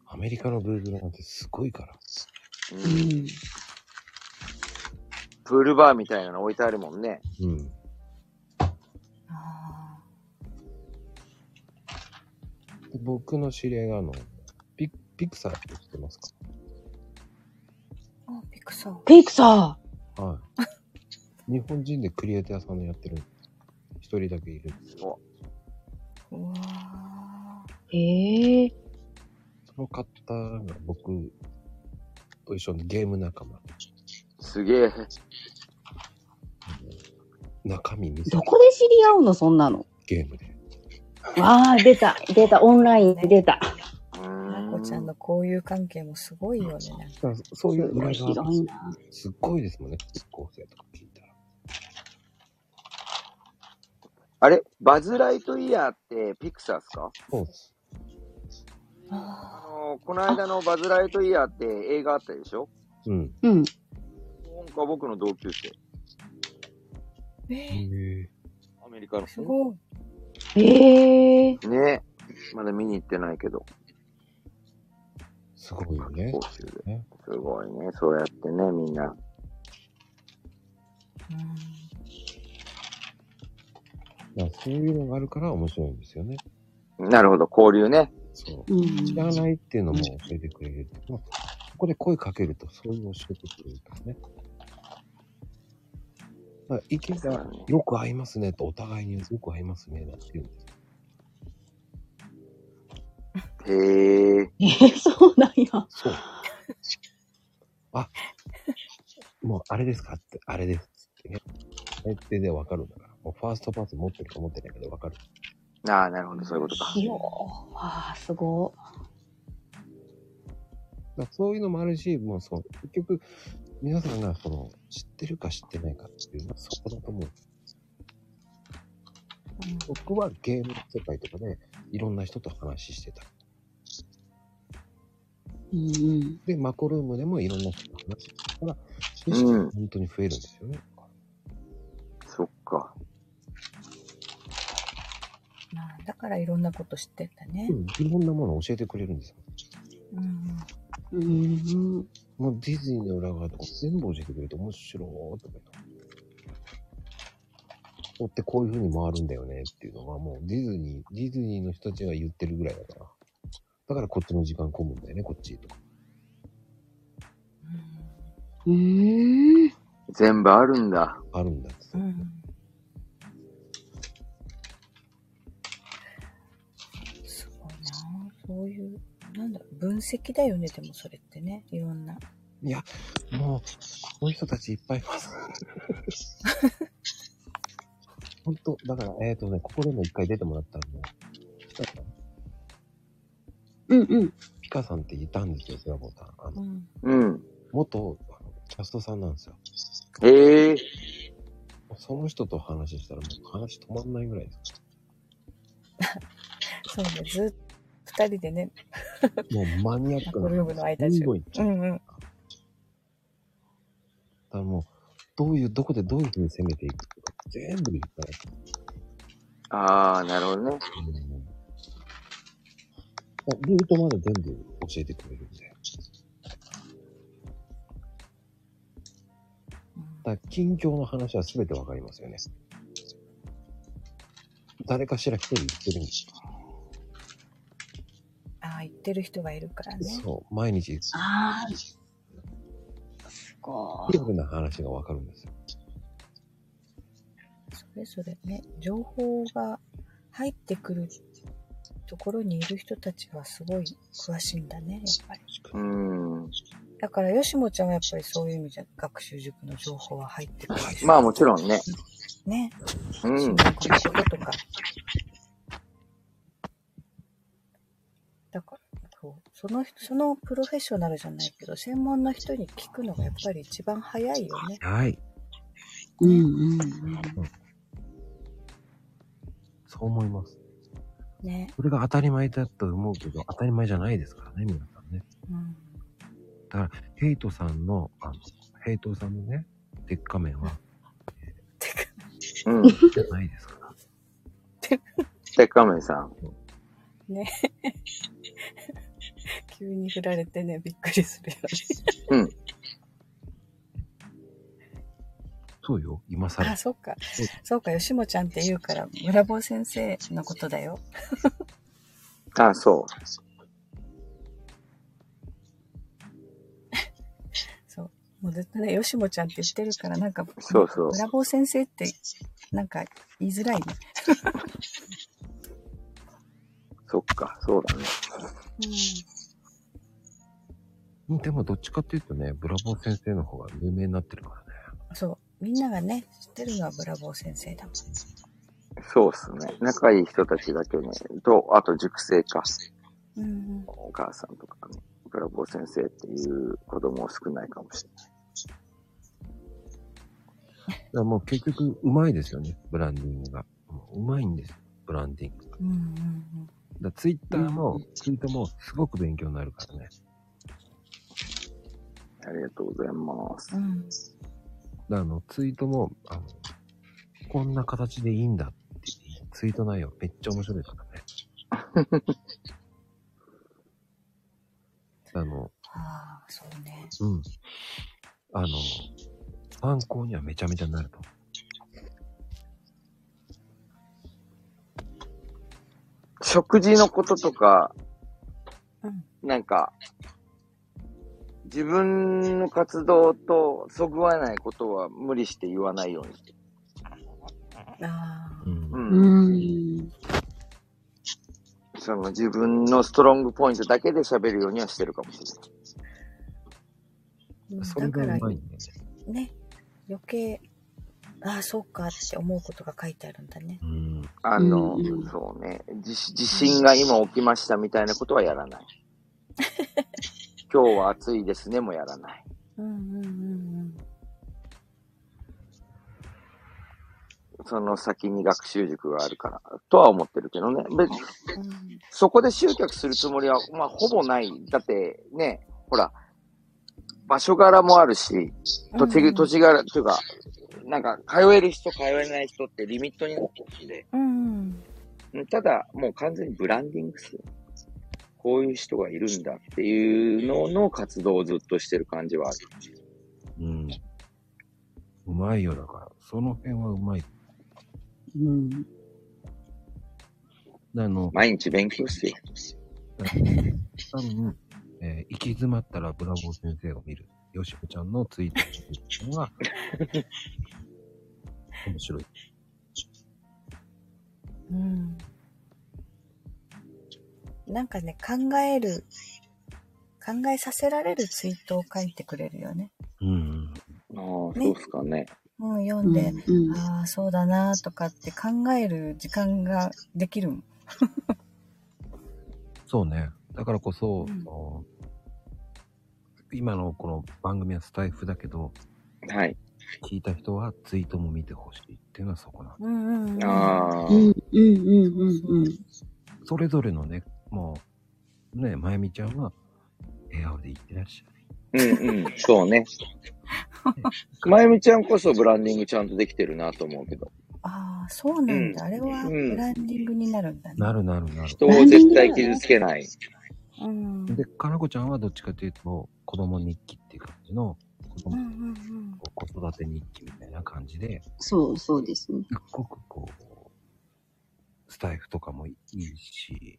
アメリカの Google なんてすごいから。う。うんん。プールバーみたいなの置いてあるもんね。うん。あで僕の知り合いがあの、ピピクサーって知ってますか？ーあ、ピクサー。ピクサはい。日本人でクリエイターさんのやってる一人だけいる。うわー。へえ。その方が僕と一緒にゲーム仲間。すげえ。中身見せどこで知り合うのそんなの？ゲームで。ああ、出た、出た、オンラインで出た。うー。ーんまこちゃんの交友関係もすごいよね。そういう裏が。すっごいですもんね、高校生とかあれ？バズ・ライトイヤーってピクサーっすか？そうです。ああの、この間のバズ・ライトイヤーって映画あったでしょ？うん。うん。なんか僕の同級生。ーえへアメリカの。ー、すごい。へえ。ねまだ見に行ってないけど。すごいよね。すごいね。そうやってね、みんな。うんだからそういうのがあるから面白いんですよね。なるほど、交流ね。そう。うん。知らないっていうのも教えてくれるって。まあ、ここで声かけると、そういうの教えてくれるからね。だから意見がよく合いますねと、お互いによく合いますね、なんて言うんですよ。へえ。えー、そうなんや。そう。あ、もうあれですかって、あれですってね。相手でわかるんだから。ファーストパス持ってるか持ってないかでわかる。ああ、なるほど、そういうことか。よー。わあ、すごだそういうのもあるし、もうそう、結局、皆さんがその、知ってるか知ってないかっていうのはそこだと思う。僕はゲームの世界とかで、いろんな人と話してた。い。うんうん。で、マコルームでもいろんな人と話してたから、知識が本当に増えるんですよね。まあ、だからいろんなこと知ってんだねう。ん、いろんなものを教えてくれるんですよ。うん。うん。もうディズニーの裏側とか全部教えてくれると面白いとか言っってこういう風に回るんだよねっていうのはもうディズニー、ディズニーの人たちが言ってるぐらいだから。だからこっちの時間混むんだよね、こっちとか。うーん。全部あるんだ。あるんだなんだよね、でもそれってね。いろんな。いや、もう、こういう人たちいっぱいいます。本当だから、えっ、ー、とね、ここでも一回出てもらったの、ピカさん、うんうん。ピカさんっていたんですよ、スラボタン。あの、うん。うん。元、あのキャストさんなんですよ。へえ。その人と話したらもう話止まんないぐらいです。そうね、ずっと二人でね、もうマニアックなルームの間中すんごいっちゃう。うんうん。だからもう、どういう、どこでどういう風に攻めていくとか、全部言ったら、ああ、なるほどね。うんルートまで全部教えてくれるんで。だ近況の話は全てわかりますよね。誰かしら一人言ってるんですああ、言ってる人がいるからね。そう。毎日、リああ。すごい。アルな話がわかるんですよ。それぞれね、情報が入ってくるところにいる人たちはすごい詳しいんだね、やっぱり。うん。だから、よしもちゃんはやっぱりそういう意味じゃ、学習塾の情報は入ってくる。まあもちろんね。ね。うん。進学のこととか。その人、そのプロフェッショナルじゃないけど、専門の人に聞くのがやっぱり一番早いよね。はい。うんうんうん。そう思います。ね。それが当たり前だと思うけど、当たり前じゃないですからね、皆さんね。うん。ヘイトさんの、あの、ヘイトさんのね、鉄仮面は、てか、うん。じゃないですから。てかめさん。ね。急に振られてね、びっくりするよね。そうよ、今更あ、。そっか。そうか、よしもちゃんって言うから、ブラボー先生のことだよ。あ、そう。そう。もうずっとね、よしもちゃんって言ってるから、なんか、そうそうブラボー先生って、なんか言いづらいね。そっか、そうだね。うん。でもどっちかっていうとね、ブラボー先生の方が有名になってるからね。そう。みんながね、知ってるのはブラボー先生だもん。そうっすね。仲いい人たちだけね。と、あと塾生か。うんうん。お母さんとかね。ブラボー先生っていう子供少ないかもしれない。だからもう結局、うまいですよね、ブランディングが。もううまいんですよ、ブランディングが。うんうんだツイッターも、ツイートもすごく勉強になるからね。ありがとうございますう。ん。あの、ツイートも、あの、こんな形でいいんだってツイート内容めっちゃ面白いからね。あの、ああ、そうね。うん。あの、参考にはめちゃめちゃなると思食事のこととか、うんなんか、自分の活動とそぐわないことは無理して言わないようにして。あう。うん。その自分のストロングポイントだけで喋るようにはしてるかもしれない。あ。それがだからうまいね。ね、余計、ああ、そうかって思うことが書いてあるんだね。うん。あの、そうね地、地震が今起きましたみたいなことはやらない。今日は暑いですねもやらない。うんうんうんその先に学習塾があるから、とは思ってるけどね。別そこで集客するつもりは、まあ、ほぼない。だって、ね、ほら、場所柄もあるし、土地、うん土地柄、というか、なんか、通える人、通えない人ってリミットになってるんで。ただ、もう完全にブランディングする。こういう人がいるんだっていうのの活動をずっとしてる感じはある。うん。うまいよ、だから。その辺はうまい。うん。あの、毎日勉強してよ。多分、えー行き詰まったらブラボー先生を見る。よしこちゃんのツイートっていうのが、面白い。うん。なんかね、考える、考えさせられるツイートを書いてくれるよね。うん。ああ、ねそうっすかね。うん、読んで、うん。ああ、そうだなとかって考える時間ができる。そうね。だからこそ、うん今のこの番組はスタイフだけど、はい。聞いた人はツイートも見てほしいっていうのはそこなの。うんうんうん。ああ、うん。うん。うん。うん。それぞれのね、もう、ね、まゆみちゃんは、笑顔でいってらっしゃい。うんうん、そうね。まゆみちゃんこそブランディングちゃんとできてるなと思うけど。ああ、そうなんだ。うんあれはうんブランディングになるんだね。なるなるなる。人を絶対傷つけない。うん。で、かなこちゃんはどっちかというと、子供日記っていう感じの、子供うんうんうん。子育て日記みたいな感じで、そう、そうですね。すっごくこう、スタイフとかもいいし、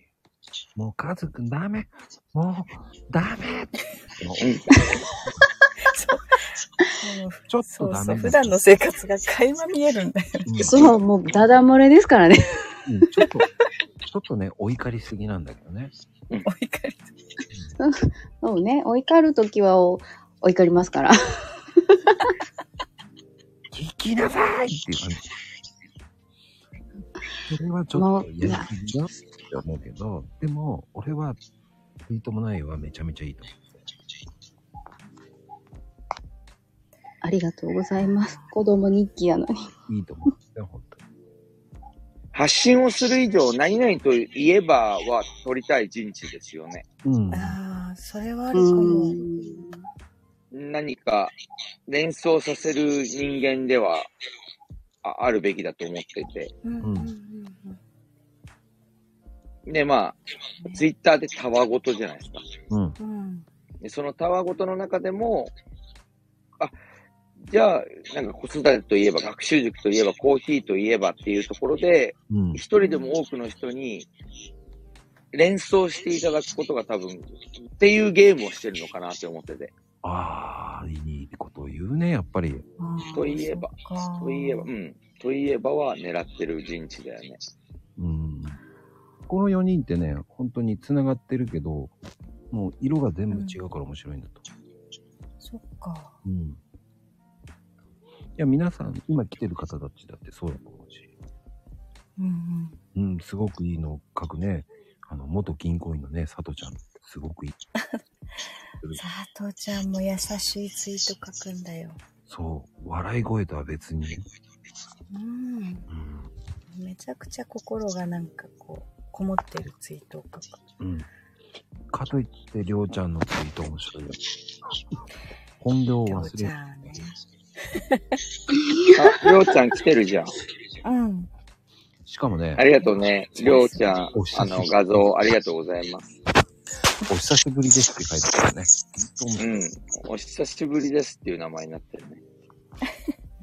もうカズくんダメもうダメちょっそうそう。とダメ普段の生活が垣間見えるんだよ。うんそう、もう、ダダ漏れですからね。うんちょっと、ちょっとね、お怒りすぎなんだけどね。お怒り。そうね。お怒るときはお、お怒りますから。聞きなさいっていう感じ。それはちょっとやりすぎだって思うけど、でも、俺は、いいともないはめちゃめちゃいいと思ありがとうございます。子供日記やのに。う。いいと思うんですよ、本当に。発信をする以上、何々といえばは取りたい陣地ですよね。うん。ああ、それはあるかうも。ん。何か連想させる人間ではああるべきだと思ってて。うんうんうんで、まあ、ツイッターでたわごとじゃないですか。うん。で、そのたわごとの中でも、あ、じゃあ、なんか子育てといえば、学習塾といえば、コーヒーといえばっていうところで、うん。一人でも多くの人に連想していただくことが多分、っていうゲームをしてるのかなって思ってて。ああ、いいことを言うね、やっぱり。といえばといえば、うん。といえばは狙ってる陣地だよね。うん。この4人ってね、本当に繋がってるけど、もう色が全部違うから面白いんだと。そっか。うん。いや、皆さん、今来てる方たちだってそうだと思うし。うんうん。うん、すごくいいの書くね。あの、元銀行員のね、佐藤ちゃん、すごくいい。佐藤ちゃんも優しいツイート書くんだよ。そう、笑い声とは別に、うん。うん、めちゃくちゃ心がなんかこう、こもってるツイートを書く。うん。かといって、りょうちゃんのツイート面白いよ。本領をりょう忘れ、ちゃんね。あ、りょうちゃん来てるじゃん。うん。しかもねあ、りがとうね。りょうちゃんあの、画像ありがとうございます。お久しぶりですって書いてあるよね。うん。お久しぶりですっていう名前になってるね。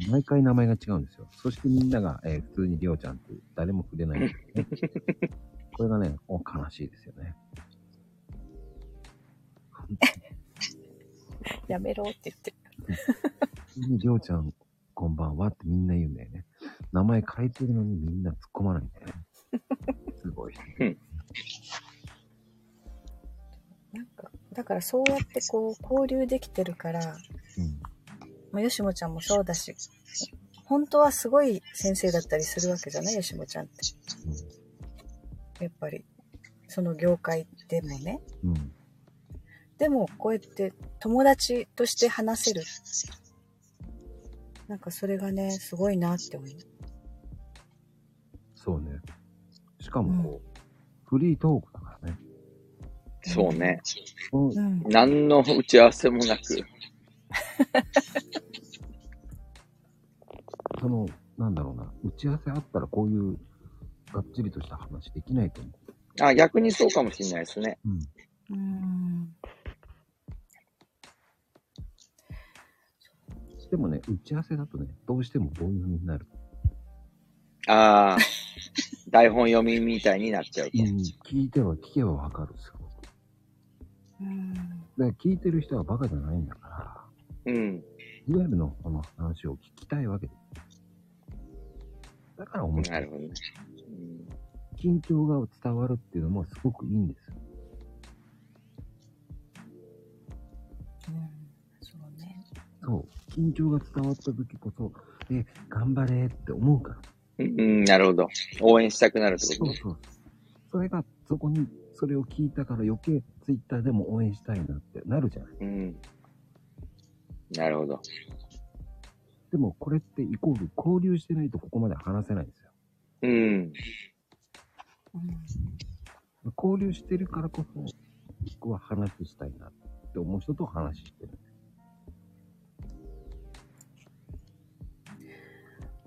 毎回名前が違うんですよ。そしてみんなが、えー普通にりょうちゃんって誰も触れないんですよね。これがね、お悲しいですよね。やめろって言ってる。りょうちゃん、こんばんはってみんな言うんだよね。名前変えてるのにみんな突っ込まないんだよね。すごい人。なんか、だからそうやってこう、交流できてるから、うん。まあ、よしもちゃんもそうだし、本当はすごい先生だったりするわけじゃないよしもちゃんって。やっぱり、その業界でもね。うん。うん。でも、こうやって友達として話せる。なんかそれがね、すごいなって思う。そうね。しかもこう、フリートークだからね。そうね。うん。何の打ち合わせもなく。その、なんだろうな、打ち合わせあったらこういう、がっちりとした話できないと思あ、逆にそうかもしれないですね。う。うん。うん。でもね、打ち合わせだとね、どうしても棒読みになる。ああ、台本読みみたいになっちゃうと。うん。聞いては聞けばわかる、すごく。うん。だから聞いてる人はバカじゃないんだから、うん。リアルのこの話を聞きたいわけです。だから面白い。なるほどね。緊張が伝わるっていうのもすごくいいんですよ。うん。そうね。そう。緊張が伝わった時こそ、え、頑張れって思うから。うん、うんなるほど。応援したくなるってこと？ね。そうそう。それが、そこに、それを聞いたから余計ツイッターでも応援したいなってなるじゃない。うん。なるほど。でもこれってイコール交流してないとここまで話せないんですよ。うん。うん。交流してるからこそ、僕は話したいなって思う人と話してる。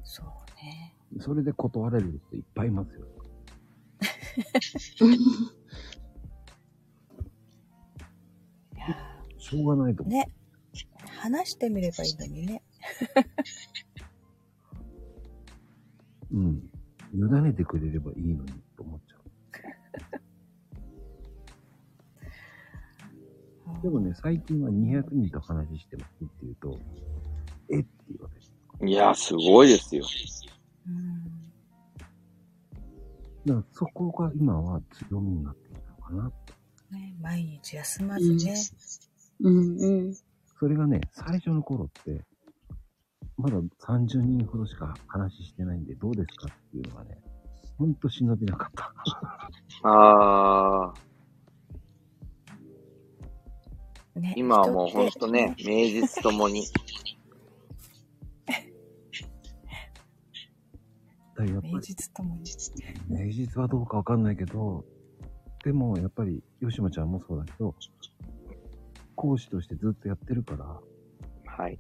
そうね。それで断られる人いっぱいいますよ。いやしょうがないと思う。ね。話してみればいいのにね。うん。委ねてくれればいいのにと思っちゃう。でもね、最近は200人と話してますって言うと、えって言われる。いや、すごいですよ。うん。だからそこが今は強みになってきたのかな。ね、毎日休まずね。うんうん。それがね、最初の頃って、まだ30人ほどしか話してないんで、どうですかっていうのがね、ほんと忍びなかった。ああ、ね今はもうほんとね、名実ともに。だからやっぱり名実ともに。名実はどうかわかんないけど、でもやっぱり、吉野ちゃんもそうだけど、講師としてずっとやってるから、はい。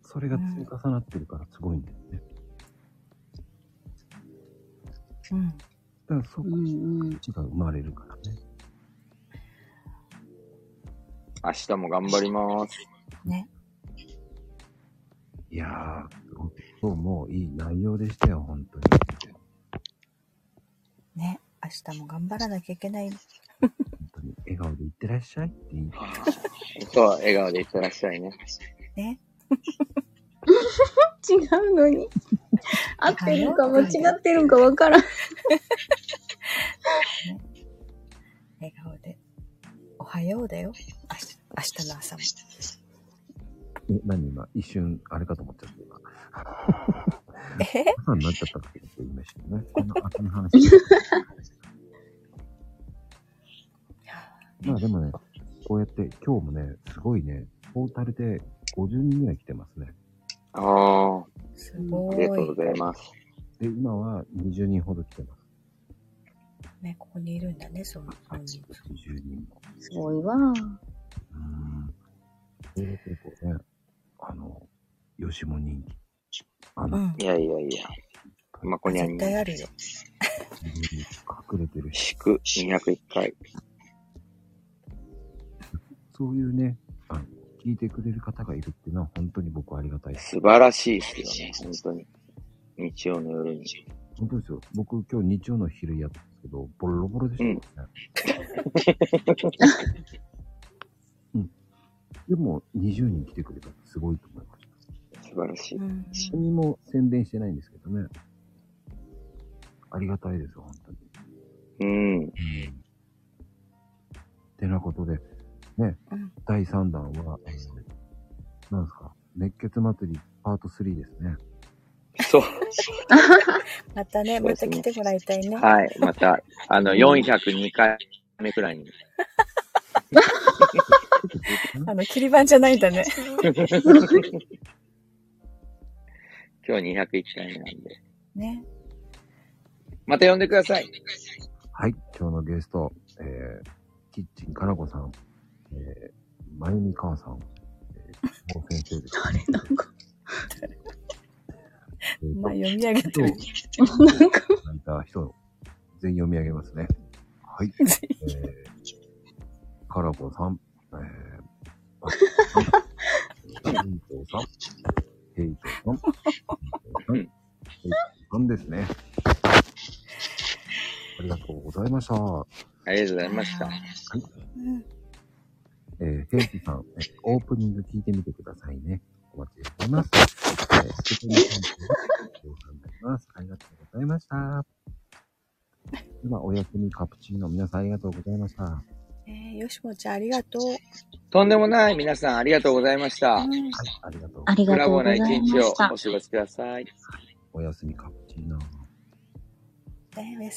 それが積み重なってるからすごいんだよね。うん。だからそこうんうん。が生まれるからね。明日も頑張ります。ね。いやー、今日もいい内容でしたよ、本当に。ね。明日も頑張らなきゃいけない。本当に笑顔でいってらっしゃいって言いそう、笑顔でいってらっしゃいね。ね。違うのに。合ってるか間違ってるかわからん。笑顔で。おはようだよ。明日明日の朝も。え、何今、一瞬、あれかと思っちゃった、今。え？朝になっちゃったかって言いましたよね。こんな朝の話。まあでもね、こうやって、今日もね、すごいね、トータルで50人ぐらい来てますね。ああ、すごい。ありがとうございます。で、今は20人ほど来てます。ね、ここにいるんだね、そう。あ20人も。すごいわ。うーん。それで結構ね、あの、吉も人気。あの、うん。いやいやいや。まこにゃんに絶対あるよ。隠れてるし、祝201回。そういうね、聞いてくれる方がいるっていうのは本当に僕はありがたいです。素晴らしいですよね、本当に。日曜の夜に。本当ですよ。僕今日日曜の昼やったんですけど、ボロボロでしたもんね。うん。でも20人来てくれたってすごいと思いました。素晴らしい。うん。何も宣伝してないんですけどね。ありがたいですよ、本当に。うん。うん。てなことで、ね、うん第3弾は、えー、なんですか、熱血祭りパート3ですね。そう。またね、また来てもらいたいね。はい。また、あの、402回目くらいに。あの、切り板じゃないんだね。今日201回目なんで。ね。また呼んでください。はい、今日のゲスト、えー、キッチンかなこさん、えー、まゆみかわさん、えー、もう先生です、ね。なんか、えーとまあ、読み上げてる。なんか、いた人、全員読み上げますね。はい。えー、カラボさん、えー、あヘイトさん、ヘイトさん、ヘイトさん、ですね。ありがとうございました。ありがとうございました。うんえー、ヘイトさん、えオープニング聞いてみてくださいね。お待ちしております。えー、ステキな感じでご参加になります。ありがとうございました。では、おやすみカプチーノ、皆さんありがとうございました。はえー、よしもちゃんありがとう。とんでもない皆さんありがとうございました。うんい、ありがとう。ありがとうブラボーなござい一日をましたお。過ごしください。おやすみカプチーノ。ねおやすみ